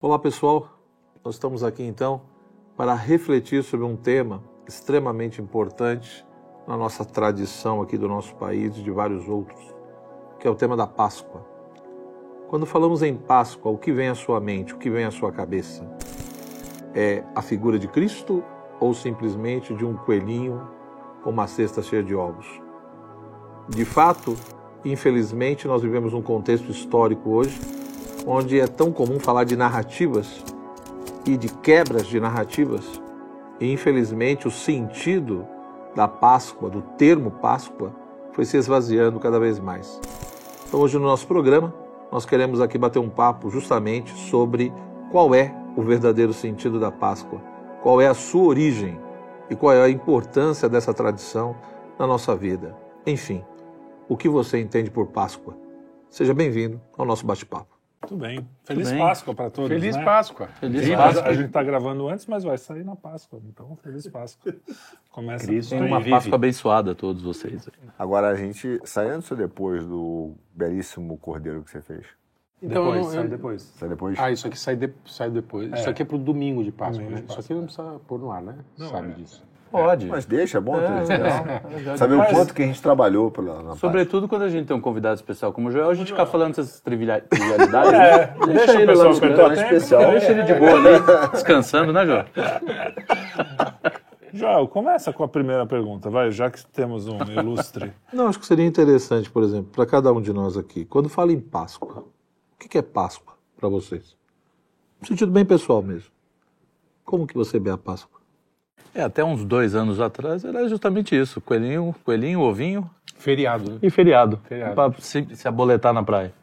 Olá pessoal, nós estamos aqui então para refletir sobre um tema extremamente importante na nossa tradição aqui do nosso país e de vários outros, que é o tema da Páscoa. Quando falamos em Páscoa, o que vem à sua mente, o que vem à sua cabeça? É a figura de Cristo ou simplesmente de um coelhinho com uma cesta cheia de ovos? De fato, infelizmente, nós vivemos um contexto histórico hoje onde é tão comum falar de narrativas e de quebras de narrativas, e infelizmente o sentido da Páscoa, do termo Páscoa, foi se esvaziando cada vez mais. Então, hoje no nosso programa, nós queremos aqui bater um papo justamente sobre qual é o verdadeiro sentido da Páscoa, qual é a sua origem e qual é a importância dessa tradição na nossa vida. Enfim, o que você entende por Páscoa? Seja bem-vindo ao nosso bate-papo. Tudo bem. Feliz bem. Páscoa para todos. Feliz né? Páscoa. Feliz Sim, Páscoa. A gente está gravando antes, mas vai sair na Páscoa. Então, feliz Páscoa. Começa Cristo uma vive. Páscoa abençoada a todos vocês. Agora a gente sai antes ou depois do belíssimo cordeiro que você fez? Então, depois, eu, sai depois. Sai depois? Ah, isso aqui sai, de, sai depois. É. Isso aqui é pro domingo de Páscoa, domingo né? De Páscoa. Isso aqui não precisa pôr no ar, né? Não, Sabe é. disso. Pode. Mas deixa, é bom. É, Saber o quanto que a gente trabalhou pela, na Sobretudo quando a gente tem um convidado especial como o Joel, a gente fica falando essas trivialidades. É, deixa, deixa ele lá no escritório especial. Deixa ele de boa ali, descansando, né, Joel? Joel, começa com a primeira pergunta, vai, já que temos um ilustre. Não, acho que seria interessante, por exemplo, para cada um de nós aqui, quando fala em Páscoa, o que é Páscoa para vocês? No sentido bem pessoal mesmo. Como que você vê a Páscoa? É, até uns dois anos atrás era justamente isso: coelhinho, coelhinho, ovinho. Feriado. Né? E feriado. feriado. Para se, se, aboletar na praia.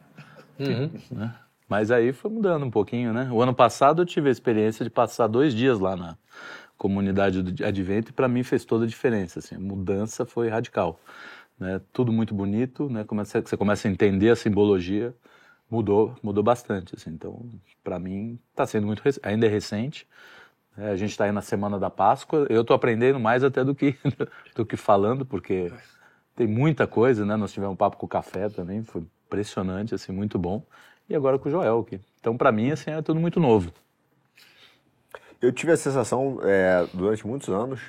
Uhum. Né? Mas aí foi mudando um pouquinho, né? O ano passado eu tive a experiência de passar dois dias lá na comunidade do Advento e para mim fez toda a diferença. Assim, a mudança foi radical. Né? Tudo muito bonito, né? Começa, você começa a entender a simbologia, mudou, mudou bastante. Assim. Então, para mim, está sendo muito ainda é recente, é, a gente está aí na semana da Páscoa. Eu estou aprendendo mais até do que, do que falando, porque tem muita coisa, né? Nós tivemos um papo com o café também, foi impressionante, assim, muito bom. E agora com o Joel aqui. Então, para mim, assim, é tudo muito novo. Eu tive a sensação, é, durante muitos anos,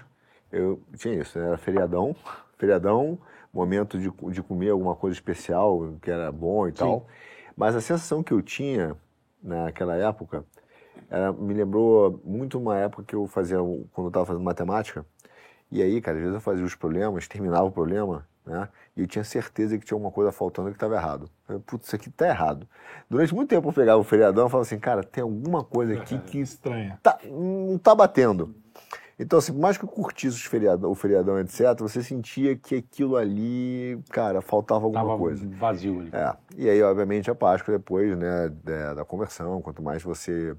eu tinha isso, né? era feriadão, feriadão, momento de, de comer alguma coisa especial, que era bom e Sim. tal. Mas a sensação que eu tinha naquela época era, me lembrou muito uma época que eu fazia, quando eu estava fazendo matemática, e aí, cara, às vezes eu fazia os problemas, terminava o problema, né? E eu tinha certeza que tinha alguma coisa faltando que estava errado. Eu, Putz, isso aqui tá errado. Durante muito tempo eu pegava o feriadão e falava assim, cara, tem alguma coisa aqui que estranha. Tá, não tá batendo. Então, assim, por mais que eu curtisse feriadão, o feriadão, etc., você sentia que aquilo ali, cara, faltava alguma Tava coisa. vazio ali. É. E aí, obviamente, a Páscoa depois, né, da, da conversão, quanto mais você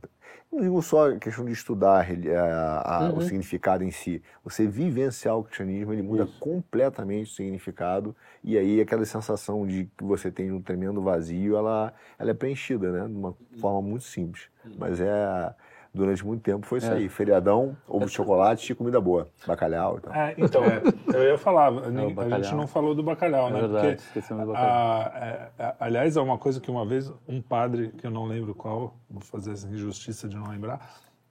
não digo só a questão de estudar a, a, uhum. o significado em si. Você vivenciar o cristianismo, ele muda Isso. completamente o significado. E aí aquela sensação de que você tem um tremendo vazio, ela, ela é preenchida, né? De uma forma muito simples. Uhum. Mas é durante muito tempo foi isso é. aí. Feriadão, ovo de chocolate e comida boa. Bacalhau e tal. É, então, é, eu ia falar, é, a gente não falou do bacalhau, é né? Verdade, Porque, do bacalhau. A, é, é, aliás, é uma coisa que uma vez um padre, que eu não lembro qual, vou fazer essa injustiça de não lembrar,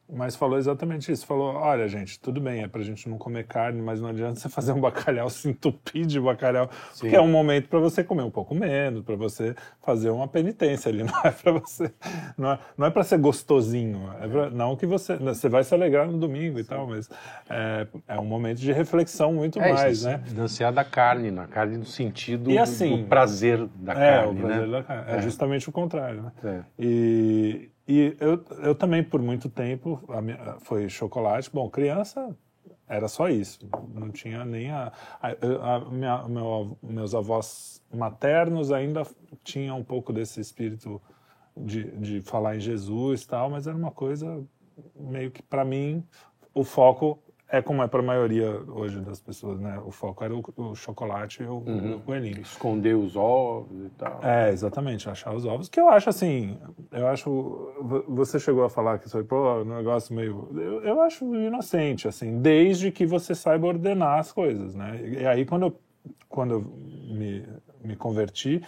mas falou exatamente isso. Falou: olha, gente, tudo bem, é pra gente não comer carne, mas não adianta você fazer um bacalhau, se entupir de bacalhau, Sim. porque é um momento para você comer um pouco menos, para você fazer uma penitência ali. Não é para você. Não é, não é para ser gostosinho. É pra, não que você. Você vai se alegrar no domingo e tal, mas é, é um momento de reflexão muito é, mais, isso, né? Distanciar da carne, na carne no sentido e assim, do prazer da é, carne. O prazer né? da carne. É, justamente o contrário, né? É. E e eu, eu também, por muito tempo, minha, foi chocolate. Bom, criança era só isso. Não tinha nem a. a, a minha, meu, meus avós maternos ainda tinham um pouco desse espírito de, de falar em Jesus e tal, mas era uma coisa meio que, para mim, o foco é como é para a maioria hoje das pessoas, né? O foco era o, o chocolate e o, uhum. o, coelhinho. Esconder os ovos e tal. É, exatamente, achar os ovos. Que eu acho assim, eu acho. Você chegou a falar que isso foi, pô, um negócio meio. Eu, eu acho inocente, assim, desde que você saiba ordenar as coisas, né? E aí, quando eu, quando eu me, me converti,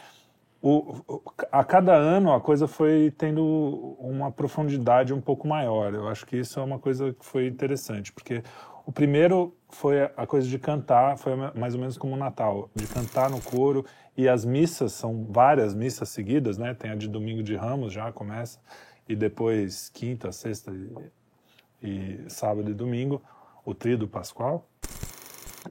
o, a cada ano a coisa foi tendo uma profundidade um pouco maior. Eu acho que isso é uma coisa que foi interessante, porque o primeiro foi a coisa de cantar, foi mais ou menos como o Natal, de cantar no coro, e as missas são várias missas seguidas, né? Tem a de domingo de Ramos já começa, e depois quinta, sexta e, e sábado e domingo, o Tríduo Pascual.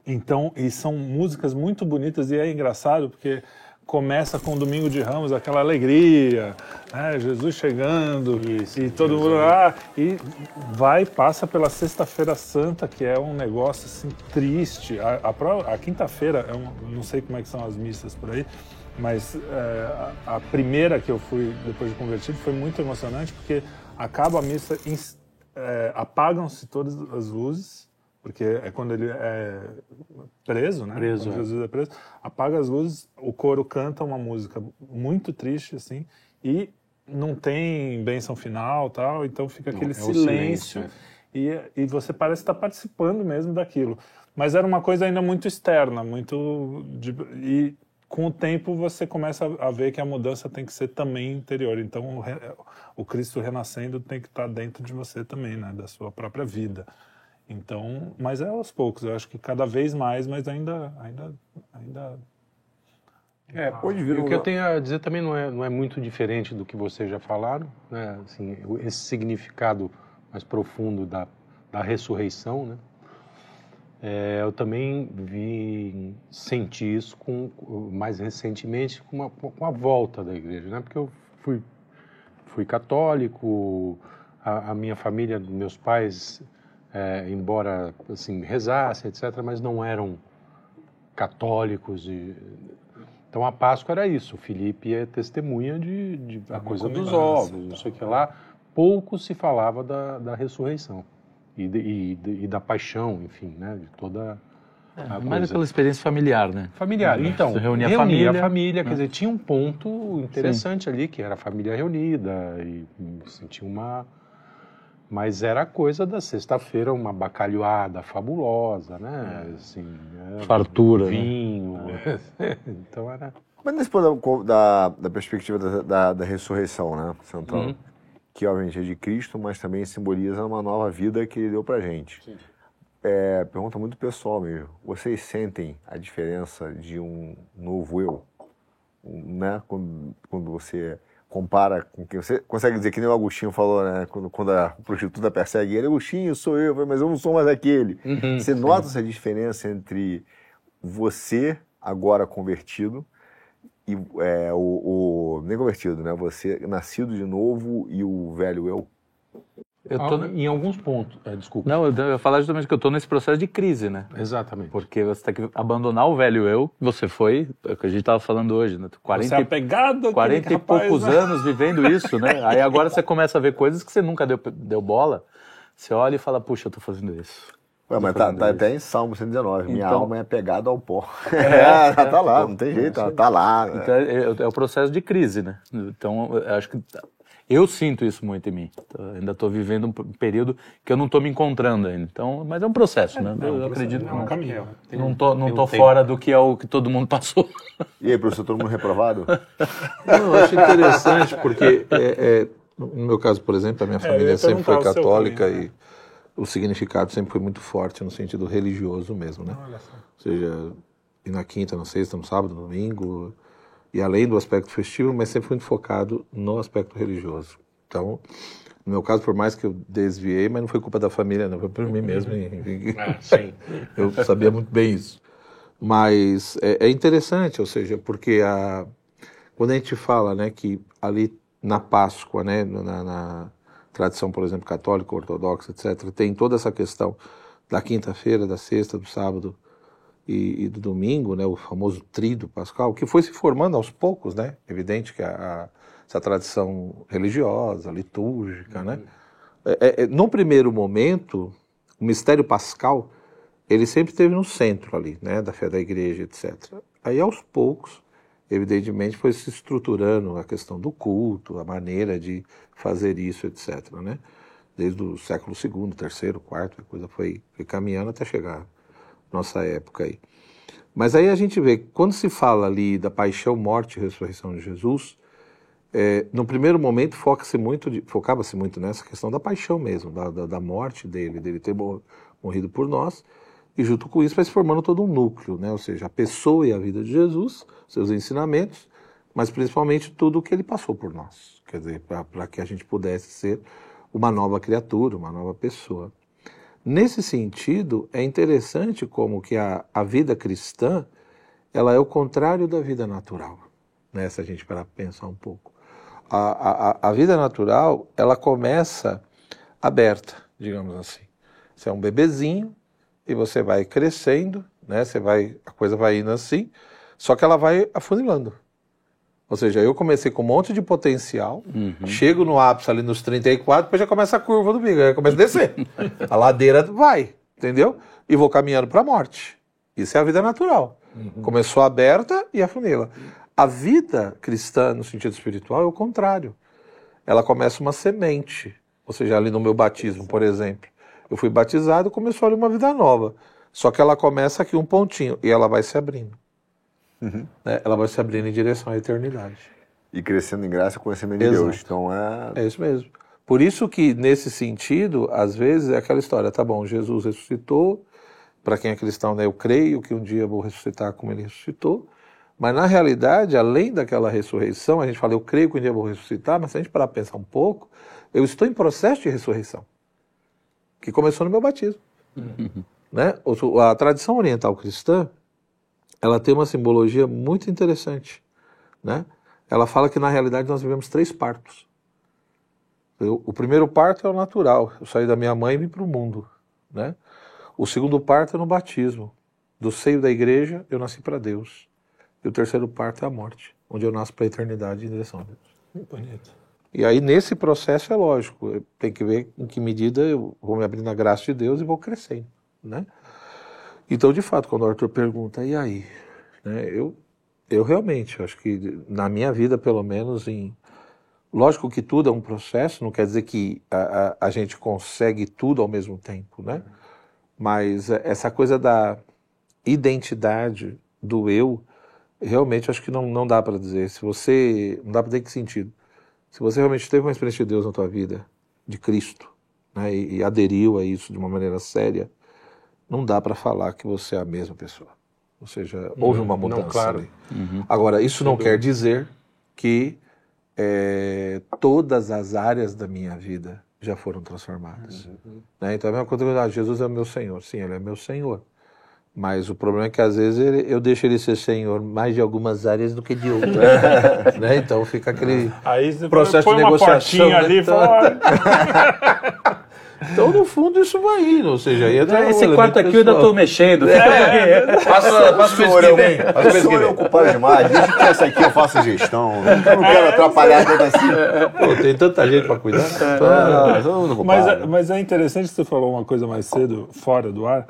Então, e são músicas muito bonitas e é engraçado porque começa com o Domingo de Ramos, aquela alegria, né? Jesus chegando Isso, e todo mundo lá, e vai, passa pela Sexta-feira Santa, que é um negócio assim triste. A, a, a quinta-feira, não sei como é que são as missas por aí, mas é, a, a, primeira que eu fui depois de convertido foi muito emocionante, porque acaba a missa, é, apagam-se todas as luzes, porque é quando ele é preso, né? Preso. Quando é. Jesus é preso, apaga as luzes, o coro canta uma música muito triste, assim, e não tem benção final tal, então fica aquele não, é silêncio, silêncio é. e, e você parece estar participando mesmo daquilo. Mas era uma coisa ainda muito externa, muito. De, e com o tempo você começa a ver que a mudança tem que ser também interior. Então o, o Cristo renascendo tem que estar dentro de você também, né? Da sua própria vida. Então, mas é aos poucos, eu acho que cada vez mais, mas ainda. ainda, ainda é, pode vir. O que eu tenho a dizer também não é, não é muito diferente do que vocês já falaram, né? Assim, esse significado mais profundo da, da ressurreição, né? É, eu também vi, senti isso com, mais recentemente com a, com a volta da igreja, né? Porque eu fui, fui católico, a, a minha família, meus pais é, embora assim rezassem, etc., mas não eram católicos. E... Então a Páscoa era isso. O Felipe é testemunha de, de a coisa dos ovos, não sei o que lá. Pouco se falava da, da ressurreição e, de, e, de, e da paixão, enfim, né, de toda é, mais pela experiência familiar, né? Familiar. Então, Você reunia, a família. a família, quer né? dizer, tinha um ponto interessante Sim. ali, que era a família reunida e, e sentia uma, mas era coisa da sexta-feira, uma bacalhoada fabulosa, né? É. Assim, Fartura. Né? Vinho. Né? então era. Mas nesse ponto da, da perspectiva da, da, da, ressurreição, né, Central? Uhum. Que obviamente é de Cristo, mas também simboliza uma nova vida que ele deu pra gente. Sim. É, pergunta muito pessoal mesmo. Vocês sentem a diferença de um novo eu? Né? Quando, quando você compara com quem você consegue dizer que nem o Agostinho falou, né? Quando, quando a prostituta persegue ele, Agostinho, sou eu, mas eu não sou mais aquele. Uhum, você sim. nota essa diferença entre você agora convertido e é, o, o nem convertido, né? Você nascido de novo e o velho eu? Eu tô em alguns pontos, é, desculpa. Não, eu ia falar justamente que eu estou nesse processo de crise, né? Exatamente. Porque você tem que abandonar o velho eu, você foi, é o que a gente estava falando hoje, né? 40, você é apegado 40 e rapaz, poucos né? anos vivendo isso, né? Aí agora você começa a ver coisas que você nunca deu, deu bola, você olha e fala, puxa, eu estou fazendo isso. Ué, mas tá, tá até em Salmo 119, minha então, alma é apegada ao pó. É, tá lá, não tem jeito, tá, tá lá. Então, é, é, o processo de crise, né? Então, eu acho que eu sinto isso muito em mim. ainda estou vivendo um período que eu não estou me encontrando ainda. Então, mas é um processo, é, né? É um eu acredito que é um caminho. Não estou não tô fora do que é o que todo mundo passou. E aí, professor, todo mundo reprovado? não, eu acho interessante porque é, é, no meu caso, por exemplo, a minha é, família sempre foi católica também, e o significado sempre foi muito forte no sentido religioso mesmo, né? Ou seja, ir na quinta, na sexta, no sábado, no domingo, e além do aspecto festivo, mas sempre muito focado no aspecto religioso. Então, no meu caso, por mais que eu desviei, mas não foi culpa da família, não, foi por mim mesmo. Ah, sim. eu sabia muito bem isso. Mas é, é, interessante, ou seja, porque a, quando a gente fala né, que ali na Páscoa, né, na, na tradição, por exemplo, católica, ortodoxa, etc., tem toda essa questão da quinta-feira, da sexta, do sábado, e, e, do domingo, né, o famoso trido pascal, que foi se formando aos poucos, né? Evidente que a, a, essa tradição religiosa, litúrgica, né? uhum. né? É, é, no primeiro momento, o mistério pascal, ele sempre esteve no centro ali, né, da fé da igreja, etc. Aí, aos poucos, evidentemente, foi se estruturando a questão do culto, a maneira de fazer isso, etc., né? Desde o século II, terceiro, quarto, a coisa foi, foi caminhando até chegar nossa época aí. Mas aí a gente vê, quando se fala ali da paixão, morte e ressurreição de Jesus, é, no primeiro momento foca-se muito, focava-se muito nessa questão da paixão mesmo, da, da, da, morte dele, dele ter morrido por nós, e junto com isso vai se formando todo um núcleo, né? ou seja, a pessoa e a vida de Jesus, seus ensinamentos, mas principalmente tudo o que ele passou por nós, quer dizer, para que a gente pudesse ser uma nova criatura, uma nova pessoa. Nesse sentido, é interessante como que a, a vida cristã, ela é o contrário da vida natural, né? se a gente para pensar um pouco a, a, a vida natural, ela começa aberta, digamos assim. Você é um bebezinho e você vai crescendo, né? Você vai, a coisa vai indo assim, só que ela vai afunilando. Ou seja, eu comecei com um monte de potencial, uhum. chego no ápice ali nos 34, depois já começa a curva do bico, aí começa a descer. a ladeira vai, entendeu? E vou caminhando para a morte. Isso é a vida natural. Uhum. Começou aberta e afunila. A vida cristã, no sentido espiritual, é o contrário. Ela começa uma semente. Ou seja, ali no meu batismo, por exemplo. Eu fui batizado, começou ali uma vida nova. Só que ela começa aqui um pontinho e ela vai se abrindo. Uhum. Né? Ela vai se abrindo em direção à eternidade. E crescendo em graça, conhecimento de Deus. Então é. É isso mesmo. Por isso que, nesse sentido, às vezes é aquela história, tá bom, Jesus ressuscitou, para quem é cristão, né, eu creio que um dia vou ressuscitar como ele ressuscitou, mas na realidade, além daquela ressurreição, a gente fala, eu creio que um dia eu vou ressuscitar, mas se a gente parar para pensar um pouco, eu estou em processo de ressurreição, que começou no meu batismo. Uhum. Né? A tradição oriental cristã, ela tem uma simbologia muito interessante. Né? Ela fala que na realidade nós vivemos três partos. Eu, o primeiro parto é o natural, eu saí da minha mãe e vim para o mundo. Né? O segundo parto é no batismo. Do seio da igreja, eu nasci para Deus. E o terceiro parto é a morte, onde eu nasço para a eternidade em direção a Deus. Muito bonito. E aí, nesse processo, é lógico, tem que ver em que medida eu vou me abrir na graça de Deus e vou crescendo, né? Então, de fato, quando o Arthur pergunta, e aí? Né, eu, eu realmente, acho que na minha vida, pelo menos, em... Lógico que tudo é um processo, não quer dizer que a, a, a gente consegue tudo ao mesmo tempo, né? Mas essa coisa da identidade do eu, realmente acho que não, não dá para dizer. Se você. Não dá para ter que sentido. Se você realmente teve uma experiência de Deus na tua vida, de Cristo, né, e, e aderiu a isso de uma maneira séria, não dá para falar que você é a mesma pessoa. Ou seja, houve uma mudança não, claro. ali. Uhum. Agora, isso não quer dizer que é, todas as áreas da minha vida já foram transformadas. Uhum. Né? Então, é a mesma coisa que ah, Jesus é o meu Senhor. Sim, Ele é meu Senhor. Mas o problema é que às vezes ele, eu deixo ele ser senhor mais de algumas áreas do que de outras. né? Então fica aquele Aí processo de negociação. Né? Ali, então, então, no fundo, isso vai indo. Ou seja, entra Esse quarto aqui eu ainda estou mexendo. É, passa, passa o mês que vem. Passa o mês que vem. ocupado demais. Deixa que essa aqui eu faço gestão. Eu não quero atrapalhar tanto assim. Pô, tem tanta gente para cuidar. Ah, mas, é, mas é interessante que você falou uma coisa mais cedo, fora do ar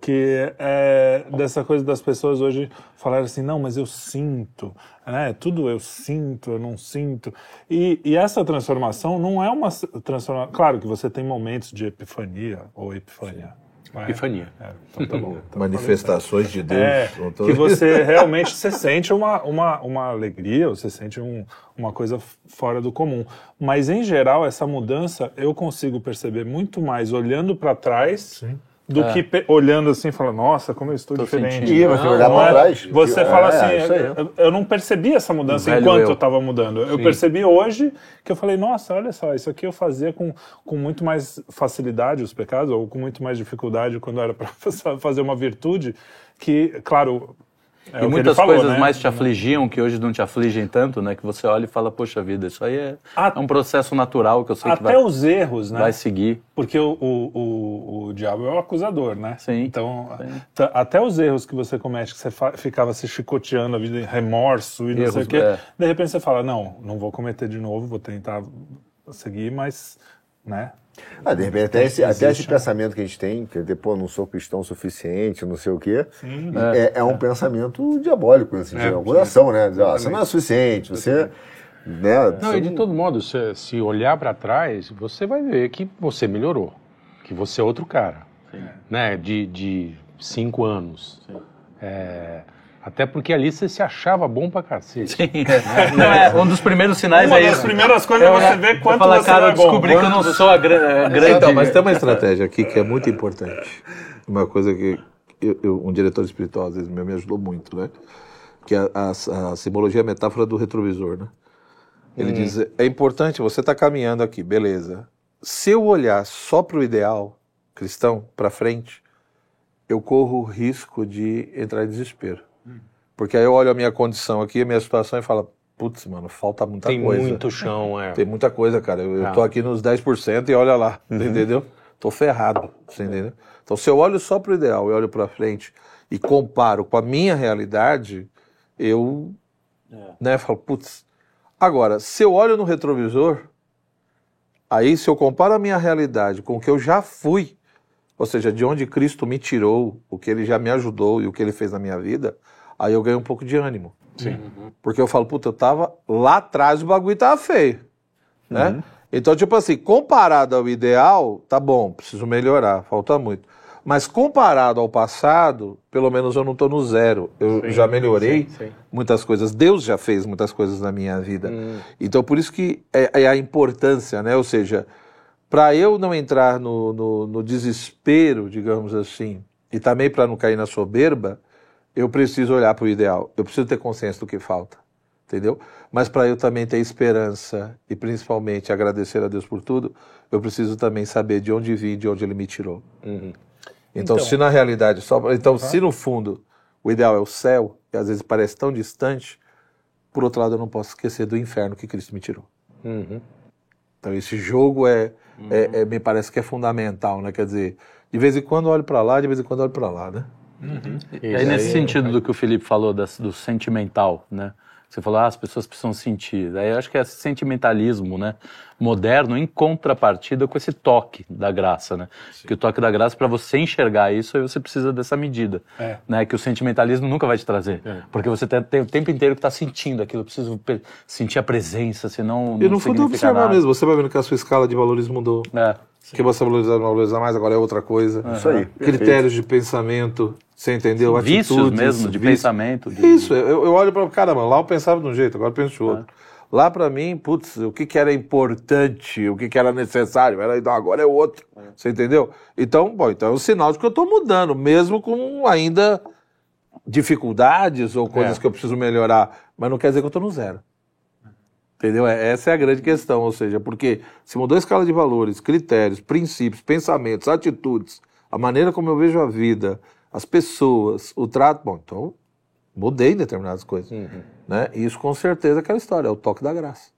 que é dessa coisa das pessoas hoje falarem assim, não, mas eu sinto, né? Tudo eu sinto, eu não sinto. E, e essa transformação não é uma transformação. Claro que você tem momentos de epifania ou epifania. É? Epifania. É, então tá bom. Então Manifestações de Deus. É, que você realmente você sente uma, uma, uma alegria, você sente um, uma coisa fora do comum. Mas, em geral, essa mudança eu consigo perceber muito mais olhando para trás. Sim do é. que olhando assim e falando, nossa, como eu estou Tô diferente. E você olhar para trás. Você fala assim, eu, eu, não percebi essa mudança enquanto eu estava mudando. Eu Sim. percebi hoje que eu falei, nossa, olha só, isso aqui eu fazia com, com muito mais facilidade os pecados, ou com muito mais dificuldade quando era para fazer uma virtude, que, claro, é e muitas falou, coisas né? mais te afligiam que hoje não te afligem tanto, né? Que você olha e fala, poxa vida, isso aí é, é um processo natural que eu sei que vai... Até os erros, né? Vai seguir. Porque o, o, o, o diabo é o acusador, né? Sim. Então, sim. até os erros que você comete, que você ficava se chicoteando a vida, remorso e não erros, sei o quê, é. de repente você fala, não, não vou cometer de novo, vou tentar seguir, mas, né? Ah, de repente, até esse, até esse pensamento que a gente tem, que pô, não sou cristão suficiente, não sei o quê, sim, é, é, um é. pensamento diabólico, assim, é, de acusação, né? Dizer, ah, você não é suficiente, você. Né, não, você... e de todo modo, se, se olhar para trás, você vai ver que você melhorou, que você é outro cara. Sim. Né? De, de cinco anos. Sim. É, até porque ali você se achava bom pra cacete. Sim. Né? Não, é, um dos primeiros sinais Uma é das isso. primeiras coisas é você ver quanto fala, você cara, é eu bom. descobri que eu não sou a gra- a grande... Então, mas tem uma estratégia aqui que é muito importante. Uma coisa que eu- eu- um diretor espiritual às vezes me me ajudou muito, né? Que é a, a, a simbologia, a metáfora do retrovisor, né? Ele diz, é importante, você está caminhando aqui, beleza. Se eu olhar só para o ideal cristão, para frente, eu corro o risco de entrar em desespero. Porque aí eu olho a minha condição aqui, a minha situação e falo, putz, mano, falta muita Tem coisa. muito chão, é. Tem muita coisa, cara. Eu, eu Ah. tô aqui nos 10% e olha lá, você entendeu? Tô ferrado, você entendeu? Então, se eu olho só pro ideal e olho pra frente e comparo com a minha realidade, eu, né, falo, putz. Agora, se eu olho no retrovisor, aí se eu comparo a minha realidade com o que eu já fui, ou seja, de onde Cristo me tirou, o que ele já me ajudou e o que ele fez na minha vida, aí eu ganho um pouco de ânimo. Sim. Porque eu falo, puta, eu tava lá atrás, o bagulho tava feio, né? Então, tipo assim, comparado ao ideal, tá bom, preciso melhorar, falta muito. Mas comparado ao passado, pelo menos eu não tô no zero. Eu Sim, já melhorei sim, sim. muitas coisas. Deus já fez muitas coisas na minha vida. Hum. Então, por isso que é, é a importância, né? Ou seja, para eu não entrar no, no, no desespero, digamos assim, e também para não cair na soberba, eu preciso olhar para o ideal. Eu preciso ter consciência do que falta, entendeu? Mas para eu também ter esperança e principalmente agradecer a Deus por tudo, eu preciso também saber de onde vim, de onde Ele me tirou. Uhum. Então, Então- se na realidade só, então se no fundo o ideal é o céu e às vezes parece tão distante, por outro lado eu não posso esquecer do inferno que Cristo me tirou. Uhum. Então esse jogo é, é- é- me parece que é fundamental, né? Quer dizer, de vez em quando eu olho para lá, de vez em quando eu olho para lá, né? E aí, nesse sentido do que o Felipe falou, das- do sentimental, né? Você falou, ah, as pessoas precisam sentir. Aí eu acho que é sentimentalismo, né? Moderno, em contrapartida com esse toque da graça, né? Que o toque da graça, para você enxergar isso, aí você precisa dessa medida, É. né? Que o sentimentalismo nunca vai te trazer. Porque você tem, tem o tempo inteiro que está sentindo aquilo. Eu preciso sentir a presença, senão E não no fundo observar nada. mesmo, você vai vendo que a sua escala de valores mudou. É. Que você valorizava, não valorizava mais, agora é outra coisa. Isso aí. Critérios de pensamento, você entendeu? Vícios Atitudes, mesmo, de vícios. pensamento. de- Isso, eu, eu olho para caramba, lá eu pensava de um jeito, agora eu penso de outro. Lá para mim, putz, o que, que era importante, o que, que era necessário, era, então, agora é outro. Você entendeu? Então, bom, então é um sinal de que eu estou mudando, mesmo com ainda dificuldades ou coisas É. que eu preciso melhorar, mas não quer dizer que eu estou no zero. Entendeu? É- Essa é a grande questão, ou seja, porque se mudou a escala de valores, critérios, princípios, pensamentos, atitudes, a maneira como eu vejo a vida, as pessoas, o trato, bom, então mudei em determinadas coisas, né? E isso com certeza é aquela história, é o toque da graça.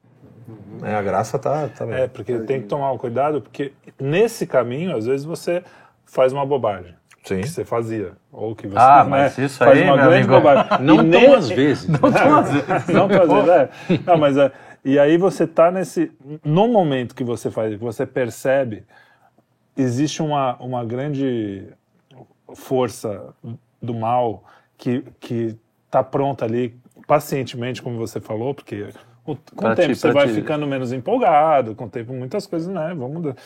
É, a graça tá, tá É, porque tem que tomar um cuidado, porque nesse caminho, às vezes, você faz uma bobagem. Sim. Que você fazia. Ou que você Ah, né, mas isso faz aí, uma meu grande amigo, bobagem. Não E tão ne- às vezes. Não tão às vezes. Não tão às vezes, é. Não, mas é. E aí você tá nesse. No momento que você faz, que você percebe, existe uma, uma grande força do mal que, que tá pronta ali, pacientemente, como você falou, porque o- com Pra o tempo te- você vai te- ficando menos empolgado, com o tempo muitas coisas, né? Vamos mudar.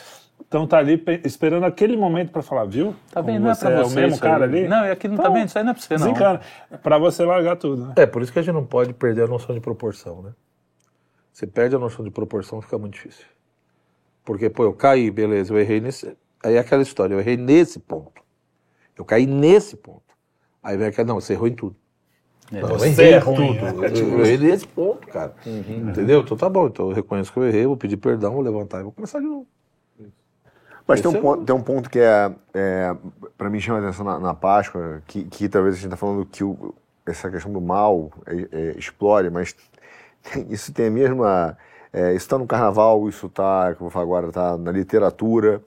Então tá ali pe- esperando aquele momento para falar, viu? Tá vendo? Não é pra é você. o mesmo cara aí. ali. Não, e aqui não tá Então, vendo? Isso aí não é pra você, não. Desencana. Pra você largar tudo, né? É, por isso que a gente não pode perder a noção de proporção, né? Você perde a noção de proporção, fica muito difícil. Porque, pô, eu caí, beleza, eu errei nesse. Aí é aquela história, eu errei nesse ponto. Eu caí nesse ponto. Aí vem aquela, não, você errou em tudo. É, Não, eu você errei é em tudo. é. Eu, eu errei nesse ponto, cara. Entendeu? Então tá bom, então eu reconheço que eu errei, vou pedir perdão, vou levantar e vou começar de novo. Mas tem um, é ponto, tem um ponto que é, é para mim chama a atenção na, na Páscoa, que, que talvez a gente está falando que o- essa questão do mal é, é, explore, mas tem- isso tem a mesma. é, isso está no carnaval, isso está, como eu vou falar agora, está na literatura,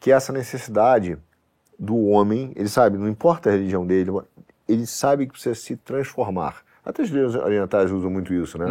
que é essa necessidade do homem, ele sabe, não importa a religião dele, ele sabe que precisa se transformar. Até os livros orientais usam muito isso, né?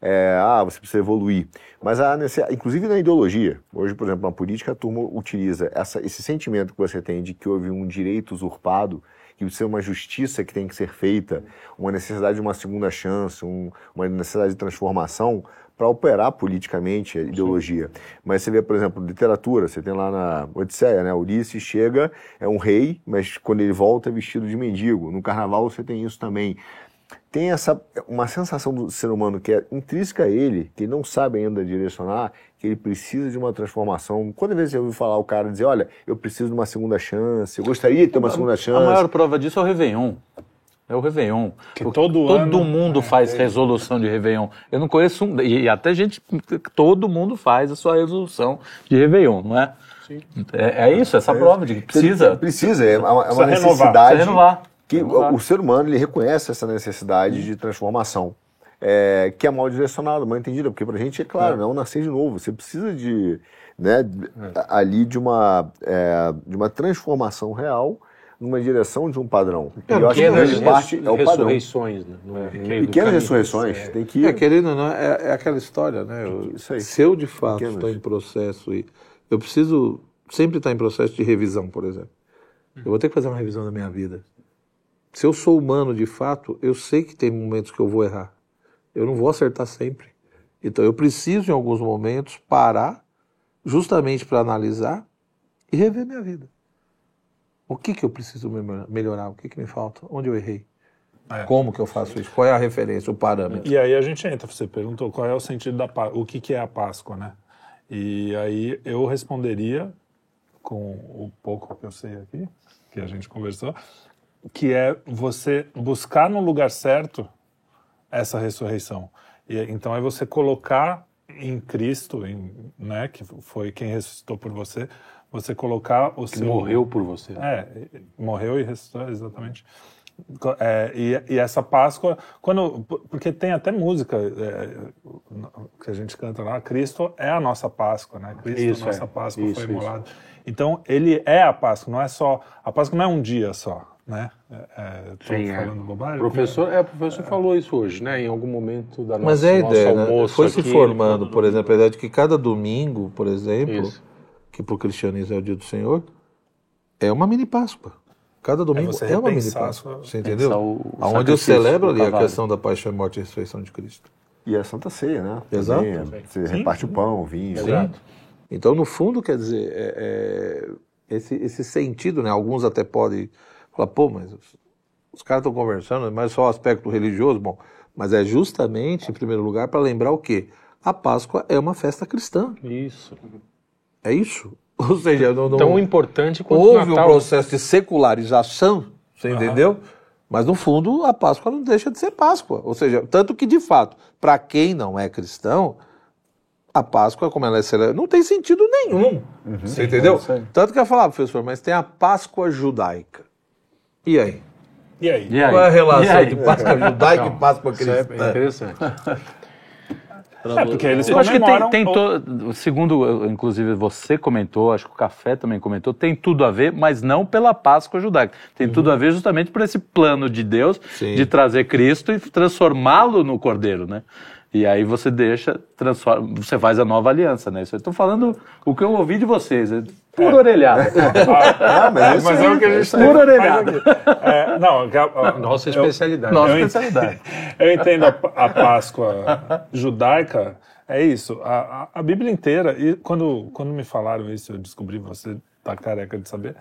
É, ah, você precisa evoluir. Mas há inclusive na ideologia, hoje, por exemplo, na política, a turma utiliza essa- esse sentimento que você tem de que houve um direito usurpado, que precisa uma justiça que tem que ser feita, uma necessidade de uma segunda chance, um- uma necessidade de transformação, para operar politicamente a ideologia. Sim. Mas você vê, por exemplo, literatura, você tem lá na Odisseia, né? Ulisses chega, é um rei, mas quando ele volta é vestido de mendigo. No carnaval você tem isso também. Tem essa uma sensação do ser humano que é intrínseca a ele, que não sabe ainda direcionar, que ele precisa de uma transformação. Quantas vezes você ouviu falar o cara dizer, olha, eu preciso de uma segunda chance, eu gostaria de ter uma segunda chance? A maior prova disso é o Réveillon. É o Réveillon. Que todo, todo ano, mundo faz é, resolução de Réveillon. Eu não conheço um. E até gente. Todo mundo faz a sua resolução de Réveillon, não é? Sim. É, é isso, essa é. prova de que precisa. Precisa, é uma, é uma necessidade. Renovar. Que renovar. O, o, ser humano ele reconhece essa necessidade de transformação. É, que é mal direcionado, mal entendido, porque pra gente é claro, é. não nascer de novo. Você precisa de, né, é. ali de uma, é, de uma transformação real numa direção de um padrão. É, eu acho que grande parte é o padrão. Ressurreições, né? No, é. Pequenas ressurreições, é. tem que ir. É, querido, não, é, é aquela história, né? Eu, Isso aí. Se eu de fato Pequenas. estou em processo e eu preciso sempre estar em processo de revisão, por exemplo. Eu vou ter que fazer uma revisão da minha vida. Se eu sou humano de fato, eu sei que tem momentos que eu vou errar. Eu não vou acertar sempre. Então eu preciso, em alguns momentos, parar, justamente para analisar e rever minha vida. O que, que eu preciso melhorar? O que, que me falta? Onde eu errei? É. Como que eu faço isso? Qual é a referência, o parâmetro? E aí a gente entra, você perguntou qual é o sentido da Páscoa, o que, que é a Páscoa, né? E aí eu responderia, com o pouco que eu sei aqui, que a gente conversou, que é você buscar no lugar certo essa ressurreição. E, então é você colocar em Cristo, em, né, que foi quem ressuscitou por você, você colocar o que seu... morreu por você. É, morreu e ressuscitou, exatamente. É, e, e, essa Páscoa, quando, porque tem até música é, que a gente canta lá, Cristo é a nossa Páscoa, né? Cristo isso, a nossa é. Páscoa isso, foi imolado. Então, ele é a Páscoa, não é só... A Páscoa não é um dia só, né? Estou é, é, falando bobagem? Professor, é, o professor falou isso hoje, né? Em algum momento da nossa Mas é a ideia, né? Foi se formando, por exemplo, a ideia de que cada domingo, por exemplo... Isso que para o cristianismo é o dia do Senhor, é uma mini Páscoa. Cada domingo é, é uma mini Páscoa. Você entendeu? O, o Onde eu celebro ali a questão da paixão, morte e ressurreição de Cristo. E a Santa Ceia, né? Exato. Também, você Sim. reparte o pão, o vinho. Exato. Então, no fundo, quer dizer, é, é, esse, esse sentido, né? Alguns até podem falar, pô, mas os, os caras estão conversando, mas só o aspecto religioso. Bom, mas é justamente, em primeiro lugar, para lembrar o quê? A Páscoa é uma festa cristã. Isso. É isso? Ou seja, não, não tão importante quanto houve Natal. um processo de secularização, você uhum. entendeu? Mas no fundo a Páscoa não deixa de ser Páscoa. Ou seja, tanto que de fato, para quem não é cristão, a Páscoa, como ela é celebrada, não tem sentido nenhum. Uhum. Você entendeu? Tanto que eu falava, professor, mas tem a Páscoa judaica. E aí? E aí? E aí? Qual é a relação de Páscoa judaica e Páscoa cristã? É interessante. É, porque eles Eu acho que tem, tem to... segundo, inclusive, você comentou, acho que o Café também comentou, tem tudo a ver, mas não pela Páscoa judaica. Tem uhum. tudo a ver justamente por esse plano de Deus Sim. de trazer Cristo e transformá-lo no Cordeiro, né? E aí você deixa, transforma, você faz a nova aliança, né? Estou falando o que eu ouvi de vocês, é pura é. orelhada. ah, mas, mas é o que a gente Pura orelhada. É, não, nossa especialidade. Eu, nossa especialidade. eu entendo a, a, Páscoa judaica, é isso. A, a, a Bíblia inteira, e quando, quando me falaram isso, eu descobri, você tá careca de saber,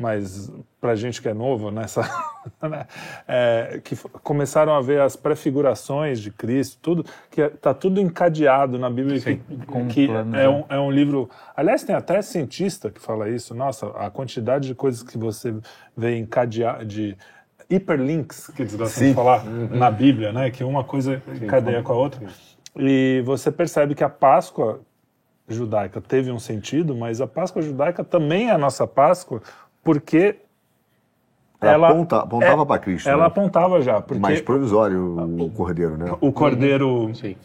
mas para gente que é novo nessa, né, é, que começaram a ver as prefigurações de Cristo, tudo que está é, tudo encadeado na Bíblia, Sim, que, que é, né? um, é um livro. Aliás, tem até cientista que fala isso. Nossa, a quantidade de coisas que você vê encadear de hiperlinks que eles gostam Sim. de falar uhum. na Bíblia, né? Que uma coisa encadeia com a outra. E você percebe que a Páscoa judaica teve um sentido, mas a Páscoa judaica também é a nossa Páscoa, porque ela, ela aponta, apontava é, para Cristo. Ela né? apontava já. Porque Mais provisório o cordeiro, né? O cordeiro. Uhum. Sim.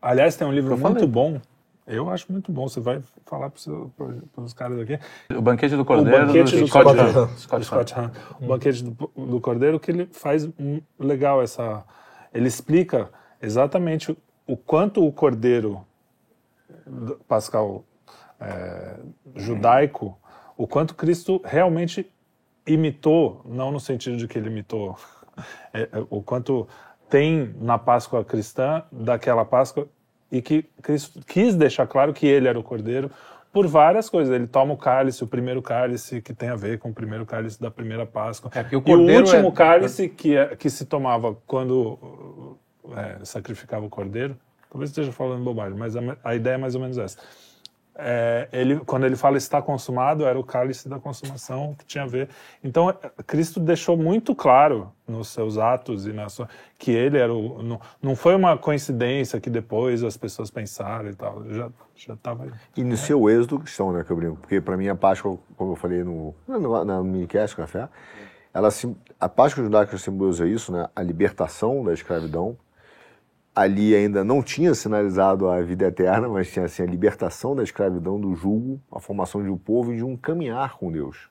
Aliás, tem um livro muito bom. Eu acho muito bom. Você vai falar para os caras aqui. O Banquete do Cordeiro. O Banquete do, do Scott, Scott, Scott, Scott, Scott Hahn. O Banquete do, do Cordeiro, que ele faz um, legal essa... Ele explica exatamente o quanto o cordeiro pascal é, judaico o quanto Cristo realmente imitou, não no sentido de que ele imitou, é, é, o quanto tem na Páscoa cristã daquela Páscoa e que Cristo quis deixar claro que ele era o cordeiro por várias coisas. Ele toma o cálice, o primeiro cálice que tem a ver com o primeiro cálice da primeira Páscoa. É, o e o último é... cálice que, é, que se tomava quando é, sacrificava o cordeiro. Talvez esteja falando bobagem, mas a, a ideia é mais ou menos essa é, ele, quando ele fala está consumado, era o cálice da consumação que tinha a ver. Então, Cristo deixou muito claro nos seus atos e na sua, que ele era o. Não, não foi uma coincidência que depois as pessoas pensaram e tal. Já já estava. E no seu êxodo questão, né, que eu brinco? Porque para mim a Páscoa, como eu falei no, no, na minicast café, ela, a Páscoa judaica simboliza isso, né? A libertação da escravidão ali ainda não tinha sinalizado a vida eterna, mas tinha assim, a libertação da escravidão, do jugo, a formação de um povo e de um caminhar com Deus.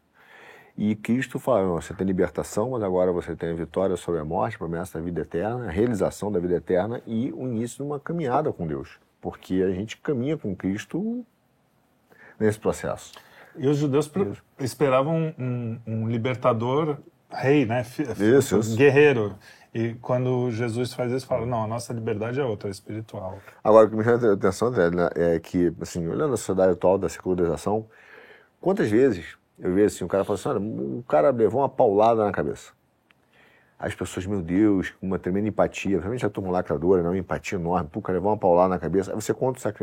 E Cristo fala: você tem libertação, mas agora você tem a vitória sobre a morte, a promessa da vida eterna, a realização da vida eterna e o início de uma caminhada com Deus. Porque a gente caminha com Cristo nesse processo. E os judeus esperavam um, um libertador rei, né? Isso, isso. Guerreiro. E quando Jesus faz isso, fala, não, a nossa liberdade é outra, é espiritual. Agora, o que me chama a atenção, André, né, é que, assim, olhando a sociedade atual da secularização, quantas vezes eu vejo assim, o cara fala assim, olha, o cara levou uma paulada na cabeça. As pessoas, meu Deus, com uma tremenda empatia, realmente a turma lacradora, né, uma empatia enorme, o cara levou uma paulada na cabeça. Aí você conta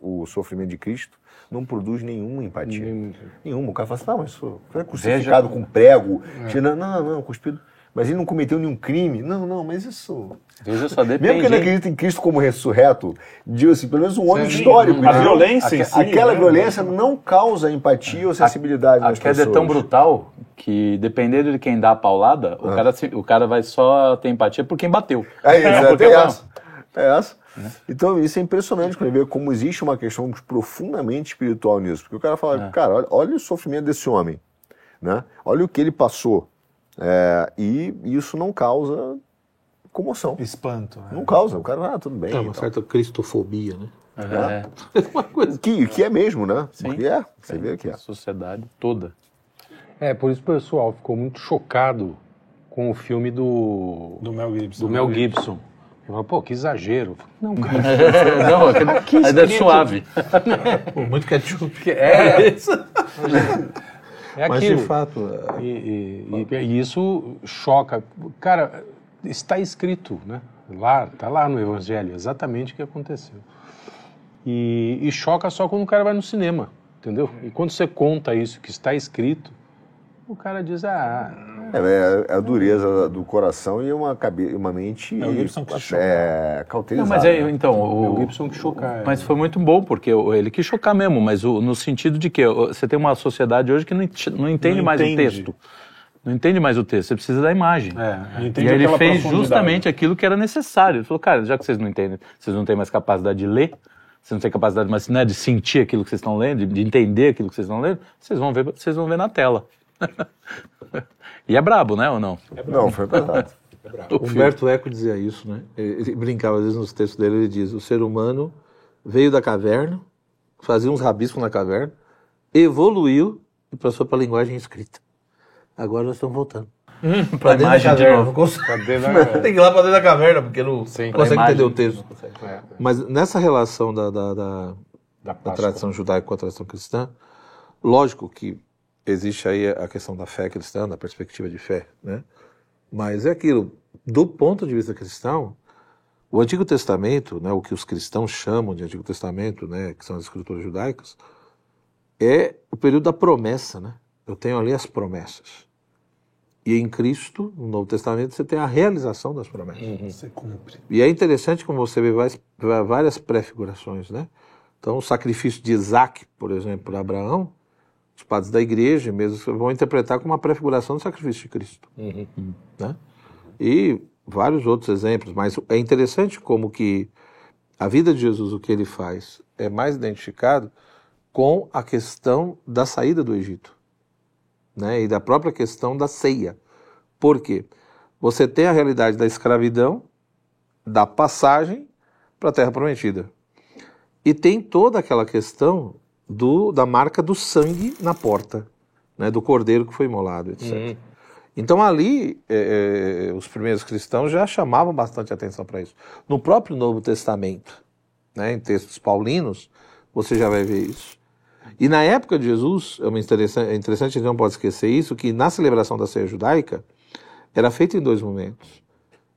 o, o sofrimento de Cristo, não produz nenhuma empatia. Nenhuma. O cara fala assim, não, mas isso foi crucificado Veja... com prego. É. Não, não, não, cuspido mas ele não cometeu nenhum crime. Não, não, mas isso. Veja só, depende. Mesmo que ele acredite em Cristo como ressurreto, diz assim, pelo menos um homem Sim, histórico. A violência em si, Aquela né? violência não causa empatia ou sensibilidade a, nas a queda é tão brutal que, dependendo de quem dá a paulada, ah. o, cara, o cara vai só ter empatia por quem bateu. É isso, é, é, essa. É essa. É. Então, isso é impressionante quando vê como existe uma questão profundamente espiritual nisso. Porque o cara fala, é. cara, olha, olha o sofrimento desse homem. Né? Olha o que ele passou. É, e isso não causa comoção. Espanto. É. Não causa. O cara, ah, tudo bem. É uma certa cristofobia, né? É. é. uma coisa. Que, que é mesmo, né? Sim. Porque é. Você vê que é. A sociedade toda. É, por isso o pessoal ficou muito chocado com o filme do... Do Mel Gibson. Do Mel Gibson. Eu falo, pô, que exagero. Não, cara. não, aqui, aqui é suave. Pô, muito ketchup. É, é isso. É Mas de fato. É... E, e, e, e, isso choca. Cara, está escrito, né? Lá, tá lá no Evangelho, exatamente o que aconteceu. E, e choca só quando o cara vai no cinema, entendeu? E quando você conta isso que está escrito, o cara diz, ah. É, é, é a dureza do coração e uma, cabe, uma mente é o Gibson que é, cauterizada. Não, mas é, então, o, o Gibson que chocar. Mas foi muito bom, porque ele quis chocar mesmo, mas o, no sentido de que você tem uma sociedade hoje que não, não entende não mais entende. o texto. Não entende mais o texto, você precisa da imagem. É, e aí ele fez justamente aquilo que era necessário. Ele falou, cara, já que vocês não entendem, vocês não têm mais capacidade de ler, vocês não têm capacidade mais né, de sentir aquilo que vocês estão lendo, de, de entender aquilo que vocês estão lendo, vocês vão ver, vocês vão ver na tela. E é brabo, né, ou não? É não, foi pesado. É Humberto Eco dizia isso, né? Ele brincava, às vezes, nos textos dele, ele diz: o ser humano veio da caverna, fazia uns rabiscos na caverna, evoluiu e passou para a linguagem escrita. Agora nós estamos voltando. Hum, para dentro da caverna. De Tem que ir lá para dentro da caverna, porque não Sim, consegue entender o texto. É. Mas nessa relação da, da, da, da, da tradição judaica com a tradição cristã, lógico que existe aí a questão da fé cristã, da perspectiva de fé, né? Mas é aquilo, do ponto de vista cristão, o Antigo Testamento, né, o que os cristãos chamam de Antigo Testamento, né, que são as escrituras judaicas, é o período da promessa, né? Eu tenho ali as promessas. E em Cristo, no Novo Testamento, você tem a realização das promessas. Uhum. Você cumpre. E é interessante como você vê várias prefigurações, né? Então, o sacrifício de Isaac, por exemplo, para Abraão, os padres da igreja mesmo vão interpretar como uma prefiguração do sacrifício de Cristo. Uhum. Né? E vários outros exemplos, mas é interessante como que a vida de Jesus, o que ele faz, é mais identificado com a questão da saída do Egito né? e da própria questão da ceia. Por quê? Você tem a realidade da escravidão, da passagem para a Terra Prometida. E tem toda aquela questão do, da marca do sangue na porta, né, do cordeiro que foi imolado, etc. Uhum. Então ali é, é, os primeiros cristãos já chamavam bastante atenção para isso. No próprio Novo Testamento, né, em textos paulinos, você já vai ver isso. E na época de Jesus, é, interessante, é interessante, a gente não pode esquecer isso, que na celebração da ceia judaica, era feito em dois momentos.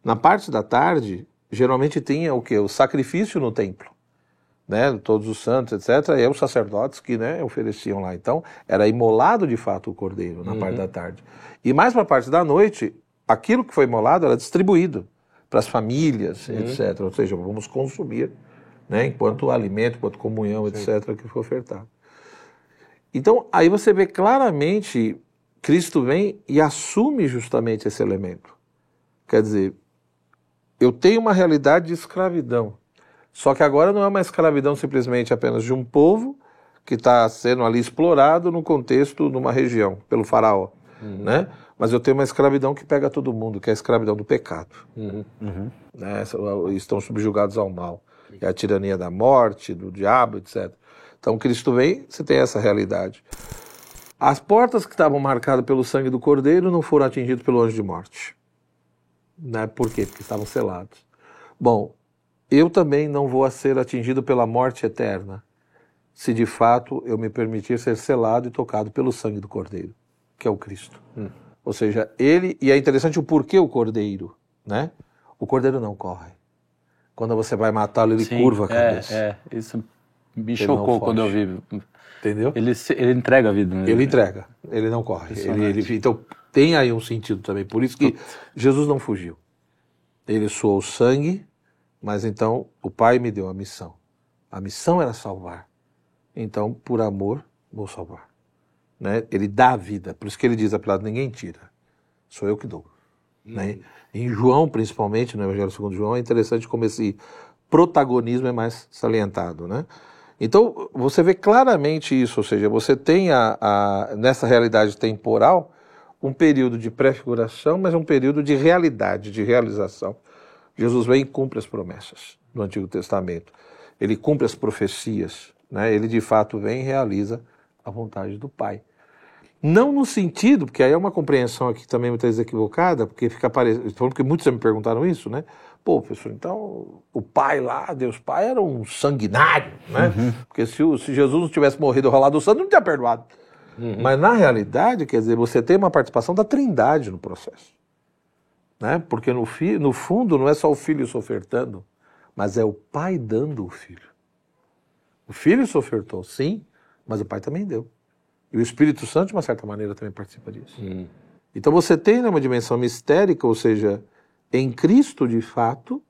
Na parte da tarde, geralmente tinha o que? O sacrifício no templo. Né, todos os santos, etc., e os sacerdotes que né, ofereciam lá. Então, era imolado de fato o cordeiro na uhum. parte da tarde. E mais para a parte da noite, aquilo que foi imolado era distribuído para as famílias, uhum. etc. Ou seja, vamos consumir né, enquanto alimento, enquanto comunhão, Sim. etc., que foi ofertado. Então, aí você vê claramente Cristo vem e assume justamente esse elemento. Quer dizer, eu tenho uma realidade de escravidão. Só que agora não é uma escravidão simplesmente apenas de um povo que está sendo ali explorado no contexto de uma região, pelo faraó. Uhum. Né? Mas eu tenho uma escravidão que pega todo mundo, que é a escravidão do pecado. Uhum. Uhum. Né? Estão subjugados ao mal. É a tirania da morte, do diabo, etc. Então Cristo vem, você tem essa realidade. As portas que estavam marcadas pelo sangue do cordeiro não foram atingidas pelo anjo de morte. Né? Por quê? Porque estavam selados. Bom, eu também não vou ser atingido pela morte eterna, se de fato eu me permitir ser selado e tocado pelo sangue do cordeiro, que é o Cristo. Hum. Ou seja, ele. E é interessante o porquê o cordeiro, né? O cordeiro não corre. Quando você vai matá-lo, ele Sim, curva a é, cabeça. É, isso me ele chocou quando eu vi. Entendeu? Ele, ele entrega a vida. Né? Ele entrega, ele não corre. Ele, ele, então tem aí um sentido também. Por isso que Jesus não fugiu. Ele suou sangue, mas então o Pai me deu a missão. A missão era salvar. Então, por amor, vou salvar. Né? Ele dá a vida. Por isso que ele diz a palavra: ninguém tira. Sou eu que dou. Hum. Né? Em João, principalmente, no Evangelho segundo João, é interessante como esse protagonismo é mais salientado. Né? Então, você vê claramente isso, ou seja, você tem a, a, nessa realidade temporal um período de prefiguração, mas um período de realidade, de realização. Jesus vem e cumpre as promessas do Antigo Testamento. Ele cumpre as profecias, né? ele de fato vem e realiza a vontade do Pai. Não no sentido, porque aí é uma compreensão aqui também muitas vezes equivocada, porque fica parecendo, porque muitos já me perguntaram isso, né? Pô, professor, então o pai lá, Deus Pai, era um sanguinário, né? Uhum. Porque se, o, se, Jesus não tivesse morrido rolado o sangue, não tinha perdoado. Uhum. Mas na realidade, quer dizer, você tem uma participação da trindade no processo. Né? Porque no, fi, no fundo não é só o filho se ofertando, mas é o pai dando o filho. O filho se ofertou, sim, mas o pai também deu. E o Espírito Santo, de uma certa maneira, também participa disso. Uhum. Então você tem né, uma dimensão mistérica, ou seja, em Cristo, de fato,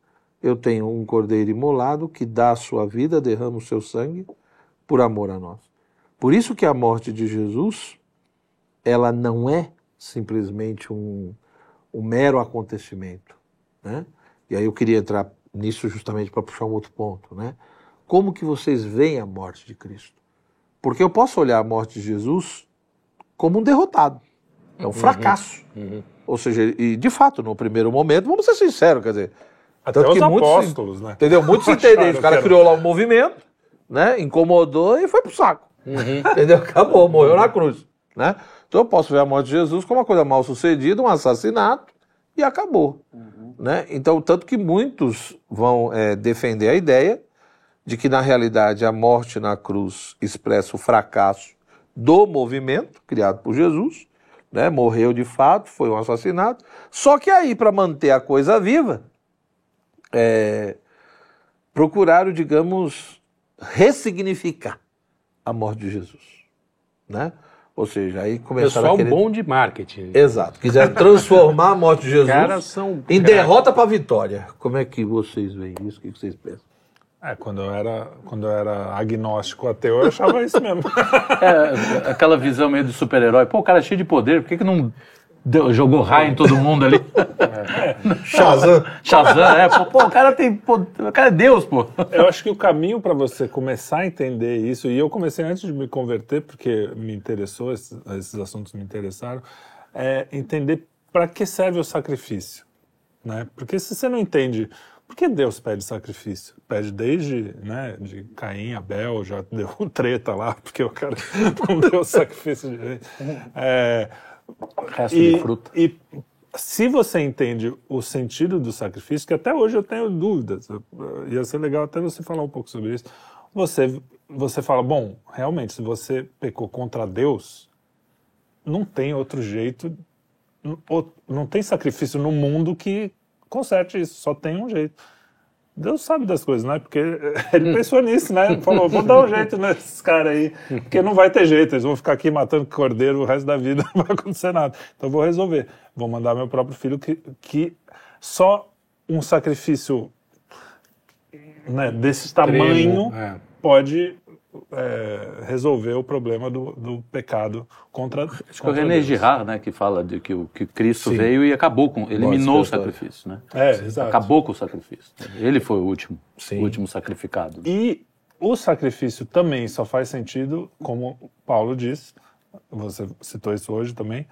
eu tenho um cordeiro imolado que dá a sua vida, derrama o seu sangue por amor a nós. Por isso que a morte de Jesus, ela não é simplesmente um, um mero acontecimento. Né? E aí eu queria entrar nisso justamente para puxar um outro ponto. Né? Como que vocês veem a morte de Cristo? Porque eu posso olhar a morte de Jesus como um derrotado. É um uhum. fracasso. Uhum. Ou seja, e de fato, no primeiro momento, vamos ser sinceros, quer dizer. Até os apóstolos, né? Entendeu? Muitos entendem. O cara criou lá um movimento, né? Incomodou e foi pro saco. Uhum. Entendeu? Acabou, morreu na cruz. Né? Então eu posso ver a morte de Jesus como uma coisa mal sucedida, um assassinato, e acabou. Uhum. Né? Então, tanto que muitos vão é, defender a ideia de que, na realidade, a morte na cruz expressa o fracasso do movimento criado por Jesus, né? morreu de fato, foi um assassinato. Só que aí, para manter a coisa viva, é, procuraram, digamos, ressignificar a morte de Jesus. Né? Ou seja, aí começaram Pessoal a querer... bom de marketing. Exato. Quiseram transformar a morte de Jesus são... em derrota para vitória. Como é que vocês veem isso? O que vocês pensam? É, quando eu era, quando eu era agnóstico ateu, eu achava isso mesmo. É, aquela visão meio de super-herói. Pô, o cara é cheio de poder, por que, que não deu, jogou raio em todo mundo ali? Shazam. Shazam, é. Pô, pô, o cara tem. Pô, o cara é Deus, pô. Eu acho que o caminho para você começar a entender isso, e eu comecei antes de me converter, porque me interessou, esses, esses assuntos me interessaram, é entender para que serve o sacrifício. Né? Porque se você não entende por que Deus pede sacrifício? Pede desde né, de Caim, Abel, já deu treta lá, porque o cara não deu sacrifício direito. É, Resto e, de fruta. E se você entende o sentido do sacrifício, que até hoje eu tenho dúvidas, ia ser legal até você falar um pouco sobre isso. Você, você fala, bom, realmente, se você pecou contra Deus, não tem outro jeito, não tem sacrifício no mundo que conserte isso, só tem um jeito. Deus sabe das coisas, né? Porque ele pensou nisso, né? Falou, vou dar um jeito nesses caras aí, porque não vai ter jeito, eles vão ficar aqui matando cordeiro o resto da vida, não vai acontecer nada. Então vou resolver. Vou mandar meu próprio filho que, que só um sacrifício né, desse tamanho é. pode é, resolver o problema do, do pecado contra. Acho que o René Girard, né, que fala de que, o, que Cristo Sim. veio e acabou com, eliminou o sacrifício, né? É, exato. Acabou com o sacrifício. Ele foi o último, Sim. o último sacrificado. E o sacrifício também só faz sentido, como Paulo diz, você citou isso hoje também,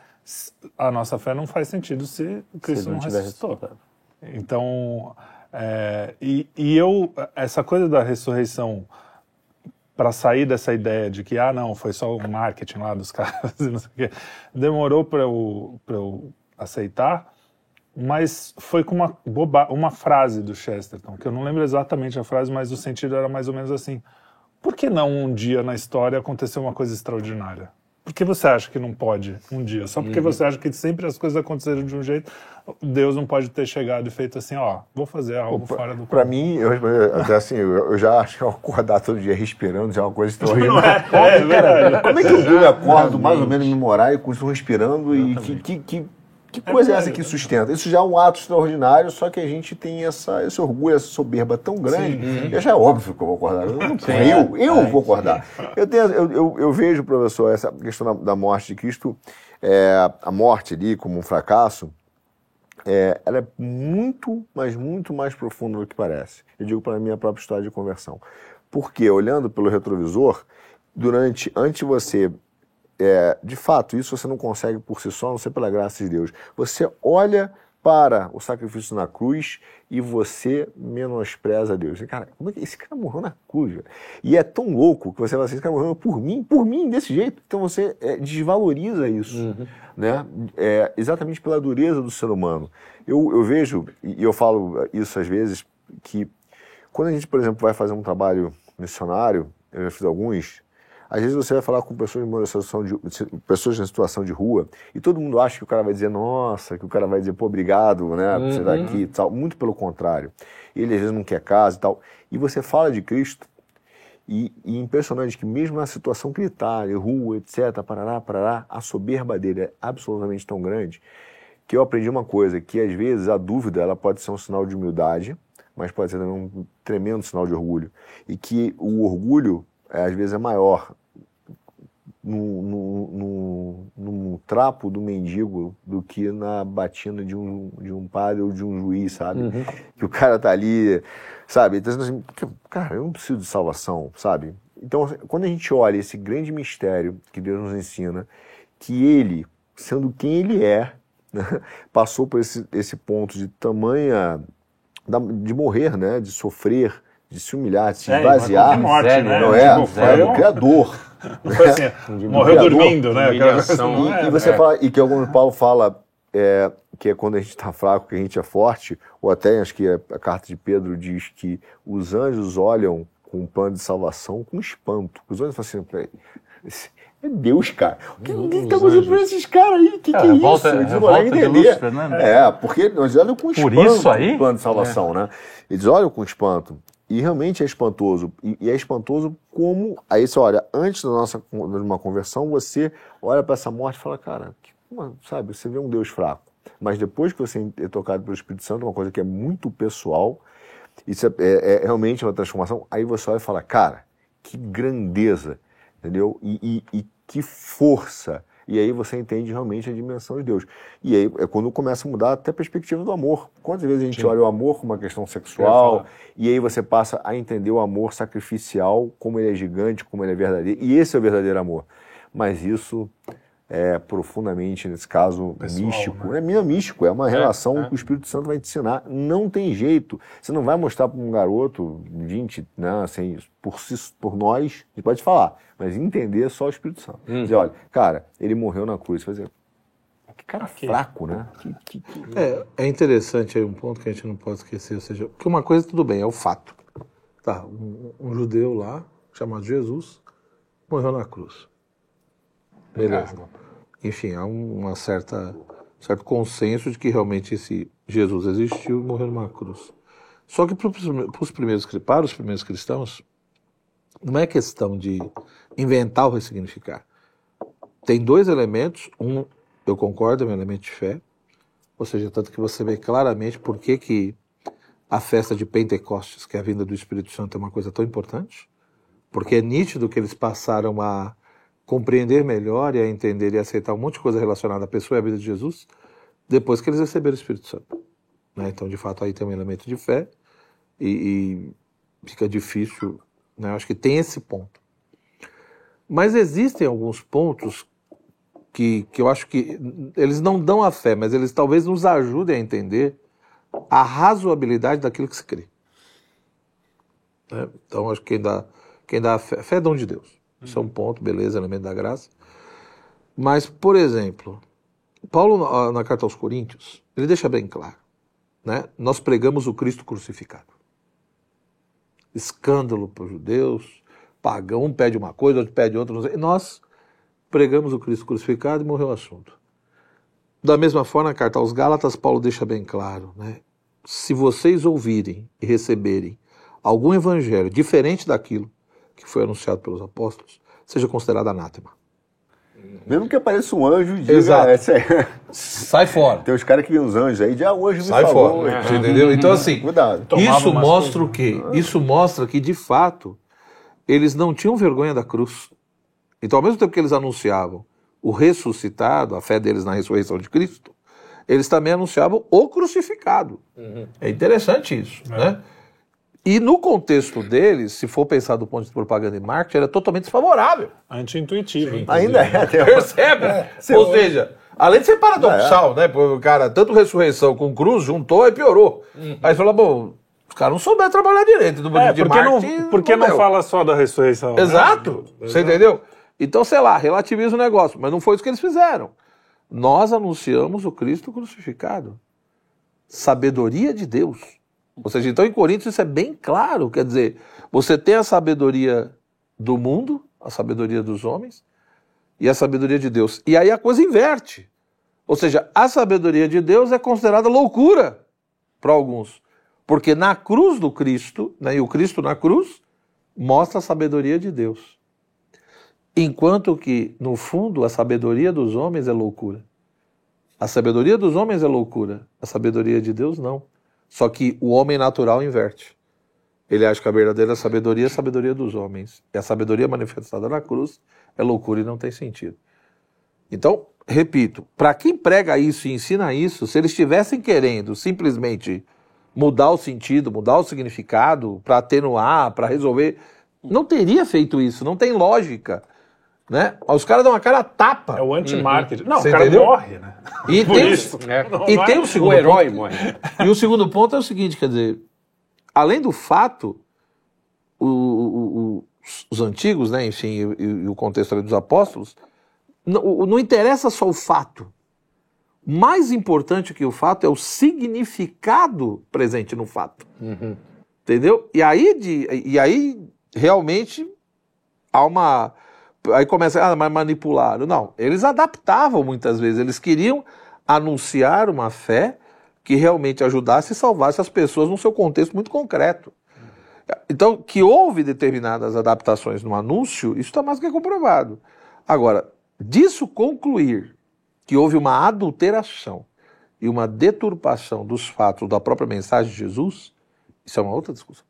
a nossa fé não faz sentido se Cristo se não, não ressuscitou. Então, é, e, e eu, essa coisa da ressurreição para sair dessa ideia de que, ah, não, foi só o marketing lá dos caras não sei o quê. Demorou para eu, eu aceitar, mas foi com uma, boba, uma frase do Chesterton, que eu não lembro exatamente a frase, mas o sentido era mais ou menos assim. Por que não um dia na história aconteceu uma coisa extraordinária? Por que você acha que não pode um dia? Só porque uhum. você acha que sempre as coisas aconteceram de um jeito, Deus não pode ter chegado e feito assim, ó, vou fazer algo Pô, fora do Para mim, eu, até assim, eu, eu, já acho que acordar todo dia respirando já é uma coisa extraordinária. É, é, cara, como é que eu, eu acordo mais ou menos me morar e continuo respirando e que, que, que que coisa é, essa que sustenta? Isso já é um ato extraordinário, só que a gente tem essa, esse orgulho, essa soberba tão grande, Sim, já é óbvio que eu vou acordar. Eu, não, eu, eu é, vou acordar. Eu, tenho, eu, eu, eu, vejo, professor, essa questão da, da morte de Cristo, é, a morte ali como um fracasso, é, ela é muito, mas muito mais profunda do que parece. Eu digo para a minha própria história de conversão. Porque, olhando pelo retrovisor, durante, antes de você é, de fato, isso você não consegue por si só, não sei pela graça de Deus. Você olha para o sacrifício na cruz e você menospreza Deus. Cara, como é que esse cara morreu na cruz? E é tão louco que você fala assim, esse cara morreu por mim, por mim, desse jeito. Então você é, desvaloriza isso, uhum. né? É, exatamente pela dureza do ser humano. Eu, eu vejo, e eu falo isso às vezes, que quando a gente, por exemplo, vai fazer um trabalho missionário, eu já fiz alguns, às vezes você vai falar com pessoas em situação de, pessoas em situação de rua e todo mundo acha que o cara vai dizer nossa, que o cara vai dizer pô, obrigado, né, por você estar aqui e tal. Muito pelo contrário. Ele às vezes não quer casa e tal. E você fala de Cristo e, e impressionante que mesmo na situação que ele está, rua, etc, parará, parará, a soberba dele é absolutamente tão grande que eu aprendi uma coisa, que às vezes a dúvida ela pode ser um sinal de humildade, mas pode ser também um tremendo sinal de orgulho. E que o orgulho é, às vezes é maior no, no, no, no, trapo do mendigo do que na batina de um, de um padre ou de um juiz, sabe? Uhum. Que o cara tá ali, sabe? Então, assim, cara, eu não preciso de salvação, sabe? Então, quando a gente olha esse grande mistério que Deus nos ensina, que ele, sendo quem ele é, né, passou por esse, esse ponto de tamanha. de morrer, né? De sofrer, de se humilhar, de se é, esvaziar. Morte, né? Não é? Tipo, foi o Criador. Foi assim, morreu dormindo, né? Humilhação, e, é, e, você é. fala, e que algum Paulo fala é, que é quando a gente está fraco, que a gente é forte, ou até acho que a carta de Pedro diz que os anjos olham com um plano de salvação com espanto. Os anjos falam assim, é Deus, cara. O que, que está acontecendo com esses caras aí? O que, que é, isso? Eles não entender. Lúcifer, né? É, porque eles olham com espanto Por isso aí? o plano de salvação, é. né? Eles olham com espanto. E realmente é espantoso. E, e, é espantoso como. Aí você olha, antes da nossa de uma conversão, você olha para essa morte e fala, cara, que, sabe, você vê um Deus fraco. Mas depois que você é tocado pelo Espírito Santo, uma coisa que é muito pessoal, isso é, é, é realmente uma transformação. Aí você olha e fala, cara, que grandeza, entendeu? E, e, e que força e aí você entende realmente a dimensão de Deus. E aí é quando começa a mudar até a perspectiva do amor. Quantas vezes a gente Sim. olha o amor como uma questão sexual, e aí você passa a entender o amor sacrificial, como ele é gigante, como ele é verdadeiro. E esse é o verdadeiro amor. Mas isso é profundamente, nesse caso, Pessoal, místico. Né? Não é místico, é uma é, relação é. que o Espírito Santo vai te ensinar. Não tem jeito. Você não vai mostrar para um garoto, 20, né, assim, por, si, por nós, a gente pode falar, mas entender só o Espírito Santo. Hum. Dizer, olha, cara, ele morreu na cruz. Fazer, que cara fraco, né? Que, que, que... É, é interessante aí um ponto que a gente não pode esquecer, ou seja, porque uma coisa tudo bem, é o fato. Tá, um, um judeu lá, chamado Jesus, morreu na cruz. Beleza. Enfim, há uma certa certo consenso de que realmente esse Jesus existiu e morreu numa cruz. Só que para os primeiros, para os primeiros cristãos, não é questão de inventar ou ressignificar. Tem dois elementos. Um, eu concordo, é um elemento de fé. Ou seja, tanto que você vê claramente por que, que a festa de Pentecostes, que é a vinda do Espírito Santo, é uma coisa tão importante. Porque é nítido que eles passaram a compreender melhor e a entender e aceitar um monte de coisa relacionada à pessoa e à vida de Jesus depois que eles receberam o Espírito Santo. Né? Então, de fato, aí tem um elemento de fé e, e fica difícil. Né? Acho que tem esse ponto. Mas existem alguns pontos que, que eu acho que eles não dão a fé, mas eles talvez nos ajudem a entender a razoabilidade daquilo que se crê. Né? Então, acho que quem dá, quem dá a fé, a fé é dom de Deus. Isso é um ponto, beleza, elemento da graça. Mas, por exemplo, Paulo, na carta aos Coríntios, ele deixa bem claro, né? Nós pregamos o Cristo crucificado. Escândalo para os judeus, pagão, um pede uma coisa, outro pede outra. Nós pregamos o Cristo crucificado e morreu o assunto. Da mesma forma, na carta aos Gálatas, Paulo deixa bem claro, né? Se vocês ouvirem e receberem algum evangelho diferente daquilo que foi anunciado pelos apóstolos, seja considerado anátema. Mesmo que apareça um anjo e diga, Exato. É... Sai fora. Tem os caras que viram os anjos aí, já o anjo me Sai falou. fora. Você entendeu? Então, assim, Cuidado. isso mostra o quê? Isso mostra que, de fato, eles não tinham vergonha da cruz. Então, ao mesmo tempo que eles anunciavam o ressuscitado, a fé deles na ressurreição de Cristo, eles também anunciavam o crucificado. Uhum. É interessante isso, é. né? E no contexto deles, se for pensar do ponto de propaganda e marketing, era totalmente desfavorável. Anti-intuitivo. Ainda é. Percebe? É, Ou seja, além de ser paradoxal, é. né? Porque o cara, tanto ressurreição com cruz, juntou e piorou. Uhum. Aí fala, bom, os caras não souberam trabalhar direito no é, de porque marketing. Não, porque não, não fala só da ressurreição? Né? Exato. Né? Você entendeu? Então, sei lá, relativiza o negócio. Mas não foi isso que eles fizeram. Nós anunciamos o Cristo crucificado. Sabedoria de Deus ou seja, então em Coríntios isso é bem claro, quer dizer, você tem a sabedoria do mundo, a sabedoria dos homens e a sabedoria de Deus. E aí a coisa inverte. Ou seja, a sabedoria de Deus é considerada loucura para alguns. Porque na cruz do Cristo, né, e o Cristo na cruz, mostra a sabedoria de Deus. Enquanto que, no fundo, a sabedoria dos homens é loucura. A sabedoria dos homens é loucura, a sabedoria de Deus não. Só que o homem natural inverte. Ele acha que a verdadeira sabedoria é a sabedoria dos homens. E a sabedoria manifestada na cruz é loucura e não tem sentido. Então, repito, para quem prega isso e ensina isso, se eles estivessem querendo simplesmente mudar o sentido, mudar o significado, para atenuar, para resolver, não teria feito isso, não tem lógica. Né? Os caras dão uma cara tapa. É o anti-marketing. Uhum. Não, Você o cara entendeu? morre, né? E Por tem, isso. É. E tem o é segundo o herói ponto. morre. E o segundo ponto é o seguinte, quer dizer, além do fato, o, o, o, os antigos, né, enfim, e, e o contexto dos apóstolos, não, não interessa só o fato. Mais importante que o fato é o significado presente no fato. Uhum. Entendeu? E aí, de, e aí realmente há uma aí começa, ah, mas manipularam. Não, eles adaptavam muitas vezes, eles queriam anunciar uma fé que realmente ajudasse e salvasse as pessoas no seu contexto muito concreto. Então, que houve determinadas adaptações no anúncio, isso está mais que comprovado. Agora, disso concluir que houve uma adulteração e uma deturpação dos fatos da própria mensagem de Jesus, isso é uma outra discussão.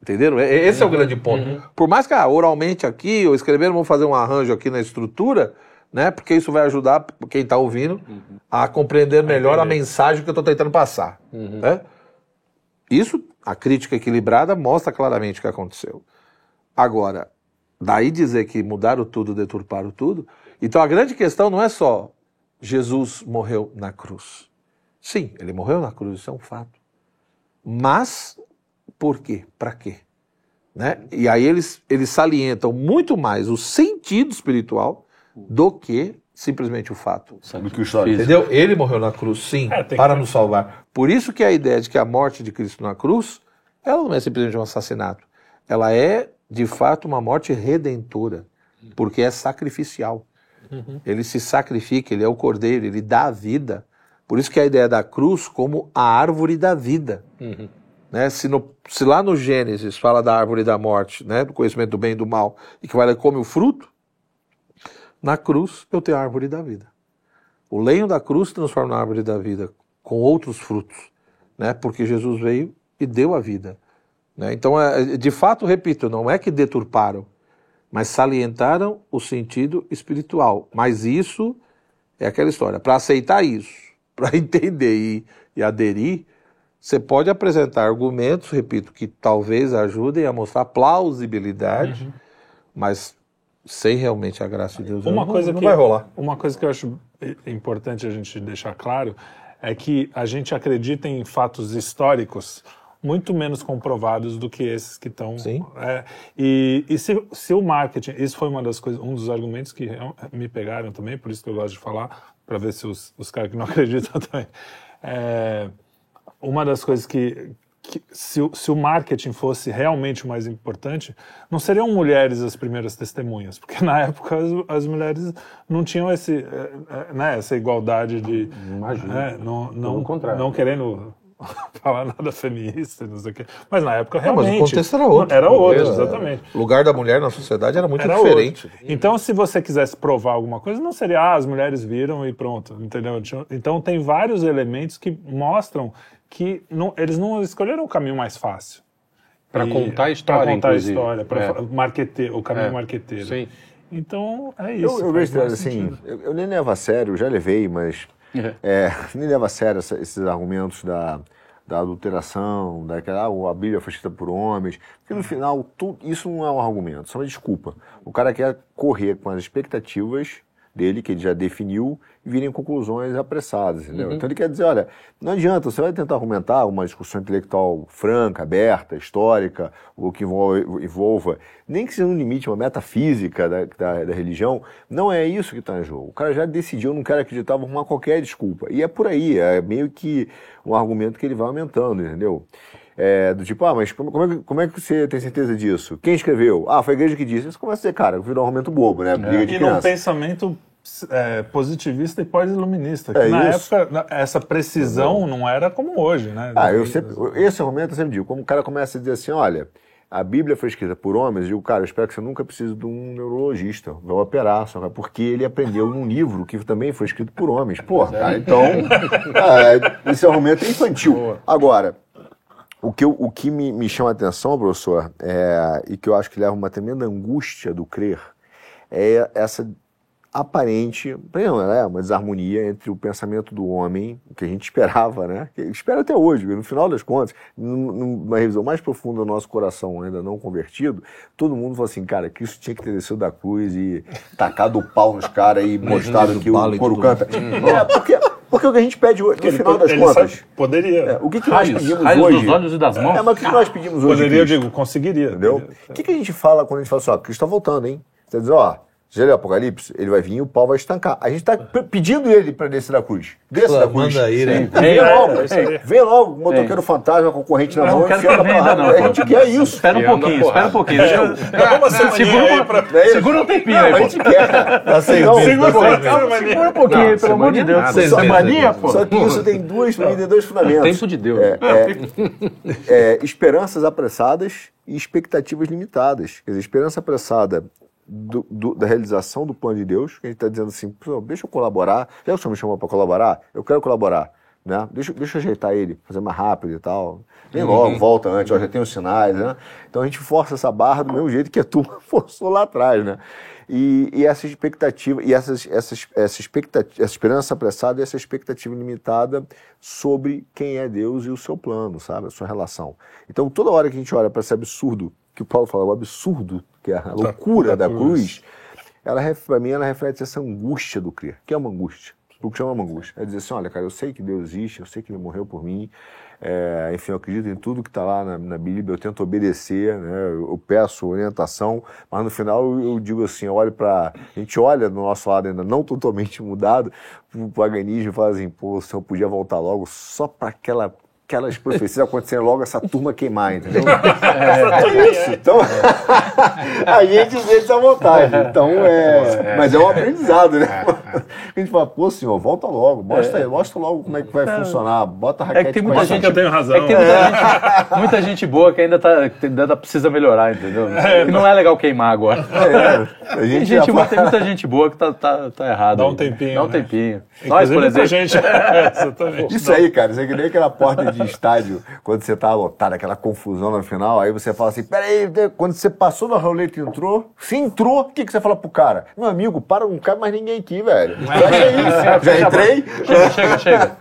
Entenderam? Esse é o grande ponto. Uhum. Por mais que ah, oralmente aqui, ou escrevendo, vamos fazer um arranjo aqui na estrutura, né? Porque isso vai ajudar quem está ouvindo uhum. a compreender melhor a mensagem que eu estou tentando passar. Uhum. Né? Isso, a crítica equilibrada mostra claramente o que aconteceu. Agora, daí dizer que mudaram tudo, deturparam tudo. Então a grande questão não é só Jesus morreu na cruz. Sim, ele morreu na cruz, isso é um fato. Mas por quê? Para quê? Né? E aí eles, eles salientam muito mais o sentido espiritual do que simplesmente o fato. Do que o histórico. Entendeu? Ele morreu na cruz, sim, É, para que- nos salvar. Por isso que a ideia de que a morte de Cristo na cruz, ela não é simplesmente um assassinato. Ela é, de fato, uma morte redentora, porque é sacrificial. Ele se sacrifica, ele é o cordeiro, ele dá a vida. Por isso que a ideia da cruz como a árvore da vida. Né? Se, no- se lá no Gênesis fala da árvore da morte, né? do conhecimento do bem e do mal, e que vai lá e come o fruto, na cruz eu tenho a árvore da vida. O lenho da cruz se transforma na árvore da vida, com outros frutos, né? porque Jesus veio e deu a vida. Né? Então, é, de fato, repito, não é que deturparam, mas salientaram o sentido espiritual. Mas isso é aquela história. Para aceitar isso, para entender e, e aderir, você pode apresentar argumentos, repito, que talvez ajudem a mostrar plausibilidade, mas sem realmente a graça de Deus. Uma não, coisa não que vai rolar. Uma coisa que eu acho importante a gente deixar claro é que a gente acredita em fatos históricos muito menos comprovados do que esses que estão. Sim. é, e e se, se o marketing, isso foi uma das coisas, um dos argumentos que me pegaram também, por isso que eu gosto de falar, para ver se os, os caras que não acreditam também. É, uma das coisas que, que se, o- se o marketing fosse realmente o mais importante, não seriam mulheres as primeiras testemunhas, porque na época as, as mulheres não tinham esse, eh, eh, né, essa igualdade de. Imagina. é, não, não, não querendo falar nada feminista, não sei o quê. Mas na época Não, mas o realmente. contexto era outro. Era outro, Era- exatamente. O lugar da mulher na sociedade era muito Era diferente. outro. Então, se você quisesse provar alguma coisa, não seria, ah, as mulheres viram e pronto, entendeu? Então, tem vários elementos que mostram que não- eles não escolheram o caminho mais fácil. Para contar a história, Para contar inclusive. a história, para É. marquete, o caminho É, marqueteiro. sim. Então, é isso. Eu, eu vejo, assim, eu, eu nem levo a sério, já levei, mas É. é, nem levo a sério essa- esses argumentos da, da adulteração, daquela, ah, a Bíblia foi escrita por homens, porque no final tu- isso não é um argumento, isso é uma desculpa. O cara quer correr com as expectativas dele, que ele já definiu, virem conclusões apressadas, entendeu? Então ele quer dizer, olha, não adianta, você vai tentar argumentar uma discussão intelectual franca, aberta, histórica, ou que envolva, envolva nem que seja no limite, uma metafísica da, da, da religião, não é isso que está em jogo. O cara já decidiu, não quer acreditar, vou arrumar qualquer desculpa. E é por aí, é meio que um argumento que ele vai aumentando, entendeu? É, do tipo, ah, mas como, como é que, como é que você tem certeza disso? Quem escreveu? Ah, foi a igreja que disse. Isso começa a ser, cara, virou um argumento bobo, né? Briga de E num criança. pensamento é, positivista e pós-iluminista. Que É na isso. época, essa precisão não era como hoje, né? Ah, eu sempre, esse argumento eu sempre digo, como o cara começa a dizer assim, olha, a Bíblia foi escrita por homens, eu digo, cara, eu espero que você nunca precise de um neurologista, vai operar, só que- porque ele aprendeu num livro que também foi escrito por homens. Pô, cara, então, ah, esse argumento é infantil. Agora, o que, eu- o que me, me chama a atenção, professor, é, e que eu acho que leva uma tremenda angústia do crer, é essa aparente, não, é uma desarmonia entre o pensamento do homem, o que a gente esperava, né? Que espera até hoje, no final das contas, num- numa revisão mais profunda do nosso coração, ainda não convertido, todo mundo falou assim, cara, que isso tinha que ter descido da cruz e tacado o pau nos caras e mostrado que o coro canta. É, porque, porque o que a gente pede hoje, no Ele final das ele contas, sabe- poderia. é, o que, que nós Raios, pedimos raios hoje? dos olhos e das mãos. É, mas o que que nós pedimos hoje? Poderia, eu digo, conseguiria. Entendeu? O que, que a gente fala quando a gente fala assim, ó, Cristo está voltando, hein? Você dizendo, ó, leu Apocalipse? Ele vai vir e o pau vai estancar. A gente está pedindo ele para descer da cruz. Desça da cruz. Manda aí, né? Vem logo, é vem logo, o motoqueiro fantasma com corrente na Não, mão, enfia na. A gente quer isso. Espera um a pouquinho, espera um pouquinho. Segura, aí um- pra- segura um tempinho A aí, pô. gente quer. Tá Não, Segura um Não, pouquinho, um pelo amor de Deus. semaninha, pô. Só que isso tem duas, tem dois fundamentos. Tempo de Deus. É, é, é, esperanças apressadas e expectativas limitadas. Quer dizer, esperança apressada do- do- da realização do plano de Deus, que a gente está dizendo assim, "Pô, deixa eu colaborar, já que o senhor me chamou para colaborar, eu quero colaborar. Né? Deixa, deixa eu ajeitar ele, fazer mais rápido e tal. Vem logo, volta antes, ó, já tem os sinais. Né? Então a gente força essa barra do mesmo jeito que a turma forçou lá atrás. Né? E, e essa expectativa, e essas, essas, essa, expectativa, essa esperança apressada e essa expectativa limitada sobre quem é Deus e o seu plano, sabe? A sua relação. Então, toda hora que a gente olha para esse absurdo, que o Paulo fala, o absurdo, que é a loucura da da, cruz. cruz, ela, para mim, ela reflete essa angústia do crer. que é uma angústia? o que chama uma angústia. É dizer assim, olha, cara, eu sei que Deus existe, eu sei que Ele morreu por mim, é, enfim, eu acredito em tudo que está lá na, na, Bíblia, eu tento obedecer, né, eu, eu peço orientação, mas no final eu, eu digo assim, eu olho para... A gente olha do nosso lado ainda não totalmente mudado, o paganismo e fala assim, pô, o senhor podia voltar logo só para aquela aquelas profecias acontecendo logo essa turma queimar, entendeu? É, é isso. Então, a gente sente à vontade. Então, é, mas é um aprendizado, né? A gente fala, pô, senhor, volta logo, mostra, é. mostra logo como é que vai funcionar, bota a raquete. É que tem muita gente, eu tenho razão. É que tem muita, gente, muita gente boa que ainda, tá, ainda precisa melhorar, entendeu? É, que não é legal queimar agora. É, a gente tem, gente boa, tem muita gente boa que tá, tá, tá errada. Dá um tempinho. Dá um né? tempinho. Nós, por exemplo. Gente, isso aí, cara, isso é que nem aquela porta de de estádio, quando você tá lotado, aquela confusão no final, aí você fala assim, peraí, quando você passou na roleta e entrou, se entrou, o que, que você fala pro cara? Meu amigo, para, não cabe mais ninguém aqui, velho. Já, é isso, já entrei. Chega, chega, chega.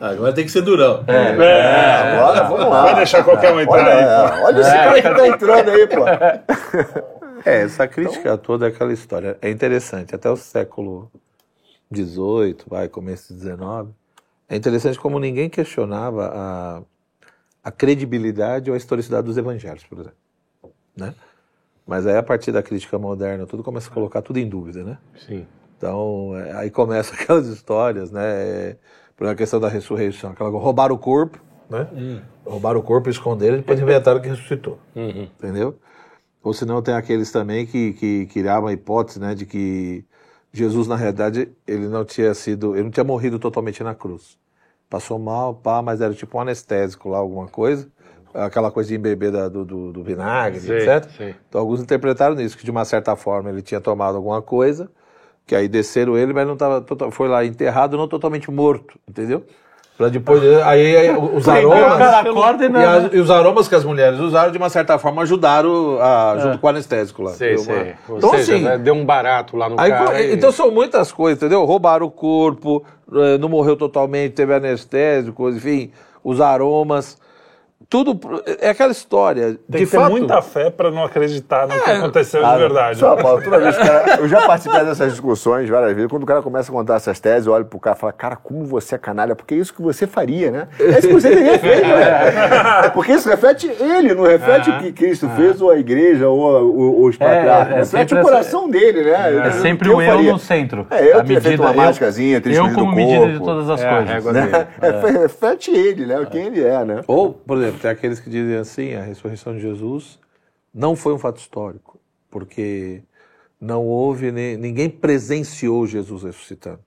É. Agora tem que ser durão. É, é, é agora vamos lá. Vai deixar qualquer um entrar olha, aí. Olha esse cara que tá entrando aí, pô. É, essa crítica então... toda é aquela história. É interessante, até o século XVIII, vai, começo de XIX, é interessante como ninguém questionava a, a credibilidade ou a historicidade dos evangelhos, por exemplo. Né? Mas aí, a partir da crítica moderna, tudo começa a colocar tudo em dúvida, né? Sim. Então, é, aí começam aquelas histórias, né? Por a questão da ressurreição, aquela roubaram o corpo, né? Hum. Roubaram o corpo, esconderam e depois inventaram que ressuscitou. Uhum. Entendeu? Ou senão tem aqueles também que, que criavam a hipótese, né, de que Jesus, na realidade, ele não tinha sido, ele não tinha morrido totalmente na cruz. Passou mal, pá, mas era tipo um anestésico lá, alguma coisa. Aquela coisa de embeber da, do, do, do, vinagre, sim, etc. Sim. Então alguns interpretaram nisso, que de uma certa forma ele tinha tomado alguma coisa, que aí desceram ele, mas não tava, foi lá enterrado, não totalmente morto, entendeu? Pra depois. Aí, aí os aromas. e, e, as, e, os aromas que as mulheres usaram, de uma certa forma, ajudaram a, junto é. com o anestésico lá. Sei, sei. Uma... Então, seja, assim, né, deu um barato lá no aí, cara. Então são muitas coisas, entendeu? Roubaram o corpo, eh, não morreu totalmente, teve anestésico, enfim, os aromas tudo é aquela história. Tem de que fato, ter muita fé para não acreditar no é, que aconteceu cara, de verdade. Só, Paulo, toda vez que cara, eu já participei dessas discussões várias vezes. Quando o cara começa a contar essas teses, eu olho pro cara e falo, cara, como você é canalha, porque é isso que você faria, né? É isso que você teria feito, né? É porque isso reflete ele, não reflete o que Cristo fez, ou a igreja, ou, ou os é, patriarcas. É, é, reflete o coração dele, né? É sempre o eu no centro. É, eu teria feito uma mágicazinha, teria Eu como medida de todas as coisas. Né? Reflete ele, né? Quem ele é, né? Ou, por exemplo, tem aqueles que dizem assim: a ressurreição de Jesus não foi um fato histórico, porque não houve, ninguém presenciou Jesus ressuscitando.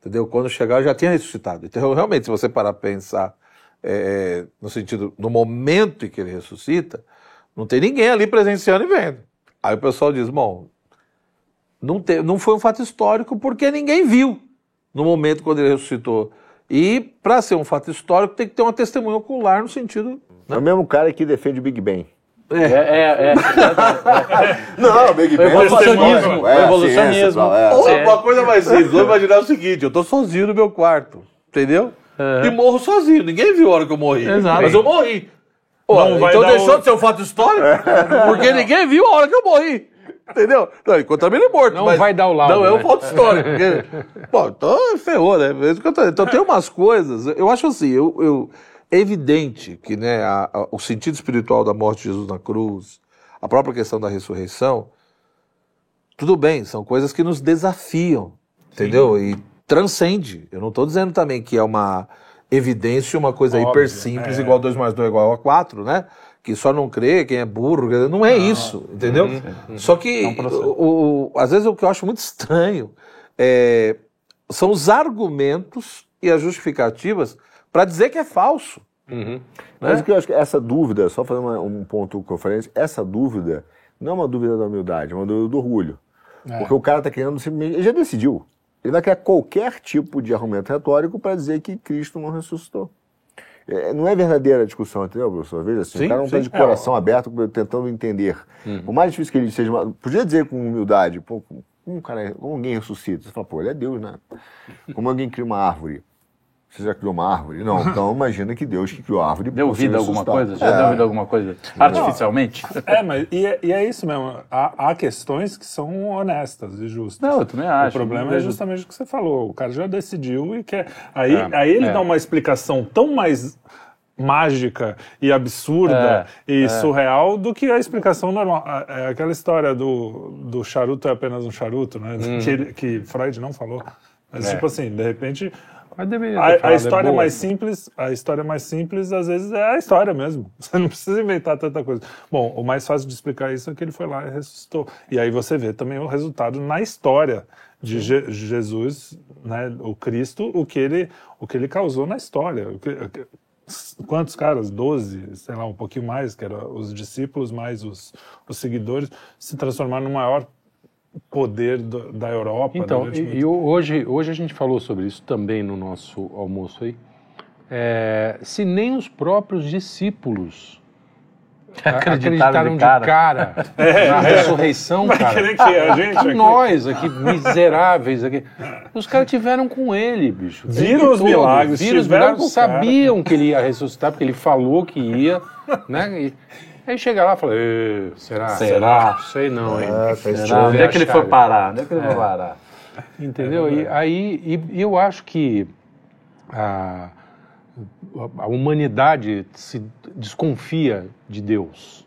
Entendeu? Quando chegar, já tinha ressuscitado. Então, realmente, se você parar a pensar é, no sentido, no momento em que ele ressuscita, não tem ninguém ali presenciando e vendo. Aí o pessoal diz: bom, não, te, não foi um fato histórico porque ninguém viu no momento quando ele ressuscitou. E para ser um fato histórico tem que ter uma testemunha ocular no sentido. Né? É o mesmo cara que defende o Big Bang. É, é, é. não, o Big Bang é o evolucionismo. É, evolucionismo. É. Ou uma coisa mais simples, vou imaginar o seguinte: eu tô sozinho no meu quarto, entendeu? E morro sozinho. Ninguém viu a hora que eu morri. Exato. Mas eu morri. Pô, então deixou o... de ser um fato histórico? Porque ninguém viu a hora que eu morri. Entendeu? Não, encontramos ele morto. Não vai dar o lado. Não, é um né? fato histórico. Porque, pô, então ferrou, né? Então tem umas coisas. Eu acho assim, eu, eu é evidente que né, a, a, o sentido espiritual da morte de Jesus na cruz, a própria questão da ressurreição, tudo bem, são coisas que nos desafiam, entendeu? E transcende. Eu não estou dizendo também que é uma evidência, uma coisa Óbvio, hiper simples, é. igual 2 mais 2 é igual a 4, né? Que só não crê, quem é burro, não é não. isso, entendeu? Uhum, uhum. Só que, é um o, o, às vezes, o que eu acho muito estranho é, são os argumentos e as justificativas para dizer que é falso. Uhum. Né? Mas o que eu acho que essa dúvida, só fazer uma, um ponto falei, essa dúvida não é uma dúvida da humildade, é uma dúvida do orgulho. É. Porque o cara está querendo simplesmente. Ele já decidiu. Ele vai criar qualquer tipo de argumento retórico para dizer que Cristo não ressuscitou. É, não é verdadeira a discussão, entendeu, professor? Veja assim, sim, o cara não está de coração é, aberto tentando entender. Uhum. Por mais difícil que ele seja, podia dizer com humildade, pô, como, um cara, como alguém ressuscita? Você fala, pô, ele é Deus, né? Como alguém cria uma árvore? Você já criou uma árvore? Não, então imagina que Deus que criou a árvore. Deu vida alguma coisa? Já é. deu vida alguma coisa artificialmente? É, mas e é, e é isso mesmo. Há, há, questões que são honestas e justas. Não, eu também acho. O problema é justamente o que você falou. O cara já decidiu e quer. Aí, é, aí ele é. dá uma explicação tão mais mágica e absurda é, e é. surreal do que a explicação normal. É aquela história do, do charuto é apenas um charuto, né? Hum. Que, que Freud não falou. Mas, é. tipo assim, de repente a, a, história é mais simples, a história mais simples às vezes é a história mesmo. Você não precisa inventar tanta coisa. Bom, o mais fácil de explicar isso é que ele foi lá e ressuscitou. E aí você vê também o resultado na história de Je Jesus, né, o Cristo, o que ele, o que ele causou na história. Quantos caras? Doze, sei lá, um pouquinho mais, que eram os discípulos mais os, os seguidores, se transformaram no maior poder do, da Europa. Então, e, e, hoje, hoje a gente falou sobre isso também no nosso almoço aí. É, se nem os próprios discípulos acreditaram, de cara, de cara é, na ressurreição, cara. Que a gente aqui. Nós aqui, miseráveis aqui. Os caras tiveram com ele, bicho. Viram os todo. milagres, viram os milagres, sabiam que ele ia ressuscitar, porque ele falou que ia, né? E, Aí chega lá e fala, será? Será? Sei não, hein? É, será? Onde é que ele foi parar? Onde é que ele foi parar? Entendeu? E aí e, eu acho que a, a humanidade se desconfia de Deus.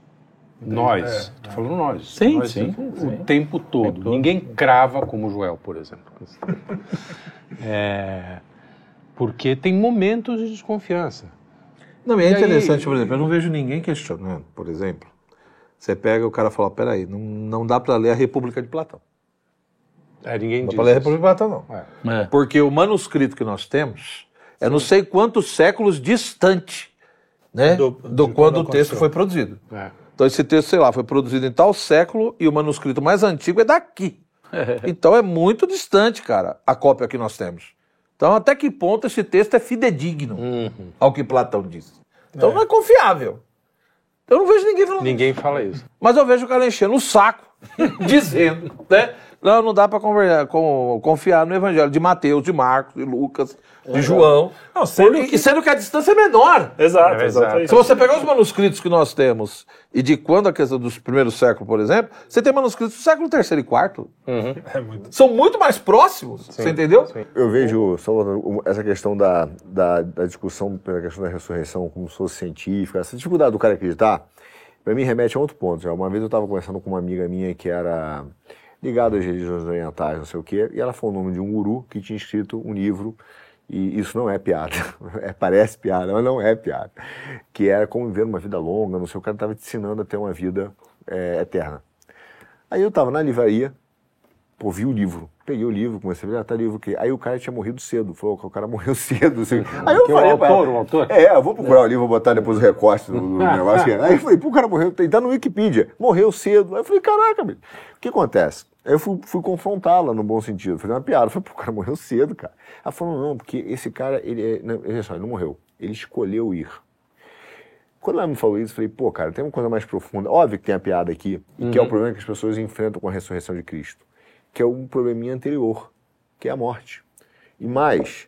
Nós, estou é, falando nós. Sim, nós, sim, o sim. tempo todo. Tempo Ninguém crava como Joel, por exemplo. é, porque tem momentos de desconfiança. Não, e é e interessante, aí... por exemplo, eu não vejo ninguém questionando, por exemplo. Você pega o cara e fala, peraí, não, não dá para ler a República de Platão. É, ninguém não dá para ler a República de Platão, não. É. É. Porque o manuscrito que nós temos é não sei quantos séculos distante né, do, do quando, quando o texto foi produzido. É. Então esse texto, sei lá, foi produzido em tal século e o manuscrito mais antigo é daqui. então é muito distante, cara, a cópia que nós temos. Então até que ponto esse texto é fidedigno uhum. ao que Platão diz? Então é. não é confiável. Eu não vejo ninguém falando Ninguém isso. fala isso. Mas eu vejo o cara enchendo o saco, dizendo, né? Não, não dá para confiar no evangelho de Mateus, de Marcos, de Lucas, de João. Não, sendo porque, que... sendo que a distância é menor. Exato, é, exato. Se você pegar os manuscritos que nós temos e de quando a questão dos primeiros séculos, por exemplo, você tem manuscritos do século III e IV. Uhum. É muito... São muito mais próximos, sim, você entendeu? Sim. Eu vejo, Salvador, essa questão da, da, da discussão pela questão da ressurreição como se fosse científica, essa dificuldade do cara acreditar, para mim remete a outro ponto. Já. Uma vez eu estava conversando com uma amiga minha que era ligado às religiões orientais, não sei o quê, e ela falou o nome de um guru que tinha escrito um livro, e isso não é piada, é, parece piada, mas não é piada, que era como viver uma vida longa, não sei, o cara estava te ensinando a ter uma vida é, eterna. Aí eu estava na livraria, pô, vi o livro, peguei o livro, comecei a ver, ah, tá livro o quê? Aí o cara tinha morrido cedo, falou que o cara morreu cedo. Assim. Aí eu que falei, o autor, o autor? É, eu vou procurar o livro, vou botar depois o recorte do, do negócio. Aí eu falei, pô, o cara morreu, tá no Wikipedia, morreu cedo. Aí eu falei, caraca, meu, o que acontece? Aí eu fui, fui confrontá-la no bom sentido. Falei uma piada. Eu falei, pô, o cara morreu cedo, cara. Ela falou, não, porque esse cara, ele, é, não, ele, só, ele não morreu. Ele escolheu ir. Quando ela me falou isso, eu falei, pô, cara, tem uma coisa mais profunda. Óbvio que tem a piada aqui, uhum. que é o uhum. problema que as pessoas enfrentam com a ressurreição de Cristo, que é um probleminha anterior, que é a morte. E mais,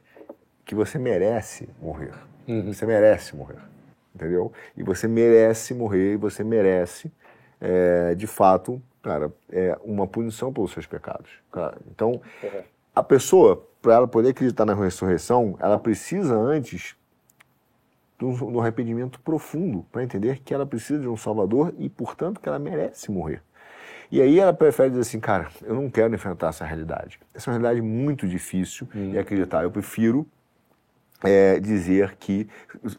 que você merece morrer. Uhum. Você merece morrer. Entendeu? E você merece morrer, e você merece, é, de fato, cara, é uma punição pelos seus pecados. Cara. Então, uhum. a pessoa, para ela poder acreditar na ressurreição, ela precisa antes de um, arrependimento profundo para entender que ela precisa de um Salvador e, portanto, que ela merece morrer. E aí ela prefere dizer assim, cara, eu não quero enfrentar essa realidade. Essa é uma realidade muito difícil hum. de acreditar. Eu prefiro é, dizer que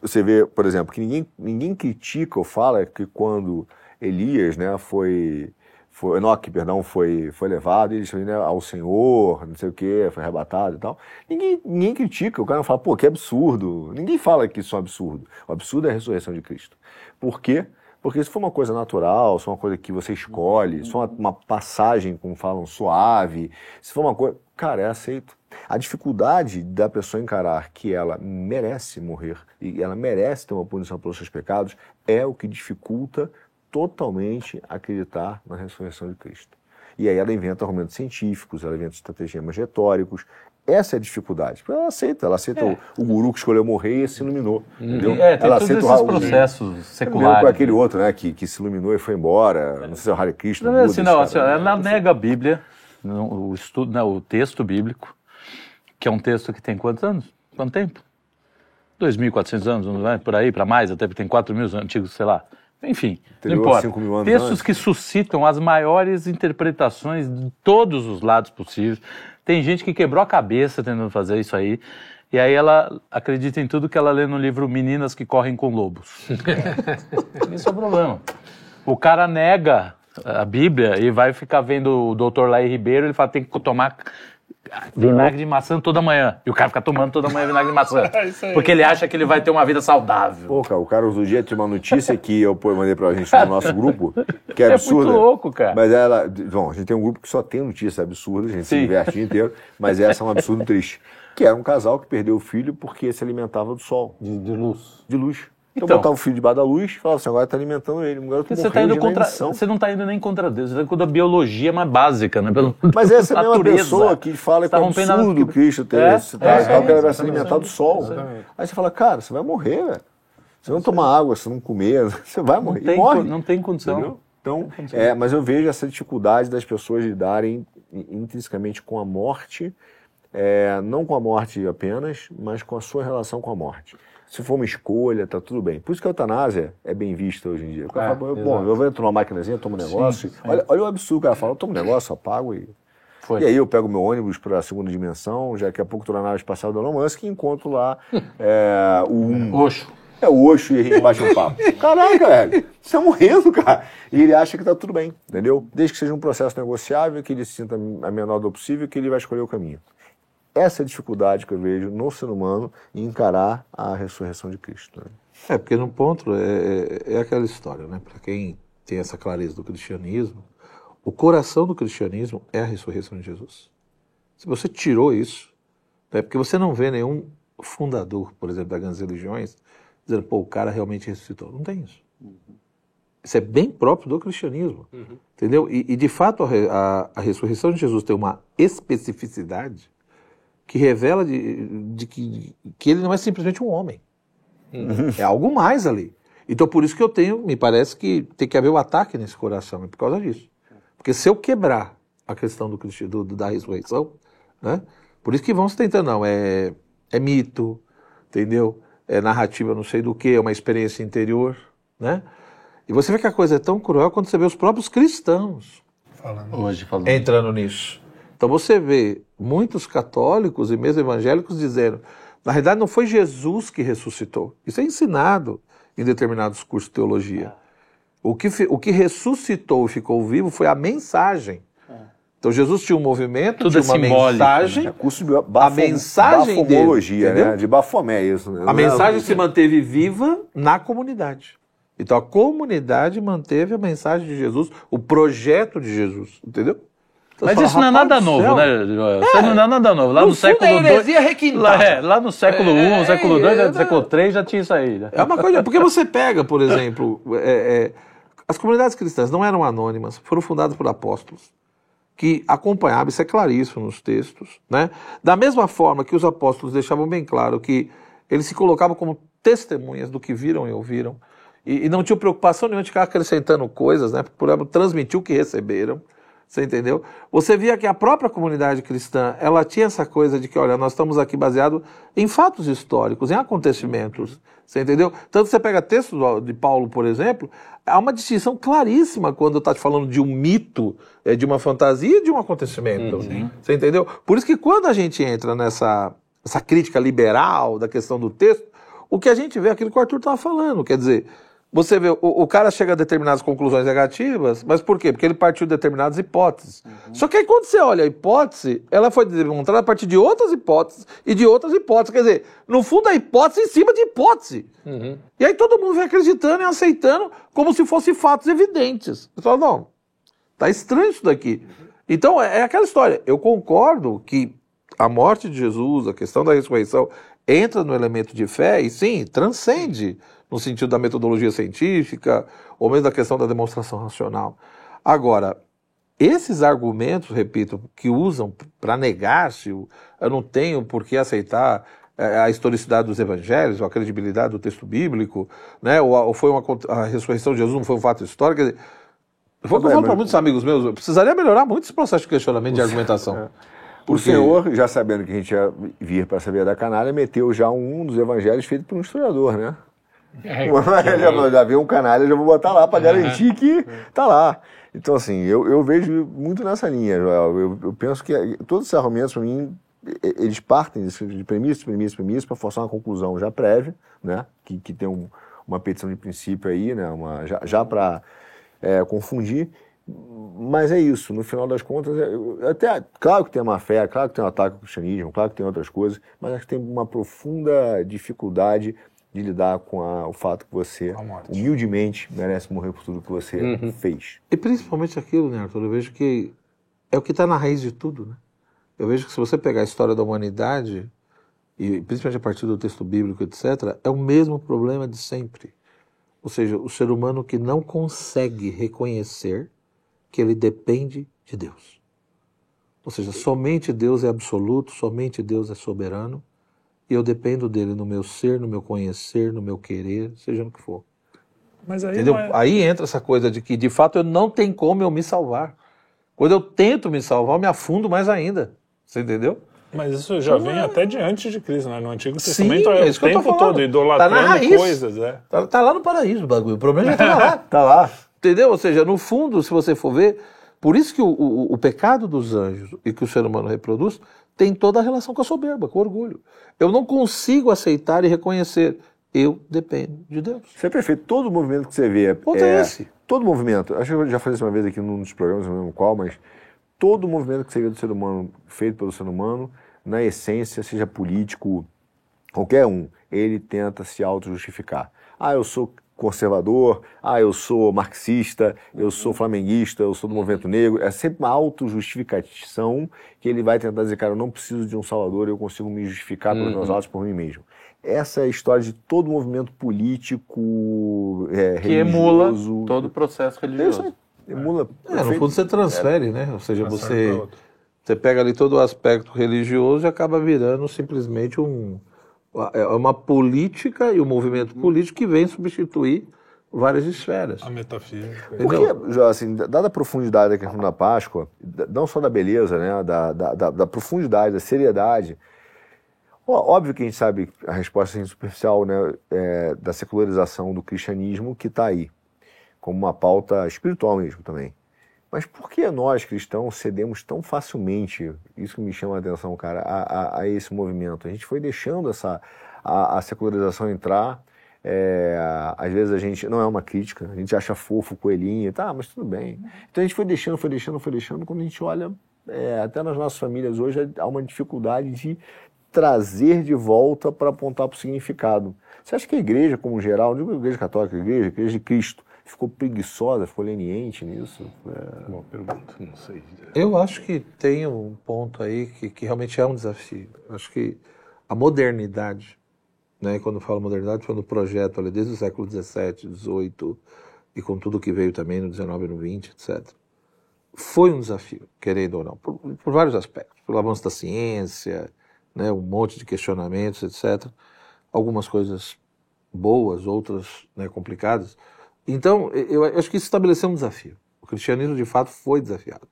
você vê, por exemplo, que ninguém, ninguém critica ou fala que quando Elias, né, foi foi, Enoque, perdão, foi, foi levado ele, né, ao Senhor, não sei o que, foi arrebatado e tal. Ninguém, ninguém critica, o cara não fala, pô, que absurdo. Ninguém fala que isso é um absurdo. O absurdo é a ressurreição de Cristo. Por quê? Porque se for uma coisa natural, se for uma coisa que você escolhe, se for uma, uma passagem, como falam, suave, se for uma coisa. Cara, é aceito. A dificuldade da pessoa encarar que ela merece morrer e ela merece ter uma punição pelos seus pecados é o que dificulta totalmente acreditar na ressurreição de Cristo. E aí ela inventa argumentos científicos, ela inventa estratagemas retóricos. Essa é a dificuldade. Ela aceita, ela aceita é. o, o, guru que escolheu morrer e se iluminou. Entendeu? É, tem ela todos aceita esses o, processos o, seculares. Com aquele outro, né, que, que se iluminou e foi embora. Não sei se é o Hare Krishna. Não, assim, não, assim, ela nega a Bíblia, o, estudo, não, o texto bíblico, que é um texto que tem quantos anos? Quanto tempo? 2.400 anos, não é? por aí, para mais, até porque tem 4 mil antigos, sei lá. Enfim, não importa. Textos antes. que suscitam as maiores interpretações de todos os lados possíveis. Tem gente que quebrou a cabeça tentando fazer isso aí. E aí ela acredita em tudo que ela lê no livro Meninas que Correm com Lobos. Isso é o problema. O cara nega a Bíblia e vai ficar vendo o doutor Laí Ribeiro, ele fala tem que tomar vinagre de maçã toda manhã. E o cara fica tomando toda manhã vinagre de maçã. É porque ele acha que ele vai ter uma vida saudável. Pô, cara, o cara outro dia tinha uma notícia que eu mandei pra gente no nosso grupo, que é absurda. É muito louco, cara. Mas ela. Bom, a gente tem um grupo que só tem notícias absurdas, a gente Sim. se diverte o dia inteiro, mas essa é um absurdo triste. Que era um casal que perdeu o filho porque se alimentava do sol. De, de luz. De luz. Então, então botava o filho debaixo da luz e falava assim, agora está alimentando ele. Garoto você, tá indo contra, você não está indo nem contra Deus, você está contra a biologia mais básica, né? Pelo, Mas essa é a mesma pessoa que fala que é absurdo o Cristo ter é, esse, é, é, que ela vai se alimentar do sol. Aí você fala, cara, você vai morrer, velho. Se não tomar água, se não comer, você vai morrer. Não tem, morre. Não tem condição. Entendeu? Então, é, mas eu vejo essa dificuldade das pessoas lidarem intrinsecamente com a morte, é, não com a morte apenas, mas com a sua relação com a morte se for uma escolha, tá tudo bem. Por isso que a eutanásia é bem vista hoje em dia. O cara é, fala, bom, eu vou entrar numa maquinazinha, tomo um negócio. Sim, sim. Olha, olha o absurdo, o cara fala, eu tomo um negócio, apago e. Foi. E aí eu pego meu ônibus para a segunda dimensão, já que a pouco estou na nave espacial do Elon Musk e encontro lá é, o... Um, Oxo. É o Oxo e a gente bate um papo. Caraca, velho, você tá morrendo, cara. E ele acha que tá tudo bem, entendeu? Desde que seja um processo negociável, que ele se sinta a menor dor possível, que ele vai escolher o caminho. Essa é a dificuldade que eu vejo no ser humano em encarar a ressurreição de Cristo. Né? É, porque no ponto é, é, é aquela história, né? Para quem tem essa clareza do cristianismo, o coração do cristianismo é a ressurreição de Jesus. Se você tirou isso, é porque você não vê nenhum fundador, por exemplo, das grandes religiões, dizendo, pô, o cara realmente ressuscitou. Não tem isso. Uhum. Isso é bem próprio do cristianismo. Uhum. Entendeu? E, e, de fato, a, a, a ressurreição de Jesus tem uma especificidade que revela de, de que, que ele não é simplesmente um homem. Uhum. É algo mais ali. Então, por isso que eu tenho, me parece que tem que haver o um ataque nesse coração, é por causa disso. Porque se eu quebrar a questão do, do, da ressurreição, né? Por isso que vamos tentando, não, é, é mito, entendeu? É narrativa não sei do que, é uma experiência interior, né? E você vê que a coisa é tão cruel quando você vê os próprios cristãos falando. hoje falando. entrando nisso. Então você vê muitos católicos e mesmo evangélicos dizendo, na realidade não foi Jesus que ressuscitou. Isso é ensinado em determinados cursos de teologia. O que, o que ressuscitou e ficou vivo foi a mensagem. Então Jesus tinha um movimento, Tudo tinha é uma mensagem. Né? É curso de bafom, a mensagem bafomologia, dele, né? De bafomé isso. Né? A mensagem se manteve viva na comunidade. Então a comunidade manteve a mensagem de Jesus, o projeto de Jesus, entendeu? Mas isso não é nada novo, né, Isso não é nada novo. Lá no, no século II. Lá, é, lá no século I, é, século II, é, século III já tinha isso aí. Né? É uma coisa. Porque você pega, por exemplo, é, é, as comunidades cristãs não eram anônimas, foram fundadas por apóstolos que acompanhavam, isso é claríssimo nos textos, né? Da mesma forma que os apóstolos deixavam bem claro que eles se colocavam como testemunhas do que viram e ouviram, e, e não tinham preocupação nenhuma de ficar acrescentando coisas, né? Por exemplo, transmitir o que receberam. Você entendeu? Você via que a própria comunidade cristã, ela tinha essa coisa de que, olha, nós estamos aqui baseado em fatos históricos, em acontecimentos. Você entendeu? Tanto você pega textos de Paulo, por exemplo, há uma distinção claríssima quando está te falando de um mito, é, de uma fantasia e de um acontecimento. Uhum. Você entendeu? Por isso que quando a gente entra nessa essa crítica liberal da questão do texto, o que a gente vê é aquilo que o Arthur estava falando. Quer dizer, você vê, o, o, cara chega a determinadas conclusões negativas, mas por quê? Porque ele partiu de determinadas hipóteses. Uhum. Só que aí quando você olha a hipótese, ela foi demonstrada a partir de outras hipóteses e de outras hipóteses. Quer dizer, no fundo a hipótese em cima de hipótese. Uhum. E aí todo mundo vem acreditando e aceitando como se fossem fatos evidentes. Você fala, não, tá estranho isso daqui. Então é, é aquela história. Eu concordo que a morte de Jesus, a questão da ressurreição, entra no elemento de fé e sim, transcende no sentido da metodologia científica, ou mesmo da questão da demonstração racional. Agora, esses argumentos, repito, que usam para negar-se, eu não tenho por que aceitar é, a historicidade dos evangelhos, a credibilidade do texto bíblico, né? ou, ou foi uma, a ressurreição de Jesus não foi um fato histórico. Quer dizer, foi o que eu falo para muitos amigos meus, eu precisaria melhorar muito esse processo de questionamento, de argumentação. É. Porque... O senhor, já sabendo que a gente ia vir para saber da canalha, meteu já um dos evangelhos feito por um historiador, né? É, já, já veio um canalha, já vou botar lá para garantir que tá lá. Então, assim, eu, eu vejo muito nessa linha, Joel. Eu, eu penso que todos esses argumentos, para mim, eles partem de premissas, premissas, premissas, para forçar uma conclusão já prévia, né? Que, que tem um, uma petição de princípio aí, né? Uma, já, já para é, confundir. Mas é isso, no final das contas, é, até, claro que tem uma fé, claro que tem um ataque ao cristianismo, claro que tem outras coisas, mas acho que tem uma profunda dificuldade de lidar com a, o fato que você, humildemente, merece morrer por tudo que você uhum. fez. E principalmente aquilo, né, Arthur? Eu vejo que é o que está na raiz de tudo, né? Eu vejo que se você pegar a história da humanidade, e principalmente a partir do texto bíblico, etc., é o mesmo problema de sempre. Ou seja, o ser humano que não consegue reconhecer que ele depende de Deus. Ou seja, somente Deus é absoluto, somente Deus é soberano e eu dependo dele no meu ser, no meu conhecer, no meu querer, seja no que for. Mas aí, Entendeu? É... aí entra essa coisa de que, de fato, eu não tem como eu me salvar. Quando eu tento me salvar, eu me afundo mais ainda. Você entendeu? Mas isso já vem é... até de antes de Cristo, né? No Antigo Testamento Sim, é, é o tempo todo, idolatrando tá na raiz. coisas. É. Tá, tá, lá no paraíso o bagulho. O problema já tá lá. tá lá. Entendeu? Ou seja, no fundo, se você for ver, por isso que o, o, o pecado dos anjos e que o ser humano reproduz tem toda a relação com a soberba, com o orgulho. Eu não consigo aceitar e reconhecer. Eu dependo de Deus. Isso é perfeito. Todo movimento que você vê. Ponto é, é esse. Todo movimento. Acho que eu já falei isso uma vez aqui num dos programas, não lembro qual, mas todo movimento que você vê do ser humano, feito pelo ser humano, na essência, seja político, qualquer um, ele tenta se auto-justificar. Ah, eu sou conservador, ah, eu sou marxista, eu sou flamenguista, eu sou do movimento negro. É sempre uma autojustificação que ele vai tentar dizer, cara, eu não preciso de um salvador, eu consigo me justificar pelos uhum. meus atos por mim mesmo. Essa é a história de todo movimento político, é, que emula todo o processo religioso. É, emula. É, no fundo você transfere, né? Ou seja, você, você pega ali todo o aspecto religioso e acaba virando simplesmente um é uma política e um movimento político que vem substituir várias esferas. A metafísica. Porque, assim, dada a profundidade da questão da Páscoa, não só da beleza, né, da, da, da profundidade, da seriedade, óbvio que a gente sabe a resposta assim, superficial né, é, da secularização do cristianismo que está aí, como uma pauta espiritual mesmo também. Mas por que nós, cristãos, cedemos tão facilmente, isso que me chama a atenção, cara, a, a, a esse movimento? A gente foi deixando essa, a, a secularização entrar, é, às vezes a gente, não é uma crítica, a gente acha fofo, coelhinho, tá, mas tudo bem. Então a gente foi deixando, foi deixando, foi deixando, quando a gente olha, é, até nas nossas famílias hoje há uma dificuldade de trazer de volta para apontar para o significado. Você acha que a igreja, como geral, não digo igreja católica, igreja, igreja de Cristo, ficou preguiçosa, ficou leniente nisso? É... Boa pergunta, não sei. Eu acho que tem um ponto aí que, que realmente é um desafio. Acho que a modernidade, né, quando eu falo modernidade, foi no projeto ali, desde o século XVII, XVIII, e com tudo que veio também no XIX e no XX, etc., foi um desafio, querendo ou não, por, por vários aspectos. Pelo avanço da ciência, né, um monte de questionamentos, etc. Algumas coisas boas, outras né, complicadas, então, eu acho que isso estabeleceu um desafio. O cristianismo, de fato, foi desafiado.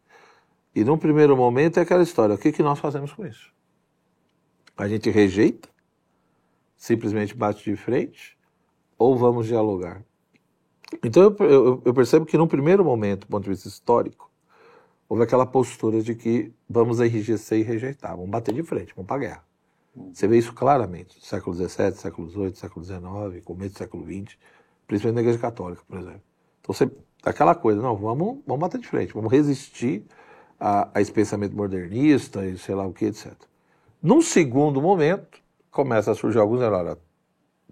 E num primeiro momento é aquela história: o que, que nós fazemos com isso? A gente rejeita, simplesmente bate de frente, ou vamos dialogar? Então eu, eu, eu percebo que num primeiro momento, do ponto de vista histórico, houve aquela postura de que vamos enrijecer e rejeitar, vamos bater de frente, vamos para a guerra. Você vê isso claramente, século XVII, século XVIII, século XIX, começo do século XX principalmente na Igreja Católica, por exemplo. Então, você, aquela coisa, não, vamos, vamos bater de frente, vamos resistir a, a esse pensamento modernista e sei lá o que, etc. Num segundo momento, começa a surgir alguns, olha,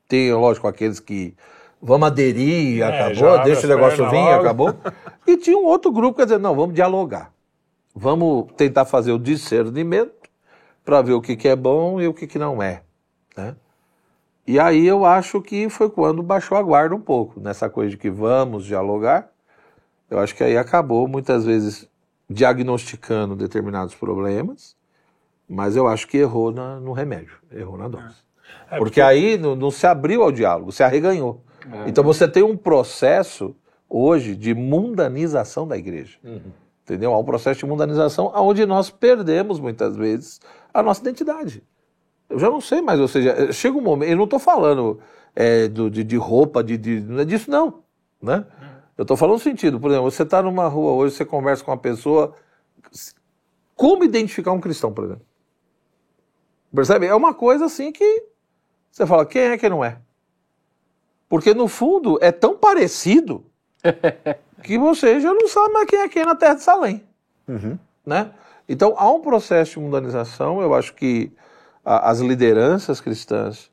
tem, lógico, aqueles que vamos aderir, é, acabou, deixa o negócio vir, acabou. E tinha um outro grupo que dizer, não, vamos dialogar. Vamos tentar fazer o discernimento para ver o que, que é bom e o que, que não é. Né? E aí eu acho que foi quando baixou a guarda um pouco, nessa coisa de que vamos dialogar. Eu acho que aí acabou muitas vezes diagnosticando determinados problemas, mas eu acho que errou na, no remédio, errou na dose. É. É porque, porque aí não, não, se abriu ao diálogo, se arreganhou. É. Então você tem um processo hoje de mundanização da igreja. Uhum. Entendeu? Há um processo de mundanização onde nós perdemos muitas vezes a nossa identidade. Eu já não sei mais, ou seja, chega um momento, eu não estou falando é, do, de, de, roupa, de, de, não é disso não, né? Eu estou falando no sentido, por exemplo, você está numa rua hoje, você conversa com uma pessoa, como identificar um cristão, por exemplo? Percebe? É uma coisa assim que você fala, quem é que não é? Porque no fundo é tão parecido que você já não sabe mais quem é quem na Terra de Salém. Uhum. Né? Então há um processo de mundanização, eu acho que as lideranças cristãs,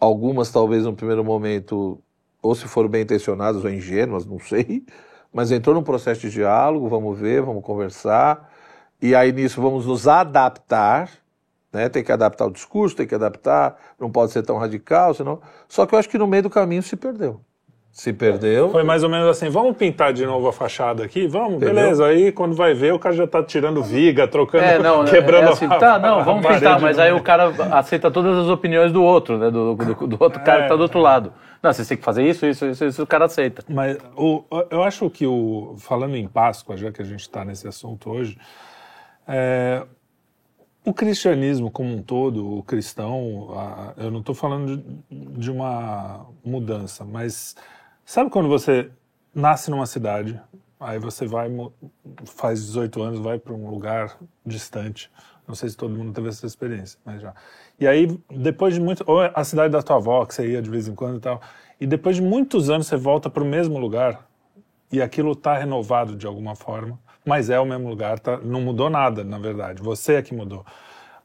algumas talvez no primeiro momento, ou se foram bem intencionadas ou ingênuas, não sei, mas entrou num processo de diálogo, vamos ver, vamos conversar, e aí nisso vamos nos adaptar, né? Tem que adaptar o discurso, tem que adaptar, não pode ser tão radical, senão. Só que eu acho que no meio do caminho se perdeu. Se perdeu. Foi mais ou menos assim: vamos pintar de novo a fachada aqui? Vamos, Entendeu? beleza. Aí quando vai ver, o cara já tá tirando viga, trocando, é, não, quebrando é assim, a Tá, não, vamos pintar, mas aí o cara aceita todas as opiniões do outro, né? Do, do, do outro cara é, que tá do outro lado. Não, você tem que fazer isso, isso, isso, isso, o cara aceita. Mas o, eu acho que o. Falando em Páscoa, já que a gente está nesse assunto hoje, é, o cristianismo como um todo, o cristão, eu não estou falando de, de, uma mudança, mas sabe quando você nasce numa cidade, aí você vai, faz 18 anos, vai para um lugar distante, não sei se todo mundo teve essa experiência, mas já. E aí, depois de muito. Ou a cidade da tua avó, que você ia de vez em quando e tal. E depois de muitos anos você volta para o mesmo lugar e aquilo está renovado de alguma forma mas é o mesmo lugar, tá? não mudou nada, na verdade. Você é que mudou.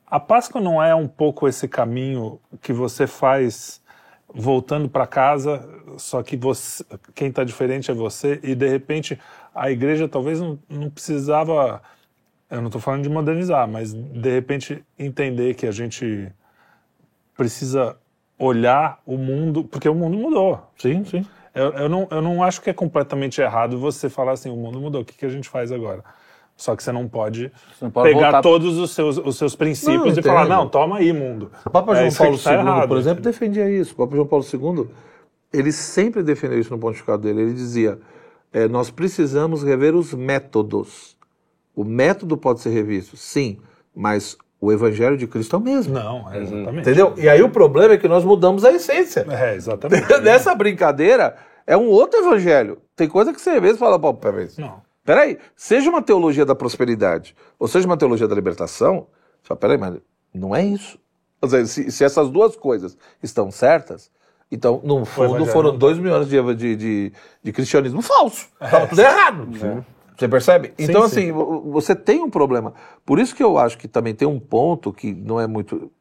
A Páscoa não é um pouco esse caminho que você faz voltando para casa, só que você, quem está diferente é você, e de repente a igreja talvez não, não precisava. Eu não estou falando de modernizar, mas de repente entender que a gente precisa olhar o mundo, porque o mundo mudou. Sim, sim. Eu, eu, não, eu não acho que é completamente errado você falar assim, o mundo mudou, o que, que a gente faz agora? Só que você não pode, você não pode pegar voltar... todos os seus, os seus princípios não, e falar, não, toma aí, mundo. O Papa é, João Paulo II, tá errado, por exemplo, defendia isso. O Papa João Paulo II, ele sempre defendeu isso no pontificado dele. Ele dizia, é, nós precisamos rever os métodos. O método pode ser revisto, sim, mas o evangelho de Cristo é o mesmo. Não, é exatamente. Entendeu? E aí o problema é que nós mudamos a essência. É, exatamente. Nessa brincadeira, é um outro evangelho. Tem coisa que você vê e fala, pô, peraí. Não. Peraí, seja uma teologia da prosperidade, ou seja uma teologia da libertação, você fala, peraí, mas não é isso. Seja, se, se, essas duas coisas estão certas, então, no fundo, foram dois mil anos de, de, de, de cristianismo falso. Estava é. tudo errado. É. Você percebe? Então, sim, assim, você tem um problema. Por isso que eu acho que também tem um ponto que não é muito.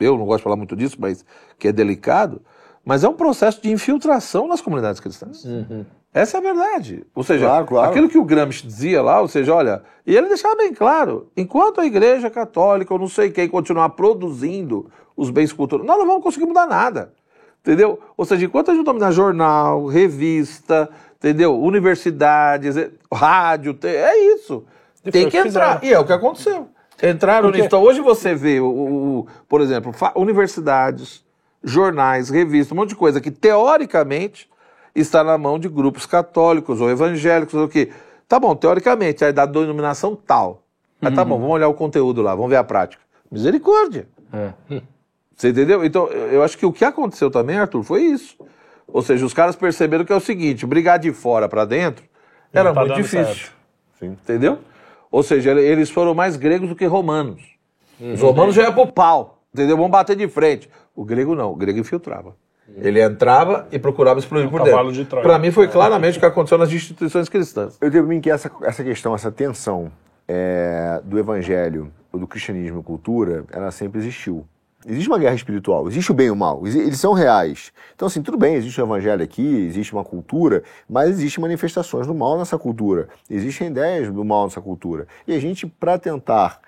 Eu não gosto de falar muito disso, mas que é delicado. Mas é um processo de infiltração nas comunidades cristãs. Uhum. Essa é a verdade. Ou seja, claro, claro. aquilo que o Gramsci dizia lá, ou seja, olha, e ele deixava bem claro: enquanto a Igreja Católica, ou não sei quem, continuar produzindo os bens culturais, nós não vamos conseguir mudar nada. Entendeu? Ou seja, enquanto a gente dominar jornal, revista, entendeu? Universidades, rádio, é isso. E tem que entrar. E é o que aconteceu. Entraram Porque... nisso. Então, hoje você vê, o, o, por exemplo, universidades, jornais, revistas, um monte de coisa que teoricamente está na mão de grupos católicos ou evangélicos ou o quê. Tá bom, teoricamente, é da denominação tal. Mas tá uhum. bom, vamos olhar o conteúdo lá, vamos ver a prática. Misericórdia. É. Você entendeu? Então, eu acho que o que aconteceu também, Arthur, foi isso. Ou seja, os caras perceberam que é o seguinte: brigar de fora para dentro era tá muito difícil. Entendeu? Ou seja, eles foram mais gregos do que romanos. Uhum. Os romanos já iam pro pau. Entendeu? Vamos bater de frente. O grego não, o grego infiltrava. Ele entrava e procurava explodir um por dentro. De Para mim foi claramente o que aconteceu nas instituições cristãs. Eu digo mim que essa, essa questão, essa tensão é, do evangelho, do cristianismo e cultura, ela sempre existiu. Existe uma guerra espiritual, existe o bem e o mal, eles são reais. Então, assim, tudo bem, existe o evangelho aqui, existe uma cultura, mas existem manifestações do mal nessa cultura, existem ideias do mal nessa cultura. E a gente, para tentar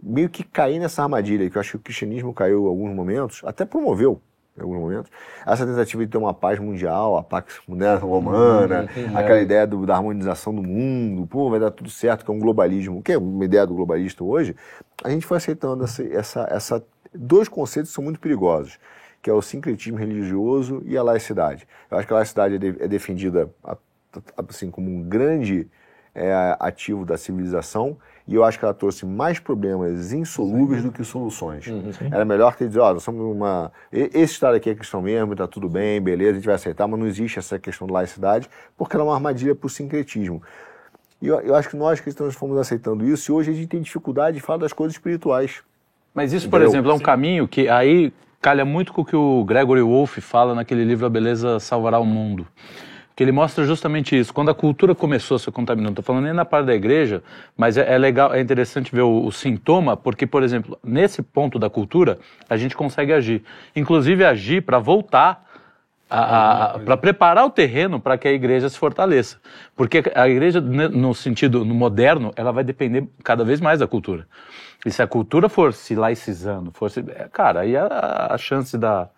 meio que cair nessa armadilha, que eu acho que o cristianismo caiu em alguns momentos, até promoveu em alguns momentos. Essa tentativa de ter uma paz mundial, a Pax Mundial Romana, uhum, aquela é. ideia do, da harmonização do mundo, pô, vai dar tudo certo, que é um globalismo, que é uma ideia do globalista hoje, a gente foi aceitando essa, essa, essa dois conceitos que são muito perigosos, que é o sincretismo religioso e a laicidade. Eu acho que a laicidade é, de, é defendida assim como um grande é, ativo da civilização e eu acho que ela trouxe mais problemas insolúveis do que soluções. Uhum, Era melhor ter dizer, ó, oh, nós somos uma. Esse Estado aqui é cristão mesmo, tá tudo bem, beleza, a gente vai aceitar, mas não existe essa questão de laicidade, porque ela é uma armadilha para o sincretismo. E eu, eu, acho que nós cristãos fomos aceitando isso e hoje a gente tem dificuldade de falar das coisas espirituais. Mas isso, por exemplo, é um caminho que aí calha muito com o que o Gregory Wolfe fala naquele livro A Beleza Salvará o Mundo que ele mostra justamente isso. Quando a cultura começou a se contaminar, não estou falando nem na parte da igreja, mas é, é legal, é interessante ver o, o, sintoma, porque, por exemplo, nesse ponto da cultura, a gente consegue agir. Inclusive agir para voltar para preparar o terreno para que a igreja se fortaleça. Porque a igreja, no sentido no moderno, ela vai depender cada vez mais da cultura. E se a cultura for se laicizando, for se, é, cara, aí a, a chance da,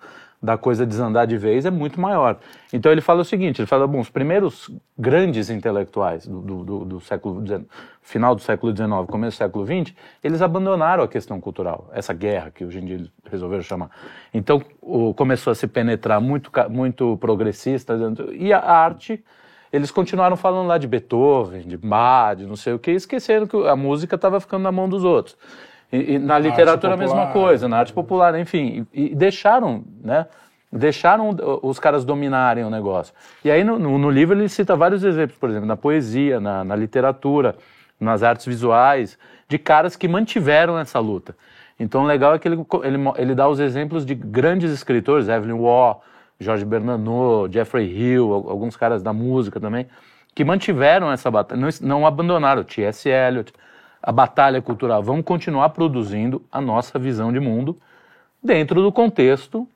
da coisa desandar de vez é muito maior. Então ele fala o seguinte, ele fala, bom, os primeiros grandes intelectuais do, do, do século XIX, final do século XIX, começo do século XX, eles abandonaram a questão cultural, essa guerra que hoje em dia eles resolveram chamar. Então o, começou a se penetrar muito, muito progressista, e a arte eles continuaram falando lá de Beethoven, de Bach, de não sei o que, esquecendo que a música estava ficando na mão dos outros. E, e na literatura a mesma coisa, na arte popular, enfim. E, e, deixaram, né? Deixaram os caras dominarem o negócio. E aí no, no, no livro ele cita vários exemplos, por exemplo, na poesia, na, na literatura, nas artes visuais, de caras que mantiveram essa luta. Então o legal é que ele, ele, ele dá os exemplos de grandes escritores, Evelyn Waugh, Jorge Bernanos, Jeffrey Hill, alguns caras da música também, que mantiveram essa batalha, não, não abandonaram, T.S. Eliot, a batalha cultural. Vamos continuar produzindo a nossa visão de mundo dentro do contexto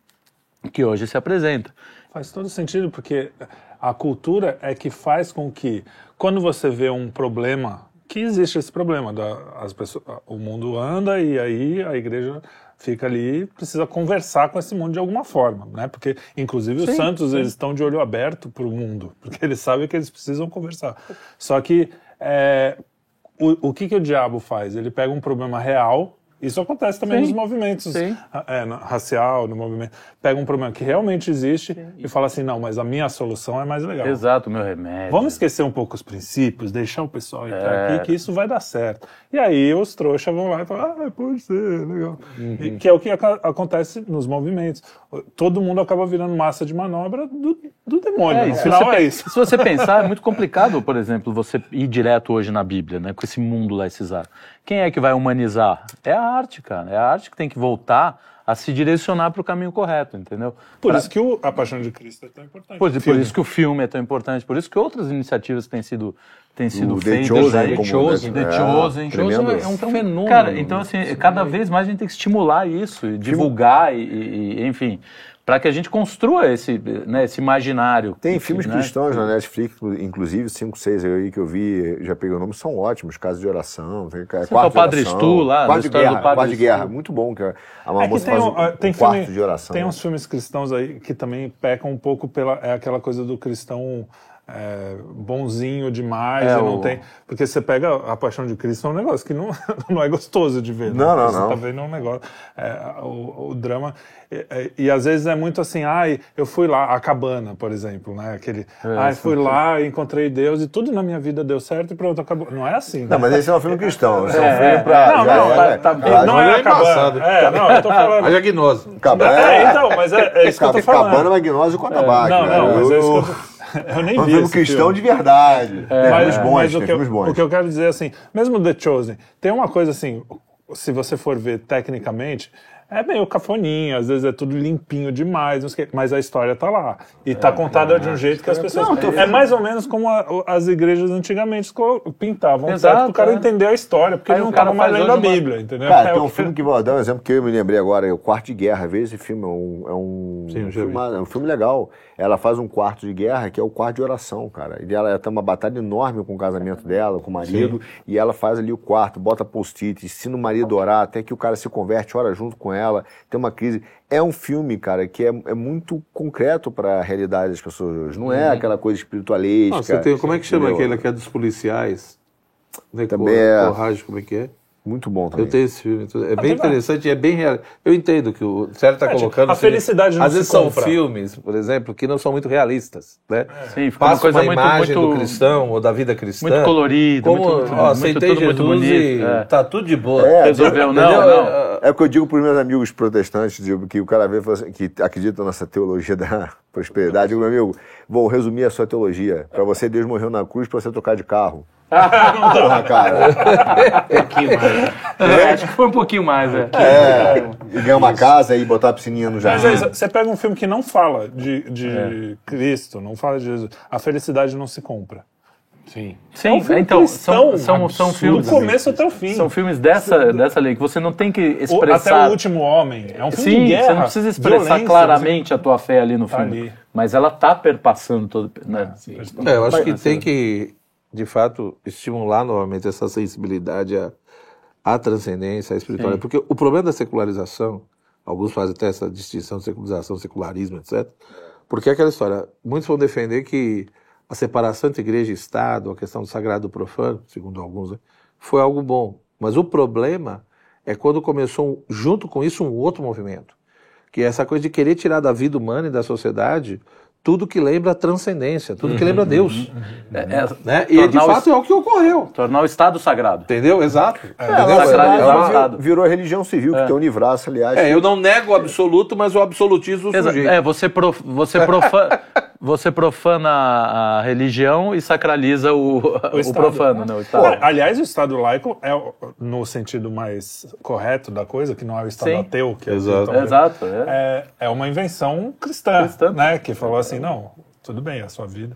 que hoje se apresenta. Faz todo sentido, porque a cultura é que faz com que, quando você vê um problema, que existe esse problema, da, as pessoas, o mundo anda e aí a igreja fica ali precisa conversar com esse mundo de alguma forma, né? Porque inclusive sim, os santos sim. eles estão de olho aberto para o mundo, porque eles sabem que eles precisam conversar. Só que é, o, o que, que o diabo faz? Ele pega um problema real isso acontece também sim, nos movimentos é, no, racial, no movimento. Pega um problema que realmente existe sim. e fala assim, não, mas a minha solução é mais legal. Exato, meu remédio. Vamos esquecer um pouco os princípios, deixar o pessoal entrar é. aqui, que isso vai dar certo. E aí os trouxas vão lá e falam, ah, pode ser, legal. Uhum. E, que é o que acontece nos movimentos. Todo mundo acaba virando massa de manobra do, do demônio. É, no final é isso. Se você pensar, é muito complicado, por exemplo, você ir direto hoje na Bíblia, né, com esse mundo laicizado. Quem é que vai humanizar? É a arte, cara. É a arte que tem que voltar a se direcionar para o caminho correto, entendeu? Por pra... isso que o, a Paixão de Cristo é tão importante. Por, por, isso que o filme é tão importante, por isso que outras iniciativas têm sido, têm sido o feitas. The Chosen, The Chosen, The Chosen. Chosen é, é um fenômeno. Cara, então assim, cada vez mais a gente tem que estimular isso, divulgar e, e enfim para que a gente construa esse, né, esse imaginário. Tem filmes né? cristãos na Netflix, inclusive, cinco, seis aí que eu vi, já peguei o nome, são ótimos, Casos de Oração, tem é, quarto o Padre Stu lá, quarto de guerra, quarto de guerra, muito bom, que a uma é moça faz um, um, tem um filme, quarto de oração. Tem uns filmes cristãos aí que também pecam um pouco pela, é aquela coisa do cristão é, bonzinho demais é, não o... tem. Porque você pega a paixão de Cristo, é um negócio que não, não é gostoso de ver. Né? Não, né? não, você não. tá vendo um negócio. É, o, o, drama. E, e, às vezes é muito assim, ai, eu fui lá, a cabana, por exemplo, né? Aquele. É, ai, fui lá, encontrei Deus e tudo na minha vida deu certo e pronto, acabou. Não é assim. Não, né? mas esse é um filme cristão. Esse é, um filme pra. Não, não, tá, tá, tá, não é a cabana. É, não, eu tô falando. Mas é gnose. Cabana. É, então, mas é, é isso que eu tô falando. Cabana, mas gnose com atabaque. Não, não, mas é isso que eu tô eu nem um vi. filme cristão filme. de verdade. É, mas, bons, mas o, que eu, bons. o que eu quero dizer assim, mesmo The Chosen, tem uma coisa assim, se você for ver tecnicamente, é meio cafoninha, às vezes é tudo limpinho demais, mas a história tá lá. E tá é, contada é, de um jeito que as pessoas. Não. É mais ou menos como a, as igrejas antigamente pintavam, Exato, certo? Para o cara é. entender a história, porque ele não tava mais lendo a Bíblia, uma... entendeu? Cara, é tem um filme que vou dar um exemplo que eu me lembrei agora, é o Quarto de Guerra. Vê esse filme, é um, é um, Sim, um, filme, é um filme legal. Ela faz um quarto de guerra que é o quarto de oração, cara. E ela tem uma batalha enorme com o casamento dela, com o marido, Sim. e ela faz ali o quarto, bota post-it, ensina o marido a orar, até que o cara se converte, ora junto com ela tem uma crise. É um filme, cara, que é, é muito concreto para a realidade das pessoas hoje. Não é uhum. aquela coisa espiritualística. Não, você tem, como é que chama aquele que é dos policiais? Também é. Coragem, como é que é? Muito bom também. Eu tenho esse filme. É bem interessante e é bem real. Eu entendo que o Sérgio está é, colocando. A felicidade não Às vezes são filmes, por exemplo, que não são muito realistas. Né? É. Sim, fica Passa uma, coisa uma muito, imagem muito, do cristão ou da vida cristã. Muito colorido. Como, muito, ó, muito, Jesus muito bonito. E é. tá tudo de boa. É, Resolveu, não, não. É o que eu digo para os meus amigos protestantes, digo, que o cara vê assim, que acredita nessa teologia da prosperidade. Eu digo, meu amigo, vou resumir a sua teologia. Para você, Deus morreu na cruz para você trocar de carro. Porra, cara. um pouquinho mais. É, acho que foi um pouquinho mais, é. é e ganhar uma casa e botar a piscininha no jardim. Mas você pega um filme que não fala de, de é. Cristo, não fala de Jesus. A felicidade não se compra. Sim. Sim, é um então, são, são, são filmes. Do começo até o fim. São filmes dessa, dessa lei que você não tem que expressar. Até o último homem. É um filme Sim, de guerra, você não precisa expressar claramente você... a tua fé ali no tá filme. Ali. Mas ela tá perpassando todo. Né? É, eu acho que tem que de fato, estimular novamente essa sensibilidade à, à transcendência, à espiritualidade. Sim. Porque o problema da secularização, alguns fazem até essa distinção de secularização, secularismo, etc. Porque é aquela história, muitos vão defender que a separação entre igreja e Estado, a questão do sagrado e do profano, segundo alguns, né, foi algo bom. Mas o problema é quando começou, junto com isso, um outro movimento, que é essa coisa de querer tirar da vida humana e da sociedade tudo que lembra transcendência, tudo que lembra Deus. Uhum, uhum, é, é, né? E de fato é o que ocorreu. Tornar o Estado sagrado. Entendeu? Exato. É, entendeu? Sagrado, virou, religião civil, que tem um livraço, aliás. É, eu não nego o absoluto, mas o absolutismo sujeito. É, você, prof, você, profana, você profana a religião e sacraliza o, o, o profano. Né? O. Pô, aliás, o Estado laico é no sentido mais correto da coisa, que não é o Estado Sim. ateu. Que Exato. É, Exato é. é, uma invenção cristã, cristã. Né? que falou assim, não, tudo bem, é a sua vida.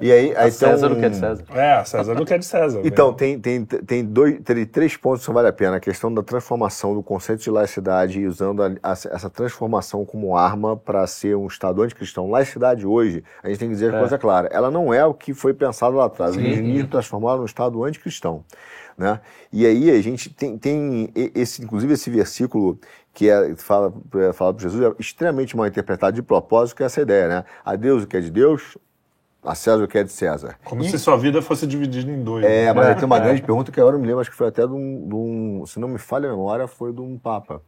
E aí, aí César um... o que é de César. É, César o que é de César. Então, tem, tem, tem, dois, tem três pontos que vale a pena. A questão da transformação do conceito de laicidade e usando a, a, essa transformação como arma para ser um Estado anticristão. Laicidade hoje, a gente tem que dizer é. coisa clara, ela não é o que foi pensado lá atrás. Sim. O iluminismo transformado num Estado anticristão. Né? E aí a gente tem, tem esse, inclusive esse versículo que é, fala, fala para Jesus, é extremamente mal interpretado de propósito, que é essa ideia, né? A Deus o que é de Deus, a César o que é de César. Como e... se sua vida fosse dividida em dois. É, né? mas é. tem uma grande pergunta que agora eu me lembro, acho que foi até de um, de um, se não me falha a memória, foi de um Papa,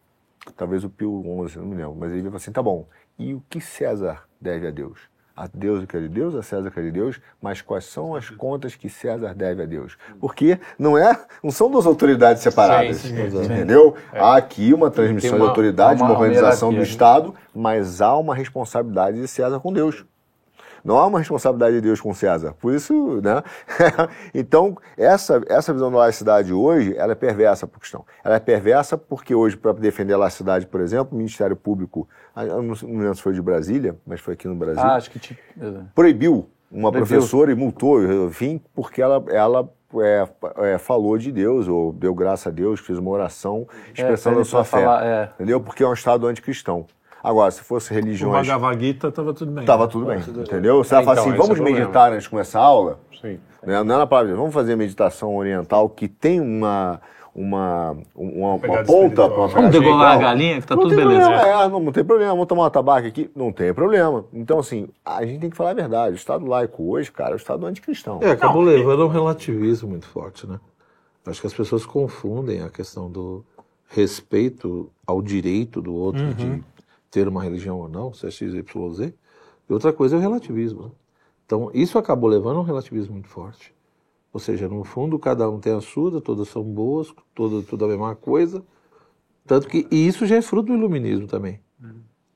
talvez o Pio XI, não me lembro, mas ele falou assim, tá bom, e o que César deve a Deus? A Deus o que é de Deus, a César o que é de Deus, mas quais são as contas que César deve a Deus? Porque não é, não são duas autoridades separadas, sim, sim, entendeu? É. Há aqui uma transmissão uma, de autoridade, uma, uma organização do Estado, mas há uma responsabilidade de César com Deus. Não há uma responsabilidade de Deus com César. Por isso, né? então, essa, essa visão da laicidade hoje, ela é perversa por questão. Ela é perversa porque hoje, para defender a laicidade, por exemplo, o Ministério Público, eu não lembro se foi de Brasília, mas foi aqui no Brasil, ah, acho que te... proibiu uma proibiu. professora e multou, enfim, porque ela, ela é, é, falou de Deus, ou deu graça a Deus, fez uma oração é, expressando é, a sua fé. Falar, é. Entendeu? Porque é um Estado anticristão. Agora, se fosse religiões. O Bhagavad Gita estava tudo bem. Estava tudo bem, tudo entendeu? Você é, então, assim, vamos é meditar antes de começar a aula? Sim. Né? Não é na palavra, vamos fazer meditação oriental que tem uma uma, uma, uma ponta para Vamos degolar a galinha, que tá não tudo beleza. Problema, é, não, não, tem problema, vamos tomar uma tabaco aqui, não tem problema. Então, assim, a gente tem que falar a verdade. O Estado laico hoje, cara, é o Estado anticristão. É, acabou não, levando um relativismo muito forte, né? Acho que as pessoas confundem a questão do respeito ao direito do outro uhum. de ter uma religião ou não, se é X, Y, Z. E outra coisa é o relativismo. Né? Então, isso acabou levando a um relativismo muito forte. Ou seja, no fundo, cada um tem a sua, todas são boas, todas, tudo a mesma coisa. Tanto que, e isso já é fruto do iluminismo também.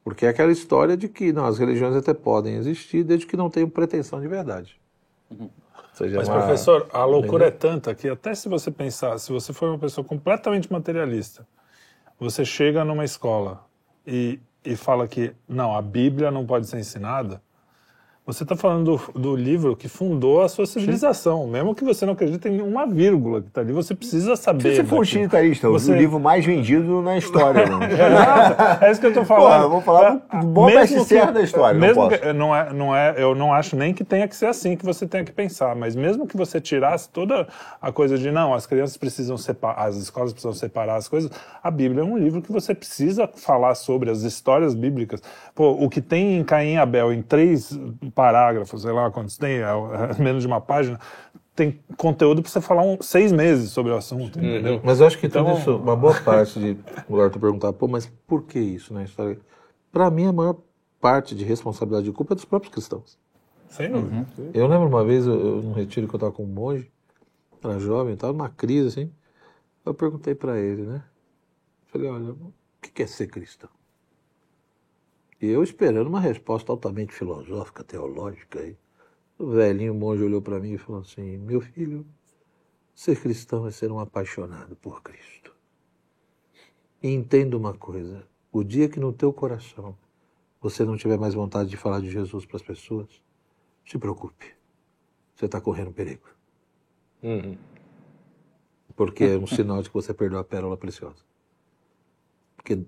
Porque é aquela história de que não, as religiões até podem existir, desde que não tenham pretensão de verdade. Uhum. Seja, Mas, uma... professor, a loucura é tanta que até se você pensar, se você for uma pessoa completamente materialista, você chega numa escola e e fala que não, a Bíblia não pode ser ensinada, você está falando do, do, livro que fundou a sua civilização. Sim. Mesmo que você não acredite em uma vírgula que está ali, você precisa saber. Se você for utilitarista, você... o livro mais vendido na história. é, é isso que eu estou falando. Pô, vou falar do é, bom best-seller da história. Mesmo não, não, é, não é, eu não acho nem que tenha que ser assim que você tenha que pensar, mas mesmo que você tirasse toda a coisa de não, as crianças precisam separar, as escolas precisam separar as coisas, a Bíblia é um livro que você precisa falar sobre as histórias bíblicas. Pô, o que tem em Caim e Abel em três parágrafos, sei lá quantos tem, é, é menos de uma página, tem conteúdo para você falar um, seis meses sobre o assunto, uhum. entendeu? Mas eu acho que então, tudo isso, uma boa parte de o Arthur perguntar, pô, mas por que isso na história? Para mim, a maior parte de responsabilidade de culpa é dos próprios cristãos. Sem dúvida. Uhum. Eu lembro uma vez, eu, eu, num retiro que eu estava com um monge, era jovem, estava numa crise assim, eu perguntei para ele, né? Falei, olha, o que é ser cristão? E eu esperando uma resposta altamente filosófica, teológica. Aí. O velhinho monge olhou para mim e falou assim: Meu filho, ser cristão é ser um apaixonado por Cristo. E entenda uma coisa: o dia que no teu coração você não tiver mais vontade de falar de Jesus para as pessoas, se preocupe. Você está correndo perigo. Uhum. Porque é um sinal de que você perdeu a pérola preciosa. Porque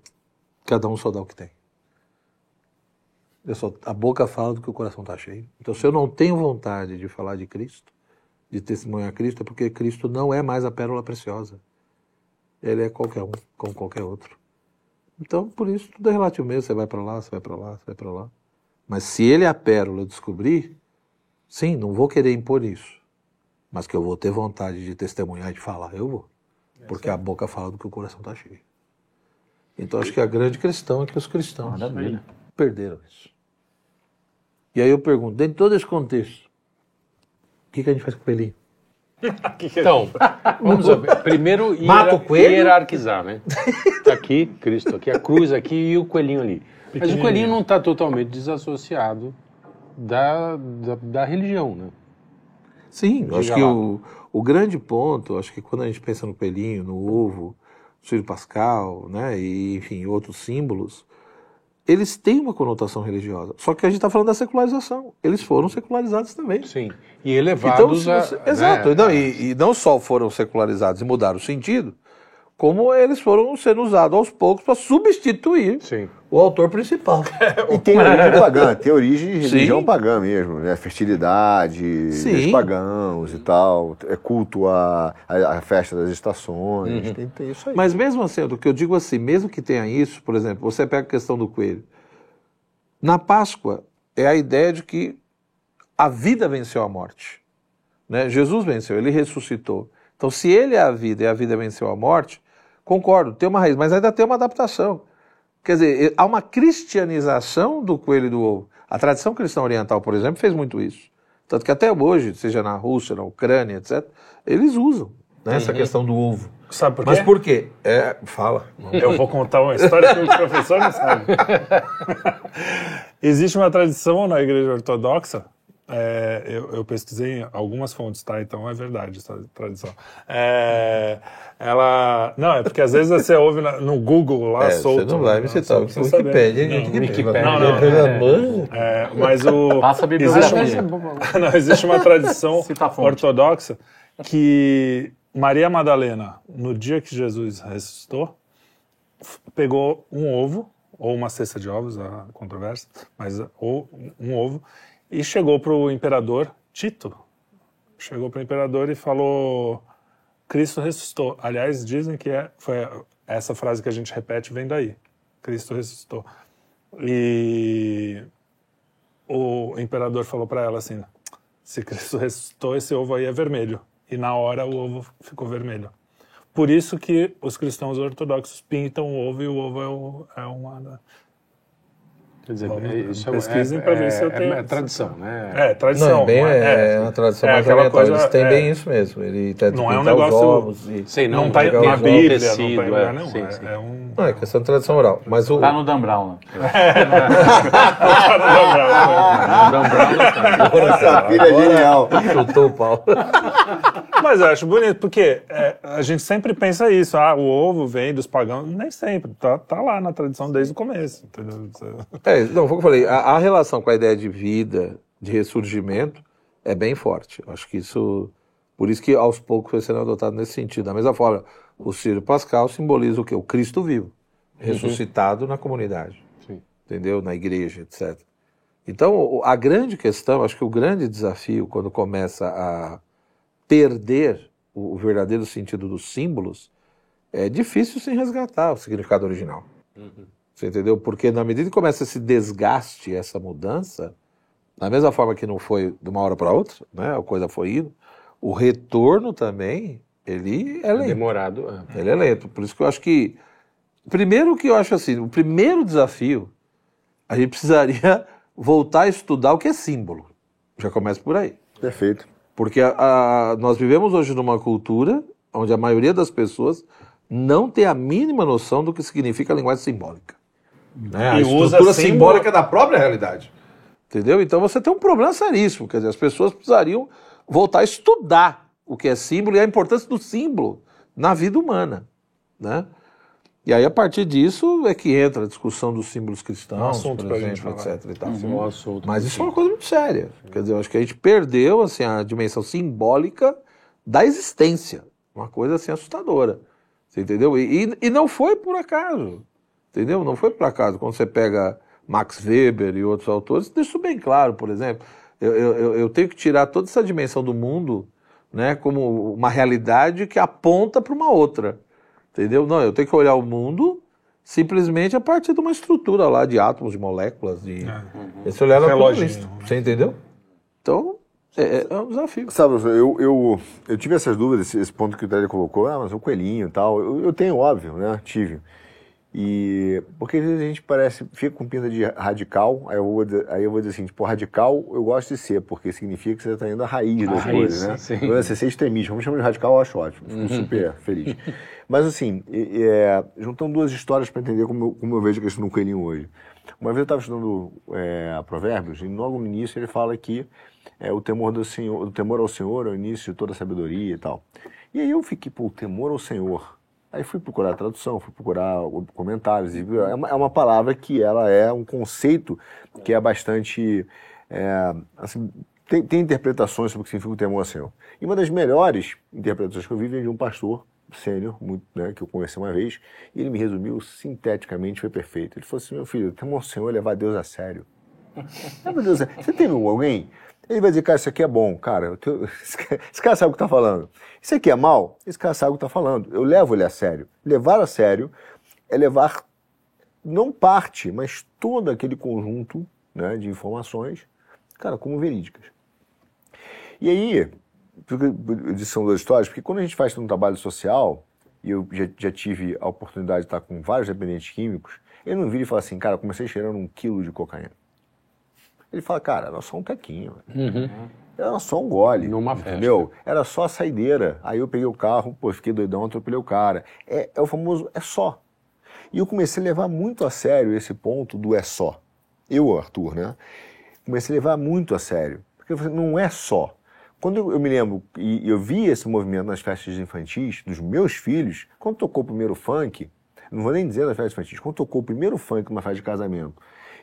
cada um só dá o que tem. Eu só, a boca fala do que o coração está cheio. Então, se eu não tenho vontade de falar de Cristo, de testemunhar Cristo, é porque Cristo não é mais a pérola preciosa. Ele é qualquer um, como qualquer outro. Então, por isso, tudo é relativo mesmo. Você vai para lá, você vai para lá, você vai para lá. Mas se ele é a pérola, eu descobrir, sim, não vou querer impor isso. Mas que eu vou ter vontade de testemunhar e de falar, eu vou. Porque a boca fala do que o coração está cheio. Então, acho que a grande questão é que os cristãos perderam isso. E aí eu pergunto, dentro de todo esse contexto, o que, que a gente faz com o coelhinho? Então, vamos ver. Primeiro, Mata o coelho? hierarquizar, né? Tá aqui, Cristo aqui, a cruz aqui e o coelhinho ali. Mas o coelhinho não está totalmente desassociado da, da, da, religião, né? Sim, Diga acho que o, o grande ponto, acho que quando a gente pensa no coelhinho, no ovo, no filho pascal, né, e enfim, outros símbolos, eles têm uma conotação religiosa. Só que a gente está falando da secularização. Eles foram secularizados também. Sim. E elevados então, você, a, Exato. Né? Não, e, e, não só foram secularizados e mudaram o sentido, como eles foram sendo usados aos poucos para substituir Sim. o autor principal. e tem origem pagã, tem origem de religião Sim. pagã mesmo, né? Fertilidade, Sim. pagãos e tal, é culto à, à festa das estações, uhum. tem, tem, isso aí. Mas mesmo assim, o que eu digo assim, mesmo que tenha isso, por exemplo, você pega a questão do coelho. Na Páscoa é a ideia de que a vida venceu a morte. Né? Jesus venceu, ele ressuscitou. Então, se ele é a vida e a vida venceu a morte, Concordo, tem uma raiz, mas ainda tem uma adaptação. Quer dizer, há uma cristianização do coelho e do ovo. A tradição cristã oriental, por exemplo, fez muito isso. Tanto que até hoje, seja na Rússia, na Ucrânia, etc., eles usam né, essa uhum. questão do ovo. Sabe por quê? Mas por quê? É, fala. Eu vou contar uma história que o professor não sabe. Existe uma tradição na igreja ortodoxa é, eu, eu, pesquisei algumas fontes, tá? Então é verdade essa tradição. É, ela. Não, é porque às vezes você ouve na, no Google lá é, solto. Você não vai me citar, o Wikipedia. Não, Wikipedia. Não, não, não, é, mas o. Passa a existe, uma, não, existe uma tradição ortodoxa que Maria Madalena, no dia que Jesus ressuscitou, pegou um ovo, ou uma cesta de ovos, a controvérsia, mas ou um ovo e chegou para o imperador Tito. Chegou para o imperador e falou: Cristo ressuscitou. Aliás, dizem que é, foi essa frase que a gente repete vem daí. Cristo ressuscitou. E o imperador falou para ela assim: se Cristo ressuscitou, esse ovo aí é vermelho. E na hora o ovo ficou vermelho. Por isso que os cristãos ortodoxos pintam o ovo e o ovo é, o, é uma Quer dizer, é, isso é pesquisem é, para ver se eu é, tenho. É, tradição, né? É, tradição. Não, bem, é, é, uma tradição mais oriental. Coisa, Eles têm bem isso mesmo. Ele tá não é um negócio. Ovos e, sim, não está na Bíblia, tecido, não, tá, não, sim, sim. é, um. Não, é questão de tradição oral. Mas o... Tá no Dan Brown, né? tá no Dan Brown. No Essa filha é genial. Chutou o pau. Mas eu acho bonito, porque a gente sempre pensa isso. Ah, o ovo vem dos pagãos. Nem sempre. Tá, tá lá na tradição desde o começo. Entendeu? É, não, foi o que eu falei. A, a, relação com a ideia de vida, de ressurgimento é bem forte. Acho que isso, por isso que aos poucos foi sendo adotado nesse sentido. Da mesma forma, o Círio Pascal simboliza o quê? O Cristo vivo, uhum. ressuscitado uhum. na comunidade, Sim. entendeu? Na igreja, etc. Então, a grande questão, acho que o grande desafio quando começa a perder o verdadeiro sentido dos símbolos, é difícil sem resgatar o significado original. Uhum. Você entendeu? Porque na medida que começa esse desgaste, essa mudança, da mesma forma que não foi de uma hora para outra, né? A coisa foi indo, o retorno também, ele é lento. É demorado. É. Ele é lento. Por isso que eu acho que, primeiro que eu acho assim, o primeiro desafio, a gente precisaria voltar a estudar o que é símbolo. Já começa por aí. Perfeito. Porque a, a, nós vivemos hoje numa cultura onde a maioria das pessoas não tem a mínima noção do que significa a linguagem simbólica. Né? A estrutura simbólica da própria realidade. Entendeu? Então você tem um problema seríssimo. Quer dizer, as pessoas precisariam voltar a estudar o que é símbolo e a importância do símbolo na vida humana. Né? E aí, a partir disso, é que entra a discussão dos símbolos cristãos, um por exemplo, etc. E tal. Uhum. Um assunto Mas isso é uma coisa muito séria. Quer dizer, eu acho que a gente perdeu assim, a dimensão simbólica da existência. Uma coisa assim assustadora. Você entendeu? E, e, e não foi por acaso. Entendeu? Não foi por acaso. Quando você pega Max Weber e outros autores, deixa isso bem claro, por exemplo. Eu, eu, eu tenho que tirar toda essa dimensão do mundo né, como uma realidade que aponta para uma outra. Entendeu? Não, eu tenho que olhar o mundo simplesmente a partir de uma estrutura lá de átomos, de moléculas, de. É. Esse olhar naturalista. Você entendeu? Então, é, é, um desafio. Sabe, eu, eu, eu tive essas dúvidas, esse, esse ponto que o Télio colocou, ah, mas o coelhinho e tal. Eu, eu tenho, óbvio, né? Tive. E porque às vezes a gente parece, fica com pinta de radical, aí eu vou, aí eu vou dizer assim, tipo, radical eu gosto de ser, porque significa que você está indo à raiz das coisas, né? Sim. Você ser extremista, vamos chamar de radical, eu acho ótimo, fico uhum. super feliz. Mas assim, é, juntando duas histórias para entender como eu, como eu vejo a questão do coelhinho hoje. Uma vez eu estava estudando é, Provérbios, e logo no início ele fala que é, o temor do Senhor, o temor ao Senhor é o início de toda a sabedoria e tal. E aí eu fiquei, pô, o temor ao Senhor Aí fui procurar a tradução, fui procurar comentários. É uma, é uma palavra que ela é um conceito que é bastante. É, assim, tem, tem, interpretações sobre o que significa o temor ao Senhor. E uma das melhores interpretações que eu vi vem de um pastor sênior, né, que eu conheci uma vez, e ele me resumiu sinteticamente, foi perfeito. Ele falou assim: meu filho, o temor ao Senhor levar Deus a sério. meu Deus, você tem alguém ele vai dizer, cara, isso aqui é bom, cara. Esse cara sabe o que está falando. Isso aqui é mal, esse cara sabe o que está falando. Eu levo ele a sério. Levar a sério é levar não parte, mas todo aquele conjunto né, de informações, cara, como verídicas. E aí, são duas histórias, porque quando a gente faz um trabalho social, e eu já, já, tive a oportunidade de estar com vários dependentes químicos, ele não vira e fala assim, cara, comecei cheirando um quilo de cocaína. Ele fala, cara, era só um tequinho. Uhum. Era só um gole. Numa entendeu? Festa. Era só a saideira. Aí eu peguei o carro, pô, fiquei doidão, atropelei o cara. É, é o famoso é só. E eu comecei a levar muito a sério esse ponto do é só. Eu, Arthur, né? Comecei a levar muito a sério. Porque não é só. Quando eu, me lembro, e eu vi esse movimento nas festas infantis dos meus filhos, quando tocou o primeiro funk, não vou nem dizer nas festas infantis, quando tocou o primeiro funk numa festa de casamento,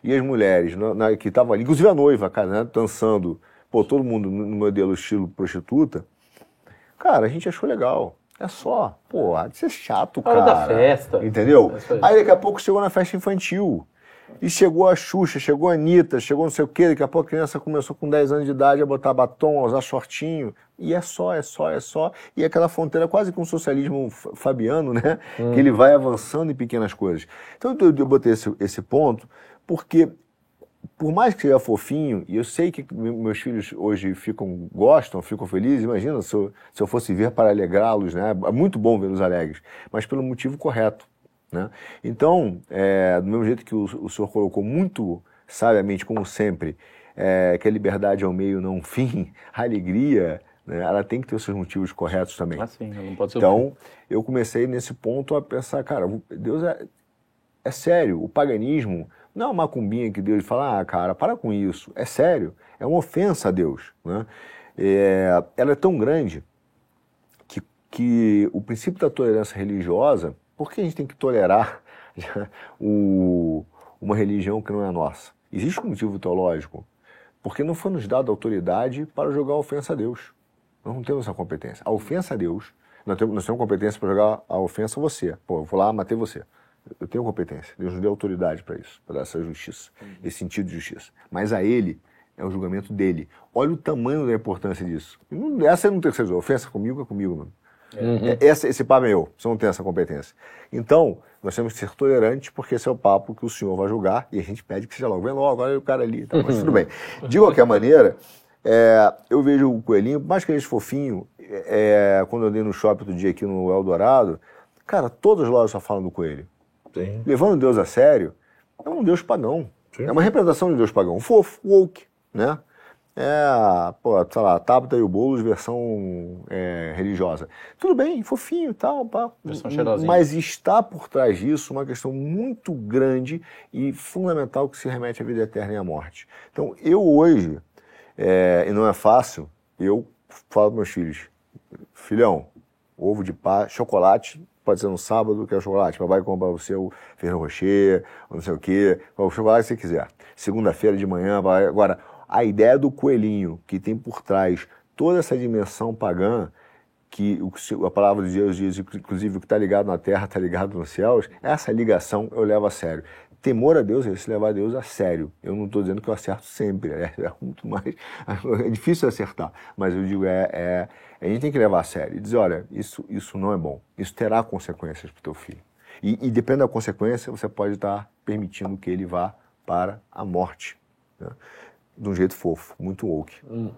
e as mulheres na, na, que estavam ali, inclusive a noiva, cara, né, dançando, pô, todo mundo no modelo estilo prostituta, cara, a gente achou legal. É só, pô, há de ser chato, cara. Hora da festa. Entendeu? É aí daqui a pouco chegou na festa infantil. E chegou a Xuxa, chegou a Anitta, chegou não sei o quê, daqui a pouco a criança começou com 10 anos de idade a botar batom, a usar shortinho. E é só, é só, é só. E aquela fronteira quase com o socialismo fabiano, né? Hum. Que ele vai avançando em pequenas coisas. Então eu, eu botei esse, esse ponto porque por mais que seja fofinho, e eu sei que meus filhos hoje ficam, gostam, ficam felizes, imagina se eu, se eu fosse ver para alegrá-los, né? É muito bom vê-los alegres, mas pelo motivo correto, né? Então, é, do mesmo jeito que o, o senhor colocou muito sabiamente, como sempre, é, que a liberdade é o meio, não o fim, a alegria, né, ela tem que ter os seus motivos corretos também. Ah, sim, não pode ser Então, eu comecei nesse ponto a pensar, cara, Deus é, é sério, o paganismo não é uma macumbinha que Deus fala, ah, cara, para com isso. É sério, é uma ofensa a Deus. Né? É, ela é tão grande que, que o princípio da tolerância religiosa, por que a gente tem que tolerar o, uma religião que não é nossa? Existe um motivo teológico. Porque não foi nos dado autoridade para jogar a ofensa a Deus. Nós não temos essa competência. A ofensa a Deus, nós temos, nós temos competência para jogar a ofensa a você. Pô, eu vou lá, matei você. Eu tenho competência. Deus nos deu autoridade para isso, para essa justiça, esse sentido de justiça. Mas a Ele é o julgamento dele. Olha o tamanho da importância disso. Essa não tem que ser ofensa comigo é comigo, mano. Uhum. É, essa, esse papo é meu, você não tem essa competência. Então, nós temos que ser tolerantes, porque esse é o papo que o senhor vai julgar, e a gente pede que seja logo. Vem logo, olha o cara ali. Tá, mas tudo bem. De qualquer maneira, é, eu vejo o coelhinho, mais que ele fofinho, é, quando eu andei no shopping outro dia aqui no Eldorado, cara, todas as lojas só falam do coelho. Sim. Levando Deus a sério, é um Deus pagão. Sim. É uma representação de Deus pagão. Fofo, woke, né? É, pô, sei lá, Tabata e o Boulos versão é, religiosa. Tudo bem, fofinho e tal, pá. Versão cheirosinha. Mas está por trás disso uma questão muito grande e fundamental que se remete à vida eterna e à morte. Então, eu hoje, é, e não é fácil, eu falo para meus filhos, filhão, ovo de pá, chocolate, pode ser no sábado, que é o chocolate, papai compra o Ferro Rocher, ou não sei o quê, o chocolate que você quiser. Segunda-feira de manhã, agora a ideia do coelhinho, que tem por trás toda essa dimensão pagã, que a palavra de Deus diz, inclusive o que está ligado na terra está ligado nos céus, essa ligação eu levo a sério. Temor a Deus é se levar a Deus a sério. Eu não estou dizendo que eu acerto sempre, é, é, muito mais. É difícil acertar, mas eu digo, é, é, a gente tem que levar a sério e dizer: olha, isso, isso não é bom, isso terá consequências para o teu filho. E, e depende da consequência, você pode estar permitindo que ele vá para a morte. Né? De um jeito fofo, muito woke. Uhum.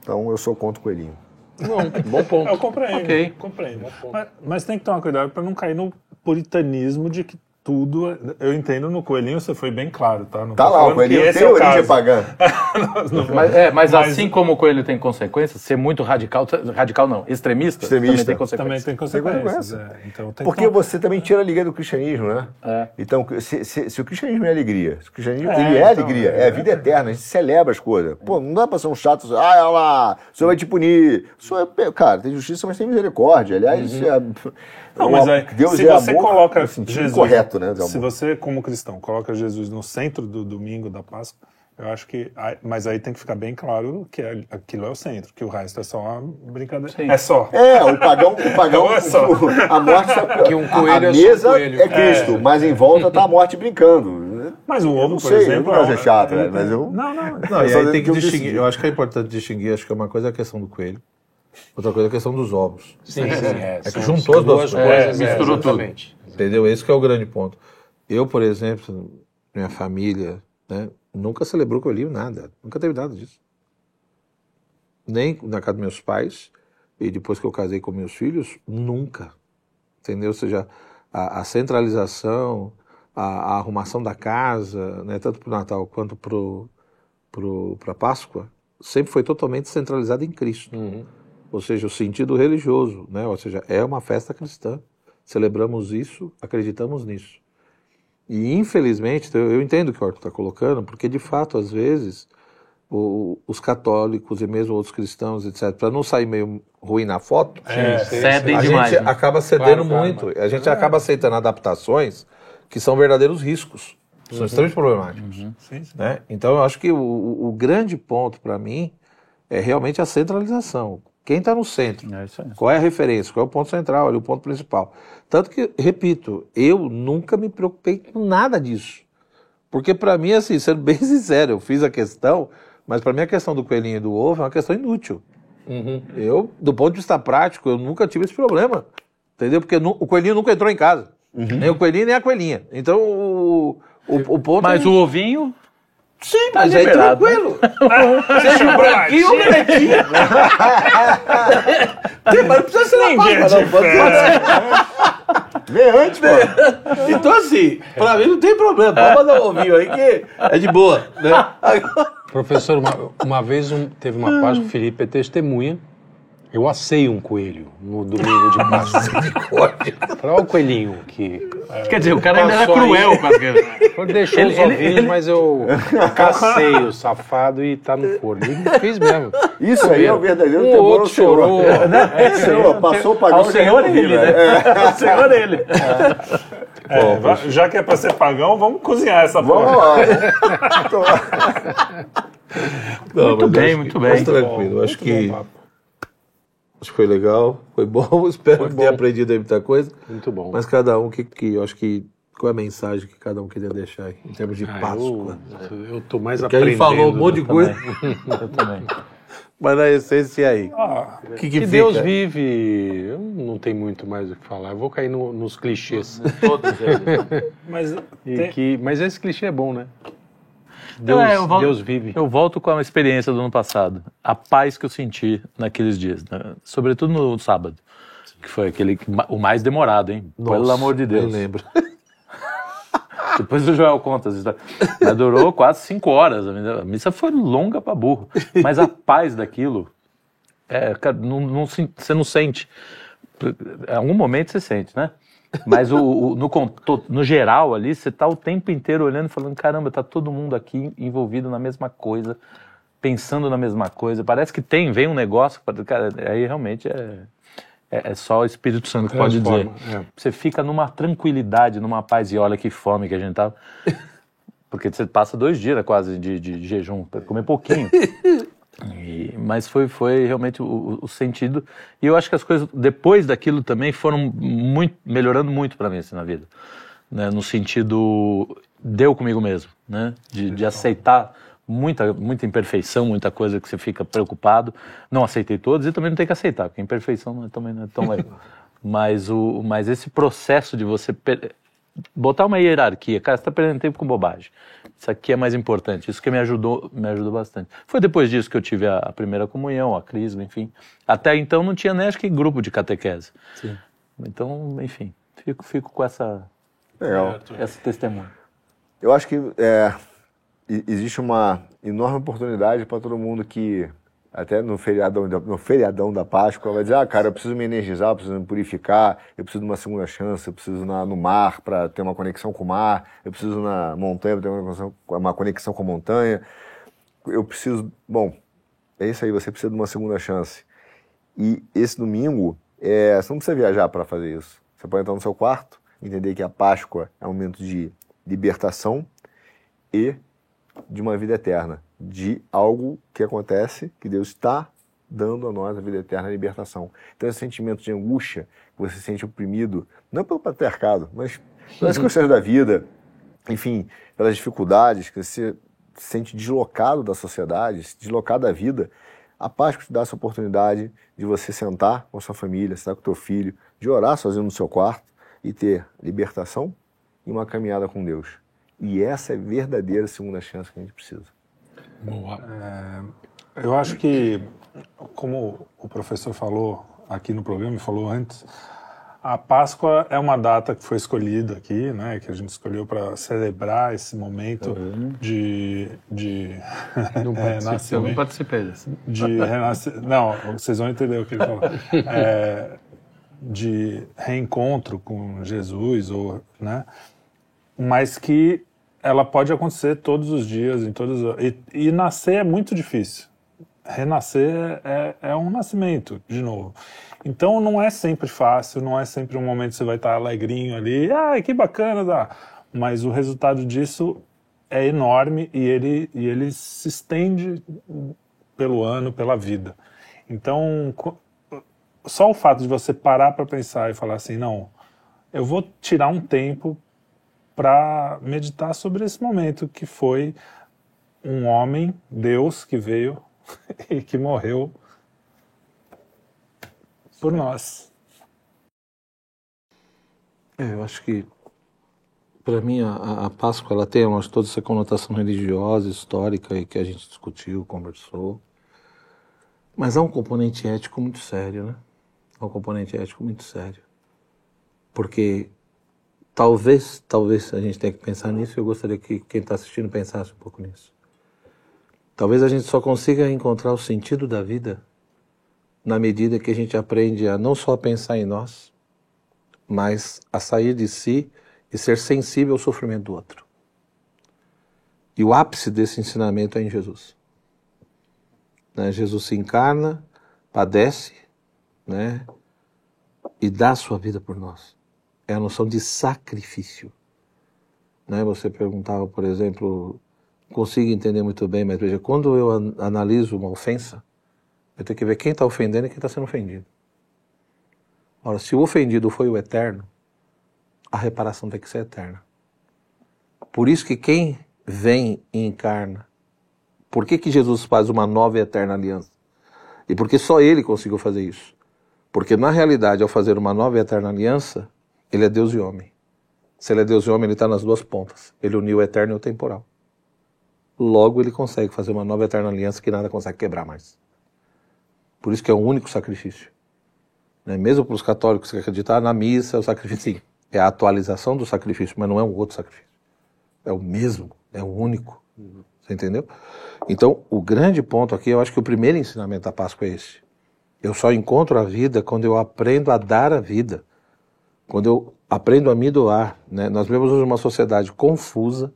Então eu sou contra o coelhinho. Bom, bom ponto. Eu compreendo. Ok. Compreendo. Mas, mas tem que tomar cuidado para não cair no puritanismo de que tudo. Eu entendo no coelhinho, você foi bem claro, tá? Não tá lá, o coelhinho tem é origem pagã. mas, é, mas, mas, assim como o coelho tem consequências, ser muito radical, radical não, extremista, extremista. também tem consequências. Também tem consequências. É. Então, tem Porque você também tira a liga do cristianismo, né? É. Então, se, se, se, o cristianismo é alegria, se o cristianismo é, ele é então, alegria, é, a vida eterna, a gente celebra as coisas. Pô, não dá pra ser um chato, ah, olha lá, o senhor vai te punir. O senhor é, cara, tem justiça, mas tem misericórdia. Aliás, uhum. Não, mas é, Deus se é você amor, coloca Jesus, correto, né? Se você, como cristão, coloca Jesus no centro do domingo da Páscoa, eu acho que. Mas aí tem que ficar bem claro que é, aquilo é o centro, que o resto é só uma brincadeira. Sim. É só. É, o pagão. O pagão é só. a morte é. Que um coelho a, a é mesa é, coelho. é Cristo, é. mas em volta tá a morte brincando. Mas o ovo, por sei, exemplo. Não é chato, né? Mas eu. Não, não. não e aí tem que distinguir. Eu acho que é importante distinguir, acho que uma coisa é a questão do coelho. Outra coisa é a questão dos ovos. Sim, sim. É, é que juntou as duas coisas. É, misturou tudo. Entendeu? Esse é o grande ponto. Eu, por exemplo, minha família, né, nunca celebrou coelhinho, nada. Nunca teve nada disso. Nem na casa dos meus pais, e depois que eu casei com meus filhos, nunca. Entendeu? Ou seja, a, a centralização, a, a, arrumação da casa, né, tanto para o Natal quanto para a Páscoa, sempre foi totalmente centralizada em Cristo. Uhum ou seja, o sentido religioso, né? ou seja, é uma festa cristã. Celebramos isso, acreditamos nisso. E infelizmente, eu entendo o que o Arthur está colocando, porque de fato, às vezes, o, os católicos e mesmo outros cristãos, etc., para não sair meio ruim na foto, é, cedem a demais, gente né? acaba cedendo claro, muito. Claro. A gente é. acaba aceitando adaptações que são verdadeiros riscos, são uhum. extremamente problemáticos. Uhum. Sim, sim. Né? Então, eu acho que o, o grande ponto para mim é realmente a centralização. Quem está no centro? É qual é a referência? Qual é o ponto central, ali, o ponto principal? Tanto que, repito, eu nunca me preocupei com nada disso. Porque para mim, assim, sendo bem sincero, eu fiz a questão, mas para mim a questão do coelhinho e do ovo é uma questão inútil. Uhum. Eu, do ponto de vista prático, eu nunca tive esse problema. Entendeu? Porque o coelhinho nunca entrou em casa. Uhum. Nem o coelhinho, nem a coelhinha. Então, o, o, o ponto. Mas é... o ovinho. Sim, tá mas é tranquilo. Seja branquinho ou branquinho. Tem, mas não precisa ser na Páscoa, não. Pode ser. Vem antes, pô. Então, assim, pra mim não tem problema. Pode mandar um ovinho aí que é de boa. Né? Professor, uma, uma vez um, teve uma Páscoa, o Felipe é testemunha. Eu assei um coelho no domingo de Páscoa. Olha o coelhinho que. É, Quer dizer, o cara ainda era cruel com as Eu deixei os ovinhos, ele, mas eu cacei o safado e tá no forno. E fiz mesmo. Isso aí é o verdadeiro um outro chorou. É, né? é, é, passou o pagão. Ao senhor ele, né? É. Ao senhor ele. É, Bom, já que é para ser pagão, vamos cozinhar essa porra. Vamos lá. Não, muito bem, muito bem. Mas tranquilo, bom, acho que acho que foi legal, foi bom, espero foi ter aprendido aí muita coisa. Muito bom. Mas cada um que, que eu acho que qual é a mensagem que cada um queria deixar aí, em termos de ah, Páscoa? Eu, eu tô mais Porque aprendendo. Porque a gente falou um monte de coisa. eu também. Mas na essência aí. Ah, que, que, que Deus vive. Eu não tem muito mais o que falar. Eu vou cair no, nos clichês. Todos eles. mas, tem... que, mas esse clichê é bom, né? Deus, é, volto, Deus vive. Eu volto com a experiência do ano passado. A paz que eu senti naqueles dias. Né? Sobretudo no sábado. Que foi aquele o mais demorado, hein? Nossa, Pelo amor de Deus. Eu lembro. Depois o Joel conta as histórias. Mas durou quase cinco horas. A missa foi longa para burro. Mas a paz daquilo, é, cara, não, não, você não sente. Em algum momento você sente, né? Mas o, o no, no, geral ali, você está o tempo inteiro olhando e falando: caramba, tá todo mundo aqui envolvido na mesma coisa, pensando na mesma coisa. Parece que tem, vem um negócio, cara, aí realmente é é, é só o Espírito Santo que pode dizer. É. Você fica numa tranquilidade, numa paz, e olha que fome que a gente tava. Porque você passa dois dias quase de, de jejum, para comer pouquinho. E, mas foi, foi realmente o, o, sentido. E eu acho que as coisas, depois daquilo também, foram muito, melhorando muito para mim assim, na vida. Né? No sentido, deu comigo mesmo, né? de, de aceitar muita, muita imperfeição, muita coisa que você fica preocupado. Não aceitei todos e também não tem que aceitar, porque imperfeição não é, também não é tão legal. mas, o, mas esse processo de você botar uma hierarquia, cara, você está perdendo tempo com bobagem. Isso aqui é mais importante. Isso que me ajudou, me ajudou bastante. Foi depois disso que eu tive a, a primeira comunhão, a crisma, enfim. Até então não tinha nem acho que grupo de catequese. Sim. Então, enfim, fico, fico com essa, Legal. essa testemunha. Eu acho que é, existe uma enorme oportunidade para todo mundo que, até no feriadão, no feriadão da Páscoa, vai dizer: ah, cara, eu preciso me energizar, eu preciso me purificar, eu preciso de uma segunda chance, eu preciso ir no mar para ter uma conexão com o mar, eu preciso na montanha para ter uma conexão, uma conexão com a montanha, eu preciso. Bom, é isso aí, você precisa de uma segunda chance. E esse domingo, é, você não precisa viajar para fazer isso. Você pode entrar no seu quarto, entender que a Páscoa é um momento de libertação e de uma vida eterna, de algo que acontece, que Deus está dando a nós a vida eterna, a libertação. Então, esse sentimento de angústia, que você se sente oprimido, não pelo patriarcado, mas pelas uhum. questões da vida, enfim, pelas dificuldades, que você se sente deslocado da sociedade, deslocado da vida, a Páscoa te dá essa oportunidade de você sentar com a sua família, sentar com o teu filho, de orar sozinho no seu quarto e ter libertação e uma caminhada com Deus. E essa é a verdadeira segunda chance que a gente precisa. Boa. É, eu acho que, como o professor falou aqui no programa, falou antes, a Páscoa é uma data que foi escolhida aqui, né, que a gente escolheu para celebrar esse momento uhum. de, de não é, nascimento. Eu não participei desse. De renascer, não, vocês vão entender o que ele falou. É, de reencontro com Jesus, ou, né, mas que ela pode acontecer todos os dias, em todos e, e nascer é muito difícil. Renascer é, é, um nascimento, de novo. Então não é sempre fácil, não é sempre um momento que você vai estar alegrinho ali, ai, que bacana, dá. mas o resultado disso é enorme e ele, e ele se estende pelo ano, pela vida. Então, só o fato de você parar para pensar e falar assim, não, eu vou tirar um tempo para meditar sobre esse momento que foi um homem, Deus, que veio e que morreu por nós. É, eu acho que para mim a, a, Páscoa ela tem acho, toda essa conotação religiosa, histórica e que a gente discutiu, conversou, mas há um componente ético muito sério, né? Há um componente ético muito sério, porque Talvez, talvez a gente tenha que pensar nisso. Eu gostaria que quem está assistindo pensasse um pouco nisso. Talvez a gente só consiga encontrar o sentido da vida na medida que a gente aprende a não só pensar em nós, mas a sair de si e ser sensível ao sofrimento do outro. E o ápice desse ensinamento é em Jesus. Né? Jesus se encarna, padece, né? e dá a sua vida por nós é a noção de sacrifício. Né? Você perguntava, por exemplo, consiga entender muito bem, mas veja, quando eu analiso uma ofensa, eu tenho que ver quem está ofendendo e quem está sendo ofendido. Ora, se o ofendido foi o eterno, a reparação tem que ser eterna. Por isso que quem vem e encarna, por que, que Jesus faz uma nova e eterna aliança? E porque só ele conseguiu fazer isso. Porque na realidade, ao fazer uma nova e eterna aliança, ele é Deus e homem. Se ele é Deus e homem, ele está nas duas pontas. Ele uniu o eterno e o temporal. Logo, ele consegue fazer uma nova eterna aliança que nada consegue quebrar mais. Por isso que é o único sacrifício. Né? Mesmo para os católicos que acreditam na missa, é o sacrifício, sim, é a atualização do sacrifício, mas não é um outro sacrifício. É o mesmo, é o único. Você entendeu? Então, o grande ponto aqui, eu acho que o primeiro ensinamento da Páscoa é esse. Eu só encontro a vida quando eu aprendo a dar a vida. Quando eu aprendo a me doar. Né? Nós vivemos hoje uma sociedade confusa,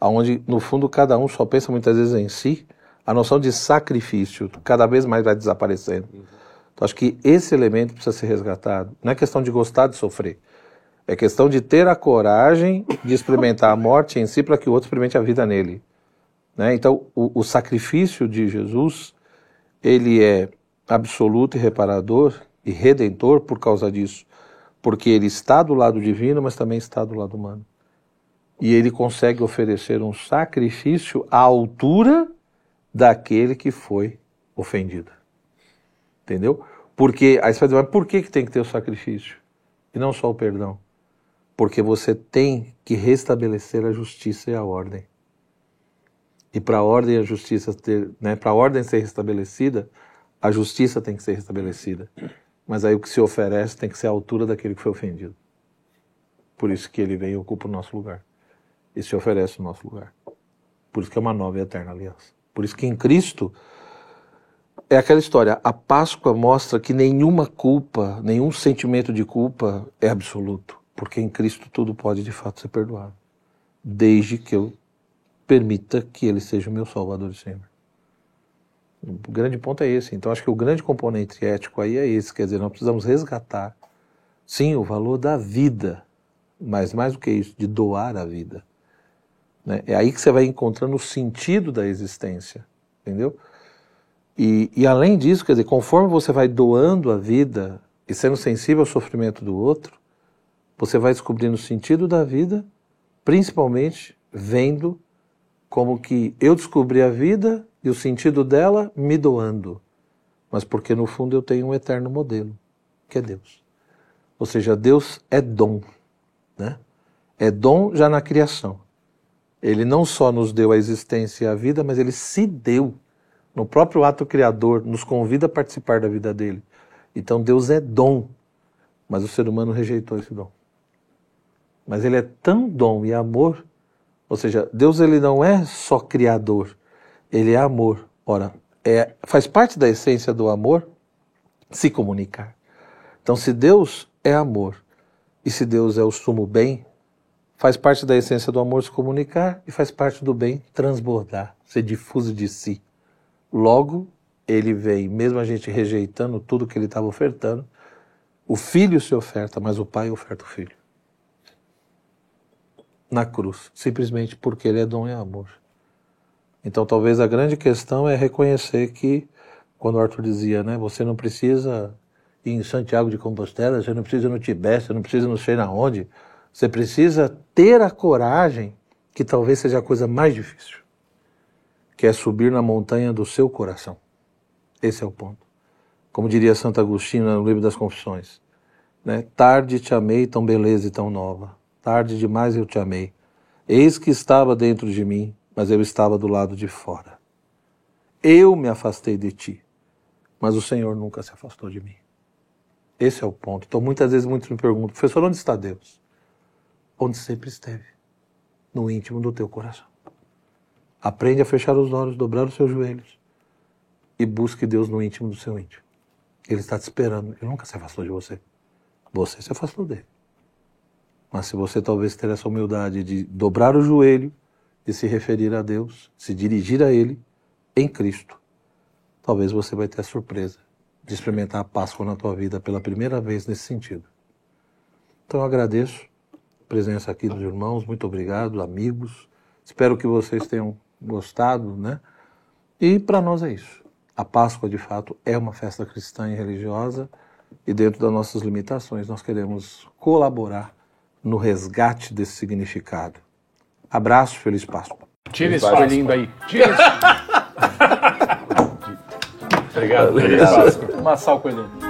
onde, no fundo, cada um só pensa muitas vezes em si. A noção de sacrifício cada vez mais vai desaparecendo. Então, acho que esse elemento precisa ser resgatado. Não é questão de gostar de sofrer. É questão de ter a coragem de experimentar a morte em si para que o outro experimente a vida nele. Né? Então, o, o sacrifício de Jesus, ele é absoluto e reparador e redentor por causa disso. Porque ele está do lado divino, mas também está do lado humano. E ele consegue oferecer um sacrifício à altura daquele que foi ofendido. Entendeu? Porque, aí você vai dizer, mas por que, que tem que ter o sacrifício? E não só o perdão? Porque você tem que restabelecer a justiça e a ordem. E para a ordem e a justiça ter, né, para a ordem ser restabelecida, a justiça tem que ser restabelecida. Mas aí o que se oferece tem que ser a altura daquele que foi ofendido. Por isso que ele vem e ocupa o nosso lugar. E se oferece o nosso lugar. Por isso que é uma nova e eterna aliança. Por isso que em Cristo é aquela história. A Páscoa mostra que nenhuma culpa, nenhum sentimento de culpa é absoluto porque em Cristo tudo pode de fato ser perdoado, desde que eu permita que Ele seja o meu Salvador e Senhor. O grande ponto é esse. Então, acho que o grande componente ético aí é esse. Quer dizer, nós precisamos resgatar, sim, o valor da vida, mas mais do que isso, de doar a vida. Né? É aí que você vai encontrando o sentido da existência, entendeu? E, e além disso, quer dizer, conforme você vai doando a vida e sendo sensível ao sofrimento do outro, você vai descobrindo o sentido da vida, principalmente vendo como que eu descobri a vida e o sentido dela me doando, mas porque no fundo eu tenho um eterno modelo, que é Deus. Ou seja, Deus é dom, né? É dom já na criação. Ele não só nos deu a existência e a vida, mas ele se deu no próprio ato criador, nos convida a participar da vida dele. Então Deus é dom, mas o ser humano rejeitou esse dom. Mas ele é tão dom e amor, ou seja, Deus ele não é só criador, ele é amor. Ora, é, faz parte da essência do amor se comunicar. Então, se Deus é amor e se Deus é o sumo bem, faz parte da essência do amor se comunicar e faz parte do bem transbordar, ser difuso de si. Logo, ele vem, mesmo a gente rejeitando tudo que ele estava ofertando, o filho se oferta, mas o pai oferta o filho na cruz, simplesmente porque ele é dom e amor. Então talvez a grande questão é reconhecer que, quando o Arthur dizia, né, você não precisa ir em Santiago de Compostela, você não precisa ir no Tibete, você não precisa não sei na onde, você precisa ter a coragem, que talvez seja a coisa mais difícil, que é subir na montanha do seu coração. Esse é o ponto. Como diria Santo Agostinho no livro das Confissões, né? Tarde te amei tão beleza e tão nova Tarde demais eu te amei. Eis que estava dentro de mim, mas eu estava do lado de fora. Eu me afastei de ti, mas o Senhor nunca se afastou de mim. Esse é o ponto. Então, muitas vezes, muitos me perguntam, professor, onde está Deus? Onde sempre esteve, no íntimo do teu coração. Aprende a fechar os olhos, dobrar os seus joelhos e busque Deus no íntimo do seu íntimo. Ele está te esperando. Ele nunca se afastou de você. Você se afastou dele. Mas se você talvez ter essa humildade de dobrar o joelho de se referir a Deus, se dirigir a Ele em Cristo. Talvez você vai ter a surpresa de experimentar a Páscoa na tua vida pela primeira vez nesse sentido. Então eu agradeço a presença aqui dos irmãos, muito obrigado, amigos. Espero que vocês tenham gostado, né? E para nós é isso. A Páscoa, de fato, é uma festa cristã e religiosa e dentro das nossas limitações nós queremos colaborar no resgate desse significado. Abraço, feliz Páscoa. Tira esse coelhinho daí. Tira esse. Obrigado. Obrigado. Amassar o coelhinho.